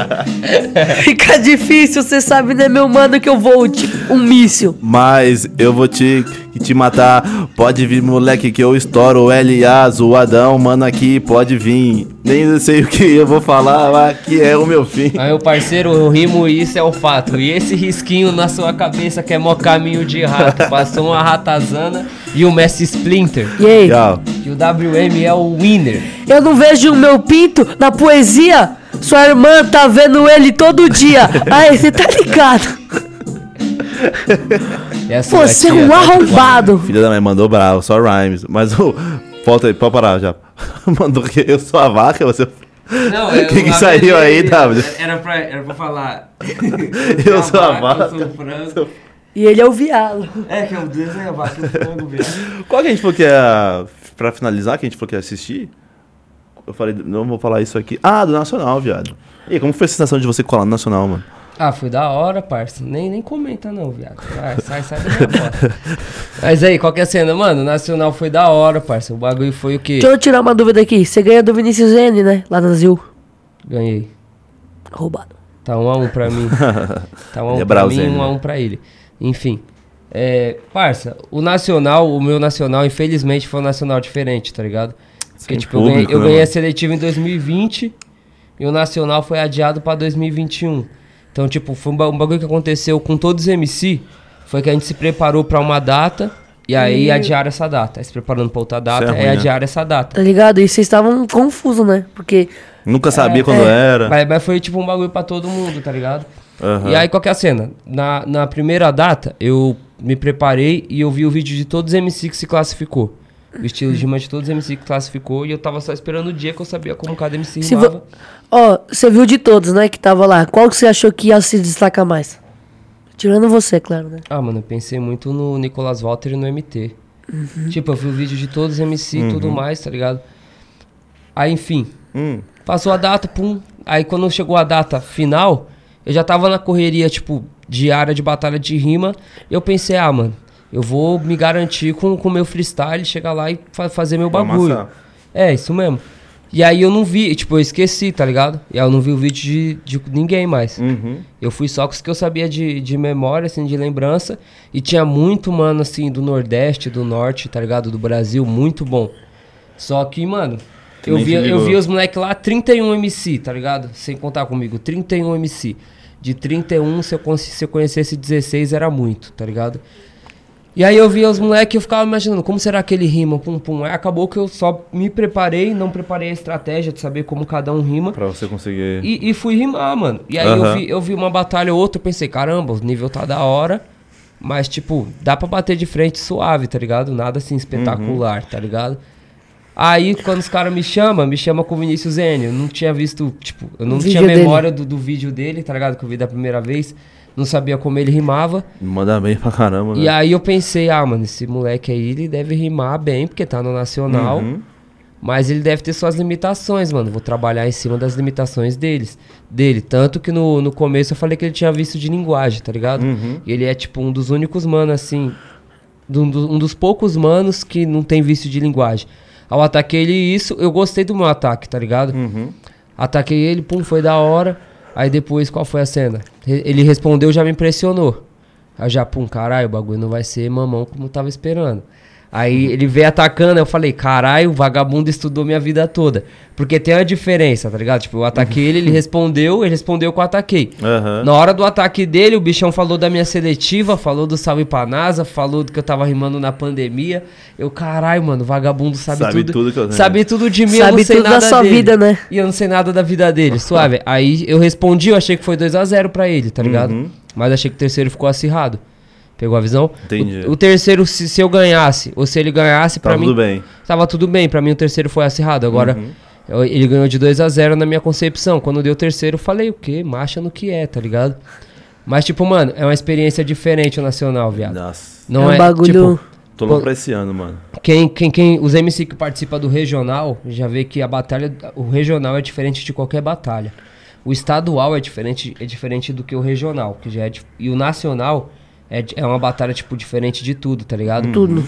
fica difícil, você sabe, né, meu mano, que eu vou tipo um míssil. Mas eu vou te, te matar. Pode vir, moleque, que eu estouro o LA, zoadão, mano, aqui pode vir. Nem sei o que eu vou falar, mas aqui é o meu fim. Aí, meu parceiro, eu rimo e isso é o fato. E esse risquinho na sua cabeça que é mó caminho de rato. Passou uma ratazana e o Messi Splinter. E aí? Tchau. E o WM é o winner. Eu não vejo o meu pinto na poesia. Sua irmã tá vendo ele todo dia. Aí, você tá ligado? Você é um tá arrombado. Filha da mãe mandou bravo, só rhymes. Mas o. Volta aí, pode parar já. Mandou que eu sou a vaca, você. Não, O que que saiu aí, W? Era pra, era pra falar. Eu sou a vaca. Eu sou o frango. E ele é o viado. É, que eu desenho a vaca o frango. Qual que a gente falou que ia. Pra finalizar, que a gente falou que ia assistir? Eu falei, não vou falar isso aqui. Ah, do Nacional, viado. E aí, como foi a sensação de você colar no Nacional, mano? Ah, foi da hora, parça. Nem, nem comenta não, viado. Vai, sai, sai da minha bosta. Mas aí, qual que é a cena? Mano, o Nacional foi da hora, parça. O bagulho foi o quê? Deixa eu tirar uma dúvida aqui. Você ganha do Vinícius N, né? Lá no Brasil. Ganhei. Roubado. Tá um a um pra mim. Tá um a um é pra mim, um a né? um pra ele. Enfim. É, parça, o Nacional, o meu Nacional, infelizmente, foi um Nacional diferente, tá ligado? Porque, Sem tipo, eu ganhei, público, eu né, ganhei a seletiva em 2020 e o Nacional foi adiado pra 2021. Então, tipo, foi um ba- um bagulho que aconteceu com todos os MC. Foi que a gente se preparou pra uma data e aí adiaram essa data. Aí se preparando pra outra data, Isso é aí ruim, né? adiaram essa data. Tá ligado? E vocês estavam confusos, né? Porque Nunca sabia É, quando era. Mas, mas foi tipo um bagulho pra todo mundo, tá ligado? Aham. E aí, qual que é a cena? Na, na primeira data, eu me preparei e eu vi o vídeo de todos os MC que se classificou. O estilo de rima de todos os MC que classificou e eu tava só esperando o dia que eu sabia como cada MC Se rimava. vo- Ó, você viu de todos, né, que tava lá. Qual que você achou que ia se destacar mais? Tirando você, claro, né? Ah, mano, eu pensei muito no Nicolas Walter e no MT. Tipo, eu vi o vídeo de todos os MC e tudo mais, tá ligado? Aí, enfim, Hum. Passou a data, pum. Aí quando chegou a data final, eu já tava na correria, tipo, diária de batalha de rima. Eu pensei, ah, mano, eu vou me garantir com o meu freestyle, chegar lá e fa- fazer meu bagulho. amassar. É, isso mesmo. E aí eu não vi, tipo, eu esqueci, tá ligado? E aí eu não vi o vídeo de, de ninguém mais. Uhum. Eu fui só com os que eu sabia de, de memória, assim, de lembrança. E tinha muito, mano, assim, do Nordeste, do Norte, tá ligado? Do Brasil, muito bom. Só que, mano, eu vi, eu vi os moleques lá, 31 MC, tá ligado? Sem contar comigo, 31 MC. De 31, se eu, se eu conhecesse 16, era muito, tá ligado? E aí eu via os moleques e eu ficava imaginando, como será que ele rima, pum pum. Aí acabou que eu só me preparei, não preparei a estratégia de saber como cada um rima. Pra você conseguir. E, e fui rimar, mano. E aí eu, vi, eu vi uma batalha ou outra, eu pensei, caramba, o nível tá da hora. Mas, tipo, dá pra bater de frente suave, tá ligado? Nada assim espetacular, Uhum. tá ligado? Aí, quando os caras me chamam, me chama com o Vinícius N. Eu não tinha visto, tipo, eu não Vídeo tinha memória do, do vídeo dele, tá ligado? Que eu vi da primeira vez. Não sabia como ele rimava. Manda bem pra caramba, né? E aí eu pensei, ah, mano, esse moleque aí, ele deve rimar bem, porque tá no Nacional. Uhum. Mas ele deve ter suas limitações, mano. Vou trabalhar em cima das limitações deles, dele. Tanto que no, no começo eu falei que ele tinha visto de linguagem, tá ligado? Uhum. E ele é, tipo, um dos únicos manos, assim. do- do- um dos poucos manos que não tem vício de linguagem. Ao ataquei ele isso, eu gostei do meu ataque, tá ligado? Uhum. Ataquei ele, pum, foi da hora. Aí depois, qual foi a cena? Ele respondeu, já me impressionou. Aí já, pum, caralho, o bagulho não vai ser mamão como eu tava esperando. Aí ele veio atacando, eu falei, caralho, o vagabundo estudou minha vida toda. Porque tem uma diferença, tá ligado? Tipo, eu ataquei ele, ele respondeu, ele respondeu que eu ataquei. Aham. Na hora do ataque dele, o bichão falou da minha seletiva, falou do salve pra NASA, falou do que eu tava rimando na pandemia. Eu, caralho, mano, o vagabundo sabe, Sabe tudo. tudo que eu- Sabe tudo de mim, eu Sabe não sei tudo da nada sua dele. vida, né? E eu não sei nada da vida dele, suave. Aí eu respondi, eu achei que foi 2x0 pra ele, tá ligado? Uhum. Mas achei que o terceiro ficou acirrado. Pegou a visão? Entendi. O, o terceiro, se, se eu ganhasse, ou se ele ganhasse, pra Tá mim. tudo bem. Tava tudo bem, pra mim o terceiro foi acirrado. Agora, Uhum. eu- ele ganhou de 2 a 0 na minha concepção. Quando deu o terceiro, eu falei o quê? Marcha no que é, tá ligado? Mas, tipo, mano, é uma experiência diferente o Nacional, viado. Nossa. Não é é, um bagulho. tipo, Tô louco pra esse ano, mano. quem, quem, quem, os MC que participam do regional já vê que a batalha, o regional é diferente de qualquer batalha. O estadual é diferente, é diferente do que o regional, que já é e o nacional é, é uma batalha tipo diferente de tudo, tá ligado? Tudo.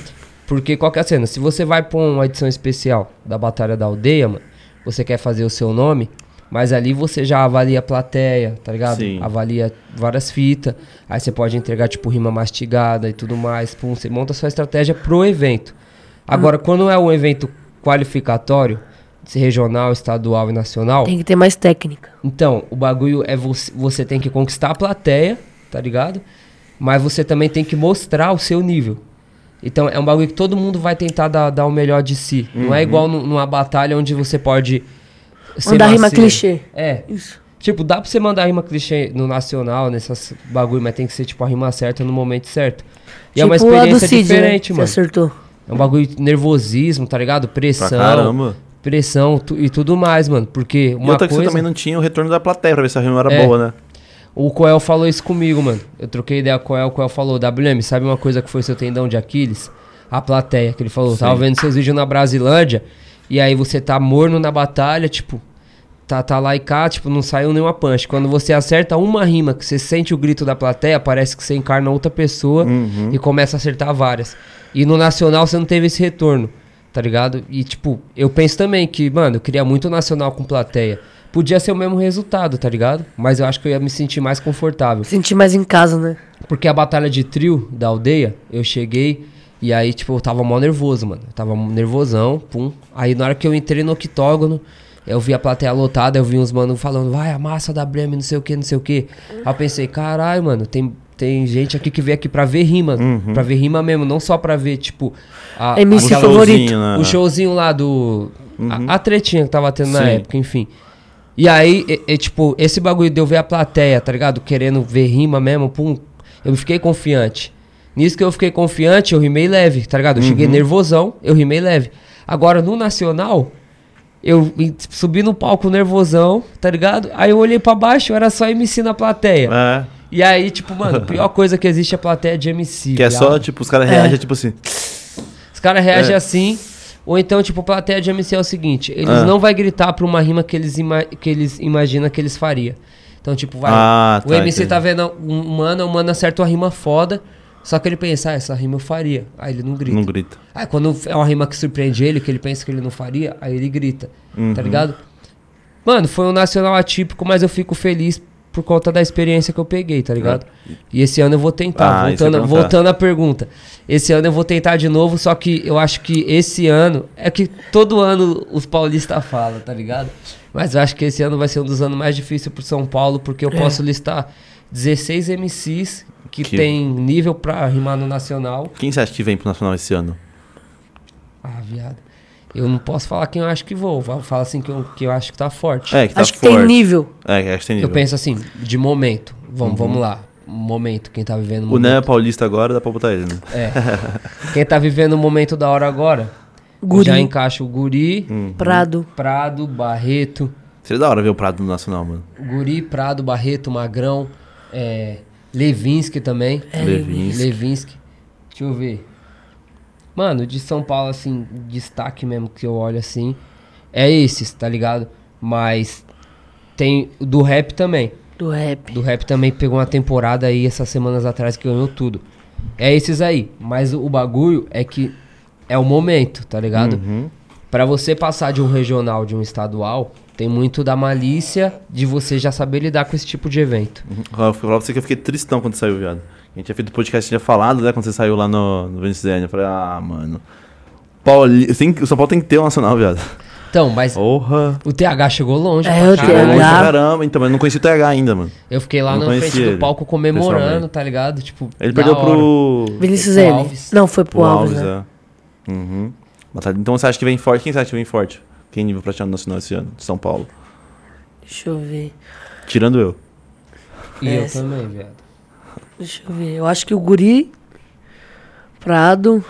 Porque qual que é a cena? Se você vai pra uma edição especial da batalha da aldeia, mano, você quer fazer o seu nome, mas ali você já avalia a plateia, tá ligado? Sim. Avalia várias fitas, aí você pode entregar tipo rima mastigada e tudo mais, pum, você monta a sua estratégia pro evento. Agora, quando é um evento qualificatório, se regional, estadual e nacional, Tem que ter mais técnica. então, o bagulho é você, você tem que conquistar a plateia, tá ligado? Mas você também tem que mostrar o seu nível. Então, é um bagulho que todo mundo vai tentar dar, dar o melhor de si. Não é igual nu- numa batalha onde você pode. Mandar rima clichê. É. Isso. Tipo, dá pra você mandar rima clichê no nacional, nessas bagulho, mas tem que ser, tipo, a rima certa no momento certo. E é uma Tipo experiência Cid, diferente, né? mano. Você acertou. É um bagulho de nervosismo, tá ligado? Pra Pressão. caramba. Pressão tu- e tudo mais, mano. Porque E uma outra que coisa... você também não tinha o retorno da plateia pra ver se a rima era É. boa, né? O Coel falou isso comigo, mano. Eu troquei ideia com o Coel, o Coel falou, WM, sabe uma coisa que foi seu tendão de Aquiles? A plateia, que ele falou, tava vendo seus vídeos na Brasilândia, e aí você tá morno na batalha, tipo, tá, tá lá e cá, tipo, não saiu nenhuma punch. Quando você acerta uma rima, que você sente o grito da plateia, parece que você encarna outra pessoa e começa a acertar várias. E no Nacional você não teve esse retorno, tá ligado? E, tipo, eu penso também que, mano, eu queria muito o Nacional com plateia. Podia ser o mesmo resultado, tá ligado? Mas eu acho que eu ia me sentir mais confortável. Sentir mais em casa, né? Porque a batalha de trio da aldeia, eu cheguei e aí, tipo, eu tava mó nervoso, mano. Eu tava nervosão, pum. Aí na hora que eu entrei no octógono, eu vi a plateia lotada, eu vi uns mano falando, vai, a massa da Breme, não sei o que, não sei o que. Aí eu pensei, caralho, mano, tem, tem gente aqui que veio aqui pra ver rima, pra ver rima mesmo, não só pra ver, tipo, a, MC aquela- favorito. né? o showzinho lá do. A, a tretinha que tava tendo na Sim. época, enfim. E aí, e- e, tipo, esse bagulho de eu ver a plateia, tá ligado? Querendo ver rima mesmo, pum. Eu fiquei confiante. Nisso que eu fiquei confiante, eu rimei leve, tá ligado? Eu cheguei nervosão, eu rimei leve. Agora, no Nacional, eu subi no palco nervosão, tá ligado? Aí eu olhei pra baixo, era só MC na plateia. É. E aí, tipo, mano, a pior coisa que existe é a plateia de MC. Que é só, viado. tipo, os caras reagem, tipo assim. Os caras reagem É. assim. Ou então, tipo, plateia de MC é o seguinte: eles Ah. não vai gritar pra uma rima que eles, ima que eles imaginam que eles faria. Então, tipo, vai. Ah, o tá, MC entendi. tá vendo um mano, o mano acerta uma rima foda. Só que ele pensa, ah, essa rima eu faria. Aí ele não grita. Não grita. Aí quando é uma rima que surpreende ele, que ele pensa que ele não faria, aí ele grita. Uhum. Tá ligado? Mano, foi um nacional atípico, mas eu fico feliz por conta da experiência que eu peguei, tá ligado? E esse ano eu vou tentar. Ah, ia voltando, voltando à pergunta. Esse ano eu vou tentar de novo, só que eu acho que esse ano. É que todo ano os paulistas falam, tá ligado? Mas eu acho que esse ano vai ser um dos anos mais difíceis pro São Paulo, porque eu posso listar 16 MCs que, Que- tem nível pra rimar no nacional. Quem você acha que vem pro Nacional esse ano? Ah, viado. Eu não posso falar quem eu acho que vou. Falar assim que eu, que eu acho que tá forte. É, que tá Acho que forte. tem nível. É, que acho que tem nível. Eu penso assim, de momento. Vamos, Uhum. vamos lá. momento, quem tá vivendo o O momento. Né é paulista agora, dá pra botar ele, né? É. quem tá vivendo o momento da hora agora, Guri, já encaixa o Guri, Hum. Prado. Prado, Barreto. Seria da hora ver o Prado no Nacional, mano. Guri, Prado, Barreto, Magrão, é, Levinsky também. É, Levinsky. Levinsky. Deixa eu ver. Mano, de São Paulo, assim, destaque mesmo que eu olho assim, é esses, tá ligado? Mas tem o do rap também. Do rap. Do rap também pegou uma temporada aí essas semanas atrás que ganhou tudo. É esses aí. Mas o, bagulho é que é o momento, tá ligado? Uhum. Pra você passar de um regional, de um estadual, tem muito da malícia de você já saber lidar com esse tipo de evento. Eu falar pra você que eu fiquei tristão quando saiu, viado. A gente tinha feito podcast, tinha falado, né, quando você saiu lá no, no Venezuela. Eu falei, ah, mano. Pauli... tem o São Paulo tem que ter um nacional, viado. Então, mas Porra. o TH chegou longe. É, o. TH. Longe caramba, então, mas eu não conheci o TH ainda, mano. Eu fiquei lá Não na frente do ele, palco comemorando, tá ligado? Tipo, Ele da perdeu hora. pro. Vinícius N. Alves. Não, foi pro pro Alves, Alves, né? é. Uhum. Então você acha que vem forte? Quem você acha que vem forte? Quem nível prateado nacional esse ano? De São Paulo. Deixa eu ver. Tirando eu. E É, eu também, viado. Deixa eu ver. Eu acho que o Guri, Prado,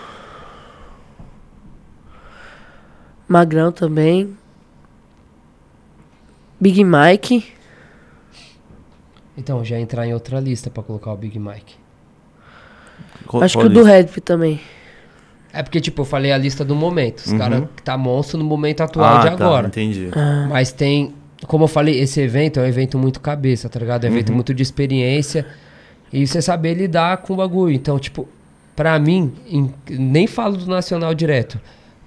Magrão também, Big Mike. Então, já entrar em outra lista pra colocar o Big Mike. Qual- acho que qual o do rap também. É porque, tipo, eu falei a lista do momento. Os Uhum. caras que tá monstro no momento atual ah, de tá, agora. entendi. Mas tem, como eu falei, esse evento é um evento muito cabeça, tá ligado? É um evento muito de experiência. E você saber lidar com o bagulho. Então, tipo, pra mim, em- nem falo do nacional direto.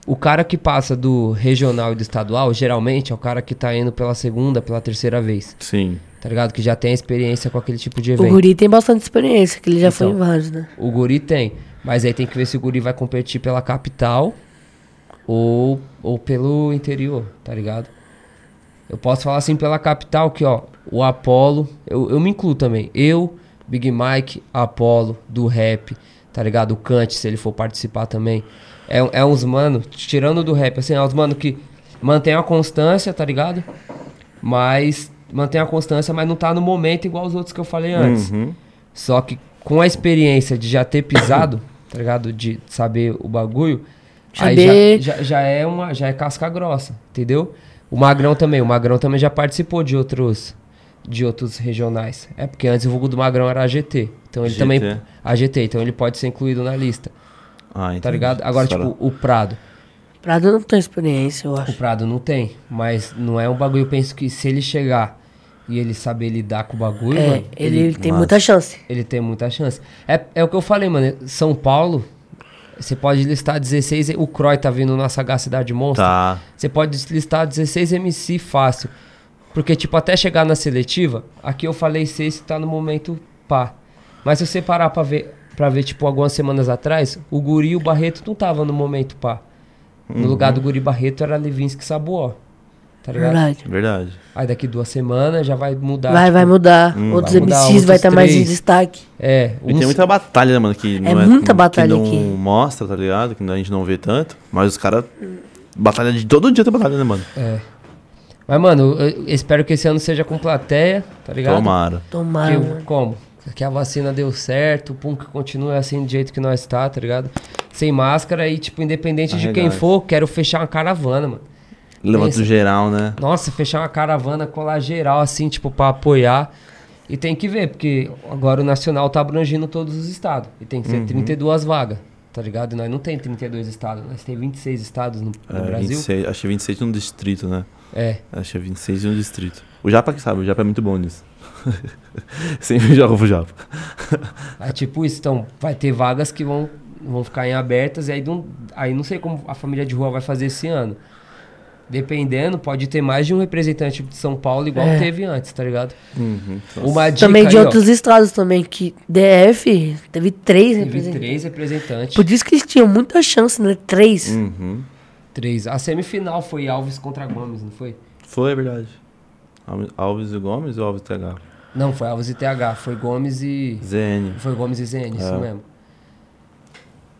O cara que passa do regional e do estadual, geralmente é o cara que tá indo pela segunda, pela terceira vez. Sim. Tá ligado? Que já tem experiência com aquele tipo de O evento. Guri tem bastante experiência, que ele já foi em Então. vários, né? O Guri tem. Mas aí tem que ver se o Guri vai competir pela capital ou, ou pelo interior, tá ligado? Eu posso falar assim pela capital que, ó, o Apollo, eu, eu me incluo também. Eu, Big Mike, Apollo, do rap, tá ligado? O Kant, se ele for participar também. É, é uns mano, tirando do rap, assim, é uns mano que mantém a constância, tá ligado? Mas mantém a constância, mas não tá no momento igual os outros que eu falei antes. Uhum. Só que com a experiência de já ter pisado, tá ligado? De saber o bagulho, aí Saber- já, já, já é uma já é casca grossa, entendeu? O Magrão também, o Magrão também já participou de outros de outros regionais. É porque antes o vulgo do Magrão era AGT. Então ele GT. também AGT, então ele pode ser incluído na lista, Ah, entendi. tá ligado? Agora Cara, tipo o Prado, Prado não tem experiência, eu o acho. Prado não tem, mas não é um bagulho, eu penso que se ele chegar e ele saber lidar com o bagulho, É, mano, ele, ele tem Massa. muita chance. ele tem muita chance. É, é o que eu falei, mano. São Paulo, você pode listar 16. O Croy tá vindo na Sagacidade Monstro. Tá. Você pode listar 16 MC fácil. Porque, tipo, até chegar na seletiva, aqui eu falei 6 que tá no momento pá. Mas se você parar pra ver, pra ver, tipo, algumas semanas atrás, o Guri e o Barreto não tava no momento pá. No lugar do Guri Barreto era Levinsky Sabuó. Tá ligado? Verdade. Verdade. Aí daqui duas semanas já vai mudar. Vai, tipo, vai mudar. Hum, Outros vai mudar, MCs outros vai estar mais em destaque. É, E tem uns- muita batalha, né, mano? Que não é, muita que batalha não aqui. mostra, tá ligado? Que a gente não vê tanto. Mas os caras. Batalha de todo dia tem batalha, né, mano? É. Mas, mano, eu espero que esse ano seja com plateia, tá ligado? Tomara. Tomara. Como? Que a vacina deu certo, pum, que continue assim do jeito que nós tá, tá ligado? Sem máscara e, tipo, independente de quem for, quero fechar uma caravana, mano. Levanta Pensa. geral, né? Nossa, fechar uma caravana, colar geral, assim, tipo, pra apoiar. E tem que ver, porque agora o Nacional tá abrangindo todos os estados. E tem que Uhum. ser 32 vagas, tá ligado? E nós não tem 32 estados, nós tem 26 estados no, no É, Brasil. 26, acho que 26 no distrito, né? É. Acho que é 26 no distrito. O Japa que sabe, o Japa é muito bom nisso. Sempre joga pro Japa. É tipo isso, então vai ter vagas que vão, vão ficar em abertas e aí não, aí não sei como a família de rua vai fazer esse ano. Dependendo, pode ter mais de um representante de São Paulo igual É. teve antes, tá ligado? Uhum. Uma dica Também de aí, ó, outros estados também, que DF teve três Teve representantes. três representantes. Por isso que eles tinham muita chance, né? Três. Uhum. Três. A semifinal foi Alves contra Gomes, não foi? Foi, é verdade. Alves- e Gomes ou Alves e TH? Não, foi Alves e TH. Foi Gomes e. ZN. Foi Gomes e ZN, isso É. mesmo.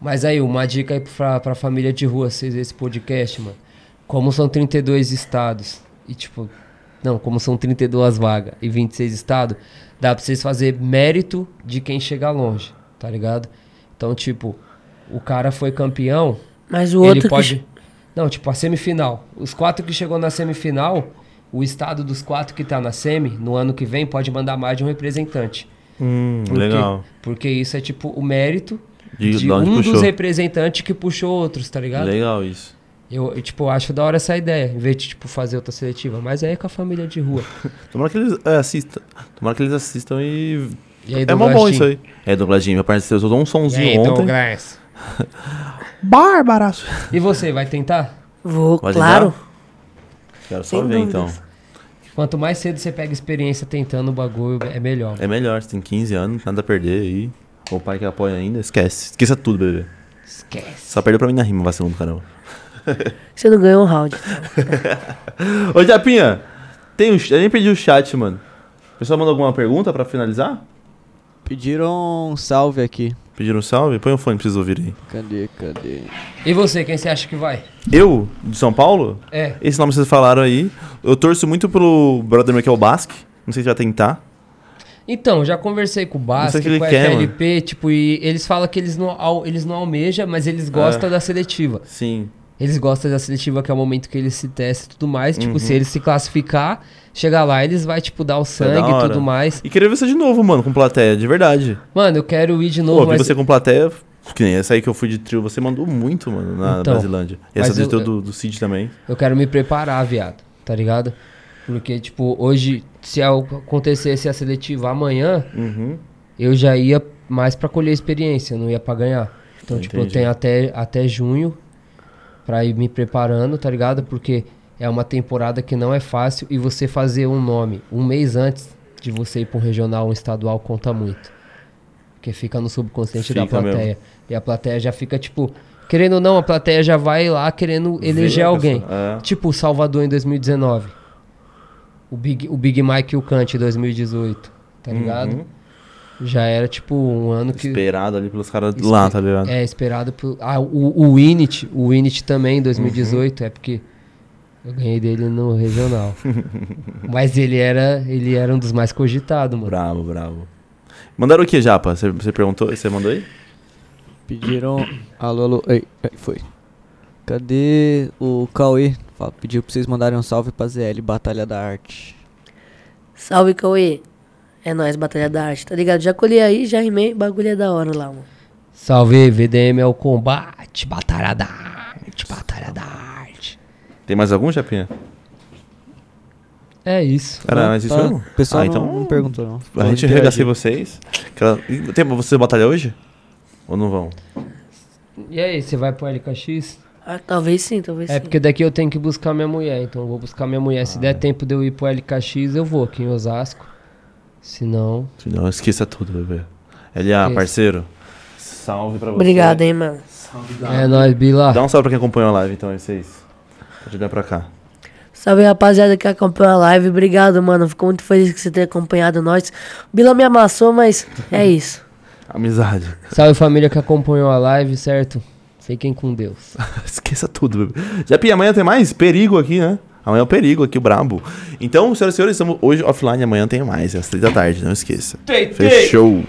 Mas aí, uma dica aí pra, pra família de rua, vocês esse podcast, mano. Como são 32 estados e, tipo, Não, como são 32 vagas e 26 estados, dá pra vocês fazer mérito de quem chega longe, tá ligado? Então, tipo, o cara foi campeão, Mas o ele outro que pode. Não, tipo, a semifinal. Os quatro que chegou na semifinal, o estado dos quatro que tá na semi, no ano que vem, pode mandar mais de um representante. Hum, legal. Porque isso é tipo o mérito De- de, um puxou. dos representantes que puxou outros, tá ligado? Legal isso. Eu, eu, tipo, acho da hora essa ideia, em vez de, tipo, fazer outra seletiva. Mas aí é com a família de rua. Tomara que eles é, assistam. Tomara que eles assistam e. E aí, é mó bom isso aí. É, Dougladinho, meu parceiro, eu dou um sonzinho aí, ontem. Douglas? Bárbara! E você, vai tentar? Vou, Pode claro. Quero só Sem ver então. dúvidas. Quanto mais cedo você pega experiência tentando o bagulho, é melhor. É melhor, você tem 15 anos, nada a perder aí. O pai que apoia ainda, esquece. Esqueça tudo, bebê. Esquece. Só perdeu pra mim na rima, vacilão do caramba. Você não ganhou um round. Ô, Japinha, tem um, eu nem perdi o chat, mano. O pessoal mandou alguma pergunta pra finalizar? Pediram um salve aqui. Pediram um salve? Põe o fone pra vocês ouvirem aí. Cadê, cadê? E você, quem você acha que vai? Eu, de São Paulo? É. Esse nome vocês falaram aí. Eu torço muito pelo brother meu que é o Basque. Não sei se vai tentar. Então, já conversei com o Não sei Basque, o que ele com o quer, FLP, tipo, e eles falam que eles não, eles não almejam, mas eles gostam da seletiva. Sim. Eles gostam da seletiva, que é o momento que eles se testam e tudo mais. Tipo, Uhum. se eles se classificar, chegar lá, eles vai tipo, dar o sangue e tudo mais. E queria ver você de novo, mano, com plateia, de verdade. Mano, eu quero ir de Pô, novo, vi mas... você com plateia. Que nem essa aí que eu fui de trio, você mandou muito, mano, na Então, Brasilândia. E essa do teu do, do Cid também. Eu quero me preparar, viado, tá ligado? Porque, tipo, hoje, se acontecesse a seletiva amanhã, Uhum. eu já ia mais pra colher experiência, não ia pra ganhar. Então, tipo, eu tenho até, até junho pra ir me preparando, tá ligado? Porque é uma temporada que não é fácil e você fazer um nome um mês antes de você ir pra um regional, um estadual, conta muito. Porque fica no subconsciente da Fica plateia. E a plateia já fica, tipo, querendo ou não, a plateia já vai lá querendo eleger a alguém. é. Tipo o Salvador em 2019. O Big, o Big Mike e o Kant em 2018. Tá ligado? Uhum. Já era tipo um ano que. Esperado ali pelos caras lá, tá ligado? É, esperado por. Ah, o, o Winit, o Winit também em Uhum. 2018, é porque eu ganhei dele no regional. Mas ele era, ele era um dos mais cogitados, mano. Bravo, bravo. Mandaram o que, Japa? Você, você perguntou? Você mandou aí? Pediram. Alô, alô. Ei, ei, foi. Cadê o Cauê? Fala, pediu pra vocês mandarem um salve pra ZL Batalha da Arte. Salve, Cauê. É nóis, Batalha da Arte, tá ligado? Já colhi aí, já rimei, bagulho é da hora lá, mano. Salve, VDM é o combate, batalha da arte, batalha da arte. Tem mais algum, Japinha? É isso. Não, mais isso tá. mesmo? O pessoal Ah, então- não perguntou, não. A gente arregacei vocês. Aquela- Tem, vocês batalha hoje? Ou não vão? E aí, você vai pro LKX? Ah, talvez sim, talvez É sim. porque daqui eu tenho que buscar minha mulher, então eu vou buscar minha mulher. Se Ah. der tempo de eu ir pro LKX, eu vou aqui em Osasco. Se não, Se não, esqueça tudo, bebê. LA, parceiro. Salve pra você. Obrigado, hein, mano. é nóis, Bila. Dá um salve pra quem acompanhou a live, então, aí, vocês. Pode olhar pra cá. Salve, rapaziada que acompanhou a live. Obrigado, mano. Fico muito feliz que você tenha acompanhado nós. Bila me amassou, mas é isso. Amizade. Salve família que acompanhou a live, certo? Fiquem com Deus. Esqueça tudo, bebê. Japinha, amanhã tem mais? Perigo aqui, né? Amanhã é o perigo aqui, o brabo. Então, senhoras e senhores, estamos hoje offline. Amanhã tem mais, às três da tarde, não esqueça. Fechou.